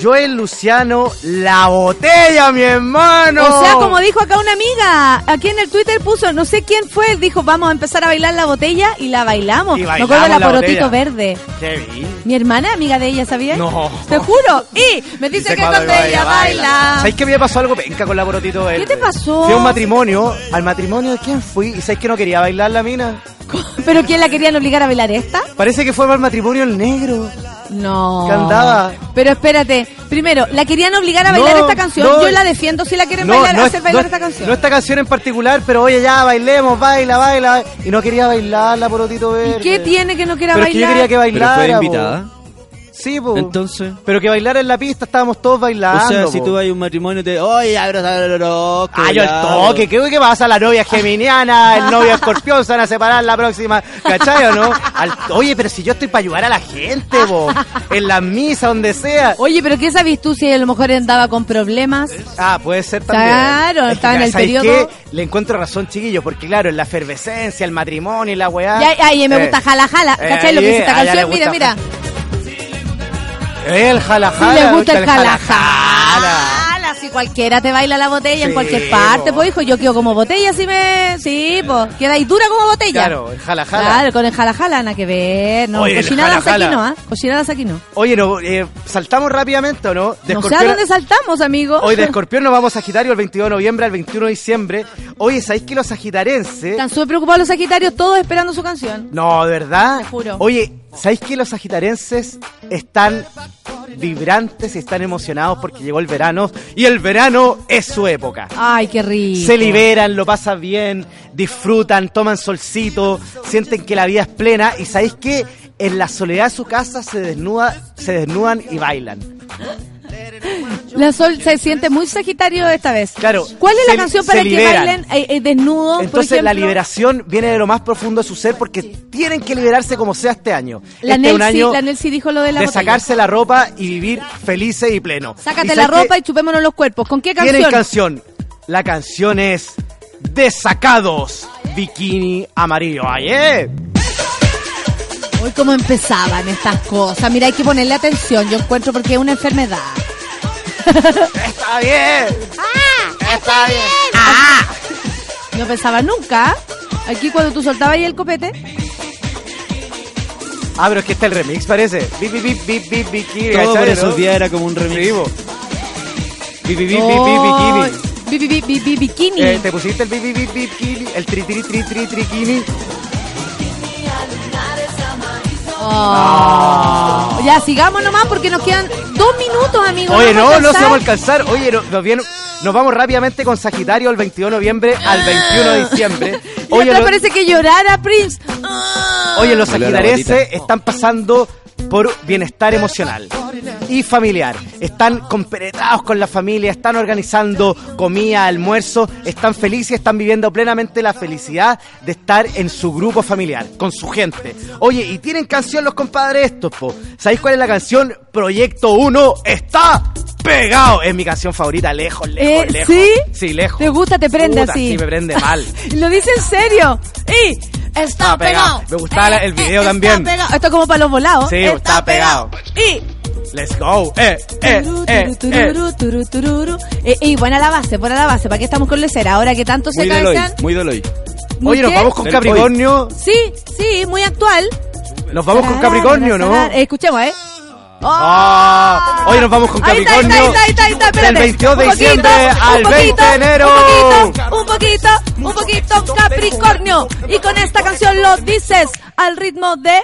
Joel Luciano, la botella, mi hermano. O sea, como dijo acá una amiga, aquí en el Twitter puso, no sé quién fue, dijo, vamos a empezar a bailar la botella y la bailamos. Y Me bailamos acuerdo de la, la porotito botella. verde. Qué bien. Mi hermana, amiga de ella, ¿sabías? No. Te juro. Y me dice que cuando ella baila. ¿Sabéis que me pasó algo penca con la Borotito Verde? ¿Qué te pasó? Fui a un matrimonio. ¿Al matrimonio de quién fui? ¿Y sabéis que no quería bailar la mina? ¿Pero quién la querían obligar a bailar esta? Parece que fue para el matrimonio el negro. No. Que andaba. Pero espérate, primero, ¿la querían obligar a bailar No, esta canción? no. Yo la defiendo si la quieren bailar, es- hacer bailar no- esta canción. No esta canción en particular, pero oye, ya bailemos, baila, baila. Y no quería bailar la Borotito Verde. ¿Qué tiene que no quiera Pero es que yo bailar? quería que Pero bailara. fue po. Sí, po. Entonces. Pero que bailara en la pista, estábamos todos bailando. O sea, si po. tú vas a un matrimonio, te. Oye, el horóscopo, Ah, yo el toque, ¿qué, qué pasa? La novia geminiana, el novio escorpión se van a separar la próxima, ¿cachai o no? Al- oye, pero si yo estoy para ayudar a la gente, bo, en las misas, donde sea. Oye, pero ¿qué sabes tú si a lo mejor andaba con problemas? Ah, puede ser también. Claro, Es que, estaba en el ¿sabes periodo- qué? Le encuentro razón, chiquillos, porque claro, en la efervescencia, el matrimonio y la weá. Ay, me Eh, gusta jala jala. eh, ¿Cachai lo que dice eh, esta a ella le canción? Mira, mira. El jala Si le gusta el jala jala. jala. Si cualquiera te baila la botella en cualquier parte, po. pues hijo, yo quedo como botella si me... Sí, pues, queda ahí dura como botella. Claro, el jala jala. Claro, con el jala jala nada que ver. No, Oye, jala, aquí no, ¿ah? Cochinadas aquí no. Oye, no, eh, saltamos rápidamente, ¿o no? De No sé a dónde saltamos, amigo. Hoy de Escorpión nos vamos a Sagitario el 22 de noviembre al 21 de diciembre. Oye, ¿sabéis que los sagitarenses... Están súper preocupados los sagitarios, todos esperando su canción. No, ¿de verdad? Te juro. Oye, ¿sabéis que los sagitarenses están vibrantes y están emocionados porque llegó el verano? Y el verano es su época. Ay, qué rico. Se liberan, lo pasan bien, disfrutan, toman solcito, sienten que la vida es plena y ¿sabéis que En la soledad de su casa se desnuda, se desnudan y bailan. La Sol se siente muy sagitario esta vez. Claro, ¿Cuál es se- la canción para que liberan. bailen eh, eh, por Entonces la liberación viene de lo más profundo de su ser porque tienen que liberarse como sea este año. La este es un Nelsi, año la Nelsi dijo lo de la de botella. sacarse la ropa y vivir felices y pleno. Sácate ¿Y la ropa y chupémonos los cuerpos. ¿Con qué Tienen canción? canción. La canción es Desacados, Bikini Amarillo. ¡Ay, eh! Hoy cómo empezaban estas cosas. Mira, hay que ponerle atención, yo encuentro, porque es una enfermedad. ¡Está bien! ¡Está bien! No pensaba nunca. Aquí cuando tú soltabas ahí el copete. Ah, pero es que está el remix, parece. Bi, bi, bi, bi, bi, bikini. Todo por ¿cachai, esos días era como un remix. Sí, bo. Bi, bi, bi, bi, bi, Oh, bikini. bi- bi- bi- bi- bi- bikini. Eh, ¿Te pusiste el bi, bi, bi, bi, bikini? El tri, tri, tri, tri, triquini. Oh. Ya, sigamos nomás porque nos quedan dos minutos, amigos. Oye, no, no se vamos a alcanzar. Oye, no- nos, vamos rápidamente con Sagitario el 22 de noviembre al 21 de diciembre. Oye, lo- parece que llorara Prince. Oye, los sagitarenses están pasando por bienestar emocional y familiar. Están compenetrados con la familia, están organizando comida, almuerzo, están felices, están viviendo plenamente la felicidad de estar en su grupo familiar, con su gente. Oye, y tienen canción los compadres estos, po. ¿Sabéis cuál es la canción? Proyecto 1 está pegado. Es mi canción favorita, lejos, lejos, Eh, lejos. ¿sí? Sí, lejos. ¿Te gusta? ¿Te prende Puta, así? Sí, me prende mal. Lo dice en serio. Y está Está pegado. pegado. Me gustaba el video está también. pegado. Esto es como para los volados. Sí, está pegado. Y Let's go. Eh, eh, eh, eh. Eh, y buena la base, buena la base. ¿Para qué estamos con lecera? Ahora que tanto se cansan. muy. ¿Muy Oye, nos vamos con Capricornio. Sí, sí, muy actual. Nos vamos con Capricornio, ¿no? Eh, escuchemos, ¿eh? Ah, Oye, nos vamos con Ahí está, ahí Capricornio. está, ahí está, ahí está, espérate. Del 22 de Un poquito, diciembre al un poquito, 20 de enero. Un poquito, un poquito, un poquito, Capricornio. Y con esta canción lo dices al ritmo de...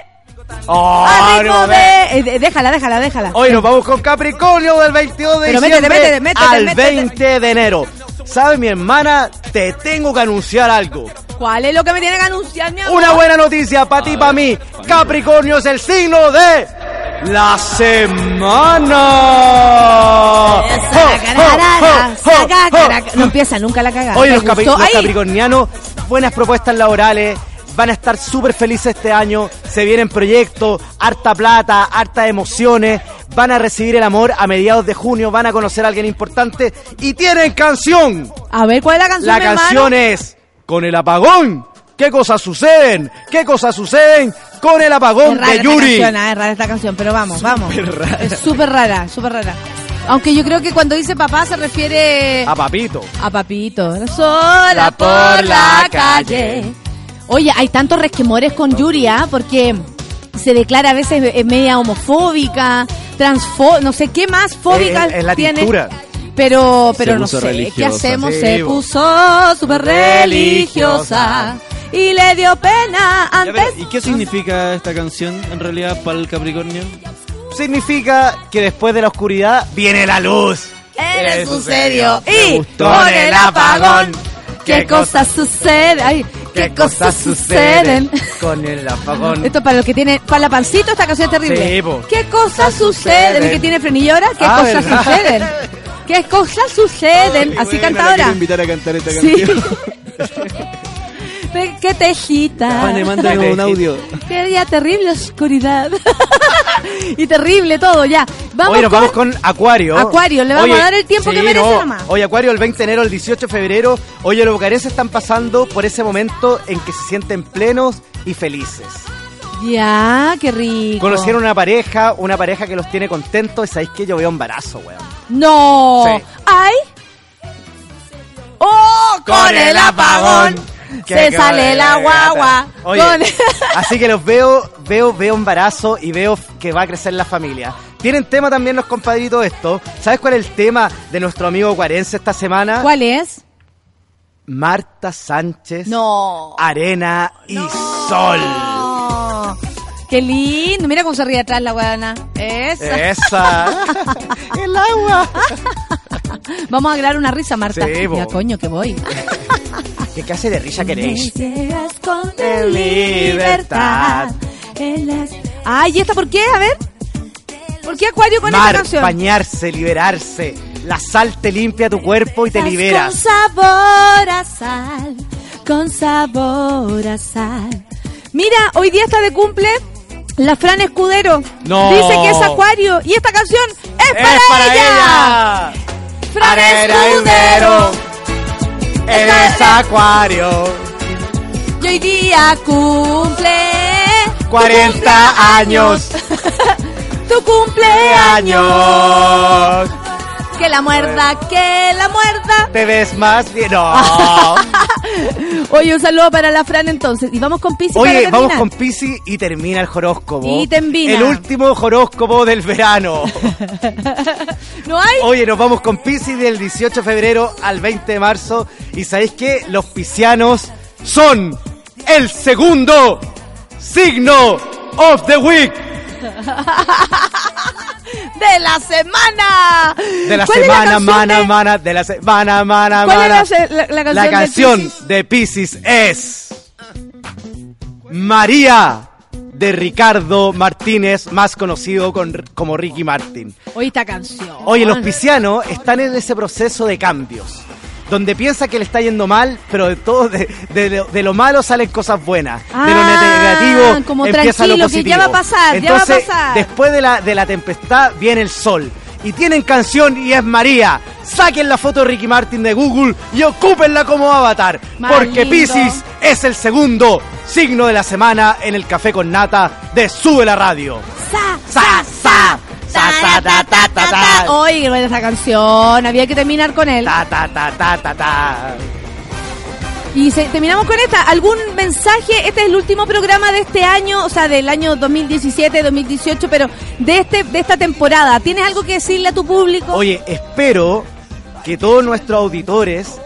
Oh, al ritmo no, de... eh, de- déjala, déjala, déjala. Hoy nos vamos con Capricornio del 22 de Pero diciembre métete, métete, al métete. 20 de enero. ¿Sabes, mi hermana? Te tengo que anunciar algo. ¿Cuál es lo que me tiene que anunciar, mi amor? Una buena noticia para ti y para mí. Capricornio es el signo de la semana. No empieza nunca la cagada. ¿Te los, capri- los capricornianos, buenas propuestas laborales, van a estar súper felices este año, se vienen proyectos, harta plata, harta emociones, van a recibir el amor a mediados de junio, van a conocer a alguien importante y tienen canción. A ver, ¿cuál es la canción, La mi hermano? canción es Con el apagón. ¿Qué cosas suceden? ¿Qué cosas suceden con el apagón rara de esta Yuri? canción, ah, es rara esta canción, pero vamos, vamos. Es súper rara, súper rara. Aunque yo creo que cuando dice papá se refiere A papito. a papito. Sola por la calle. Oye, hay tantos resquemores con Yuri, ¿ah? Porque se declara a veces eh, media homofóbica, transfo... no sé qué más fóbica Es- es la tiene. tintura. Pero, pero no sé, ¿qué hacemos? Sí, se puso súper religiosa y le dio pena Ya, antes. pero, ¿Y qué significa esta canción en realidad para el Capricornio? Significa que después de la oscuridad viene la luz. Eres Eso un serio. Me Y con el apagón, ¿qué ¿Qué cosas suceden? Ay, ¿qué cosas suceden? con el apagón? Esto para los que tienen, para la pancito esta canción es terrible. Sí. ¿Qué cosas suceden? ¿Y que tiene frenillo ahora? ¿Qué Ah, cosas ¿verdad? suceden? ¿Qué cosas suceden? Así canta ahora. invitar a cantar esta canción. ¿Qué tejita? Mándame un audio. Qué día terrible oscuridad. y terrible todo, ya. Vamos Hoy nos con... vamos con Acuario. Acuario, le vamos a dar el tiempo que merece nomás. Hoy Acuario el 20 de enero, el 18 de febrero. Oye, los bucarenses están pasando por ese momento en que se sienten plenos y felices. Ya, qué rico. Conocieron una pareja, una pareja que los tiene contentos y sabéis que yo veo embarazo, weón. No. Sí. ¡Ay! ¡Oh! Con, el apagón. Se sale la guagua. Oye, Con- así que los veo, veo, veo embarazo y veo que va a crecer la familia. Tienen tema también los compadritos esto. ¿Sabes cuál es el tema de nuestro amigo Cuarense esta semana? ¿Cuál es? Marta Sánchez, No. Arena y Sol. Qué lindo. Mira cómo se ríe atrás la guadana. Esa. Esa. el agua. Vamos a grabar una risa, Marta. Sí, ya, coño, que voy. ¿Qué clase de risa queréis? Con En libertad. Ay, ¿y esta por qué? A ver. ¿Por qué Acuario con esta Mar, canción? bañarse, liberarse. La sal te limpia tu cuerpo y te Estás liberas. Con sabor a sal, con sabor a sal. Mira, hoy día está de cumple la Fran Escudero. No. Dice que es Acuario y esta canción es para, ¡Es para ella. ella! Fran Escudero. Eres acuario. Y hoy día cumple 40 años. tu cumpleaños. Años. Que la muerda, que la muerda. Te ves más bien. No. Oye, un saludo para la Fran entonces. Y vamos con Pisi Oye, vamos con Pisi y termina el horóscopo. Y termina. El último horóscopo del verano. ¿No hay? Oye, nos vamos con Piscis del 18 de febrero al 20 de marzo. Y sabéis que los piscianos son el segundo signo of the week. De la semana. De la ¿Cuál es semana, mana, de- mana, de la semana, mana, ¿Cuál mana. la, canción, La de canción de Pisces es María de Ricardo Martínez, más conocido con- como Ricky Martin. Oye, esta canción. Oye, los piscianos están en ese proceso de cambios, donde piensa que le está yendo mal, pero de todo, de, de lo- de lo malo salen cosas buenas, de lo Ah, negativo como empieza lo tranquilo, que ya positivo. va a pasar, ya va a Entonces, pasar. después de la, de la tempestad viene el sol. Y tienen canción y es María. Saquen la foto de Ricky Martin de Google y ocúpenla como avatar. Más porque. Pisces es el segundo signo de la semana en el café con nata de Sube la Radio. Sa, Sa, sa, sa, sa, ta, ta, ta, ta. Oye, buena esa canción. Había que terminar con él. Ta, ta, ta, ta, ta, ta. Y se- terminamos con esta. ¿Algún mensaje? Este es el último programa de este año, o sea, del año 2017, 2018, pero de este de esta temporada. ¿Tienes algo que decirle a tu público? Oye, espero que todos nuestros auditores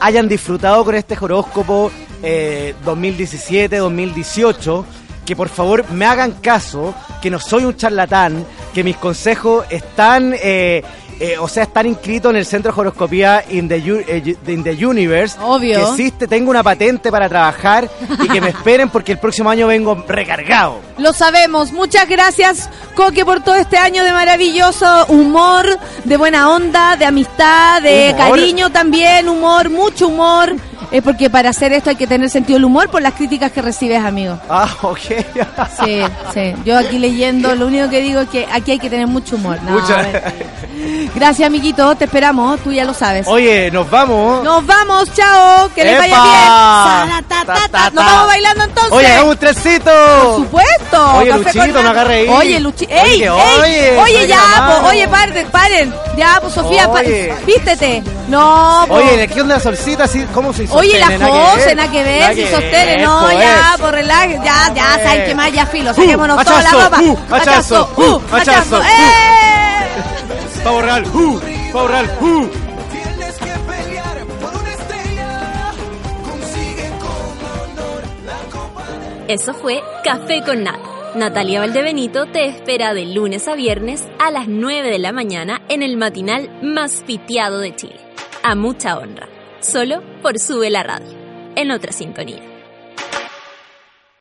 hayan disfrutado con este horóscopo eh, 2017-2018. Que por favor me hagan caso, que no soy un charlatán, que mis consejos están, eh, eh, o sea, están inscritos en el Centro de Horoscopía in the, eh, in the Universe. Obvio. Que existe, tengo una patente para trabajar y que me esperen porque el próximo año vengo recargado. Lo sabemos. Muchas gracias, Coque, por todo este año de maravilloso humor, de buena onda, de amistad, de Humor. cariño también, humor, mucho humor. Es porque para hacer esto hay que tener sentido del humor por las críticas que recibes, amigo. Ah, ok. Sí, sí. Yo aquí leyendo, lo único que digo es que aquí hay que tener mucho humor. No, Mucha- a ver. Gracias, amiguito. Te esperamos. Tú ya lo sabes. Oye, nos vamos. Nos vamos, chao. Que les vaya bien. Ta, ta, Ta, Nos vamos bailando entonces. Oye, hagamos un trencito. Por supuesto. Oye, Café Luchito, no agarre ahí. Oye, Luchito. Oye, ¡Ey! que ey, oye, oye, ya, po, mano. oye, paren, paren. Ya, pues Sofía, pa- Oye. vístete. No, po. Oye, ¿qué onda la solcita? así? ¿Cómo se hizo? Oye, la Jose, nada que ver, si sostenes, no, ya, por relaje, ya, ya, Oye. ¿sabes qué más? Ya, filo, saquémonos Uh, toda la ropa. uh, hachazo, uh, hachazo, uh. ¡Eh! Pavo real, uh, pavo real, uh. Tienes que pelear por una estrella. Consigue con honor la copa. Eso fue Café con Nata. Natalia Valdebenito te espera de lunes a viernes a las 9 de la mañana en el matinal más piteado de Chile. A mucha honra. Solo por Sube la Radio. En otra sintonía.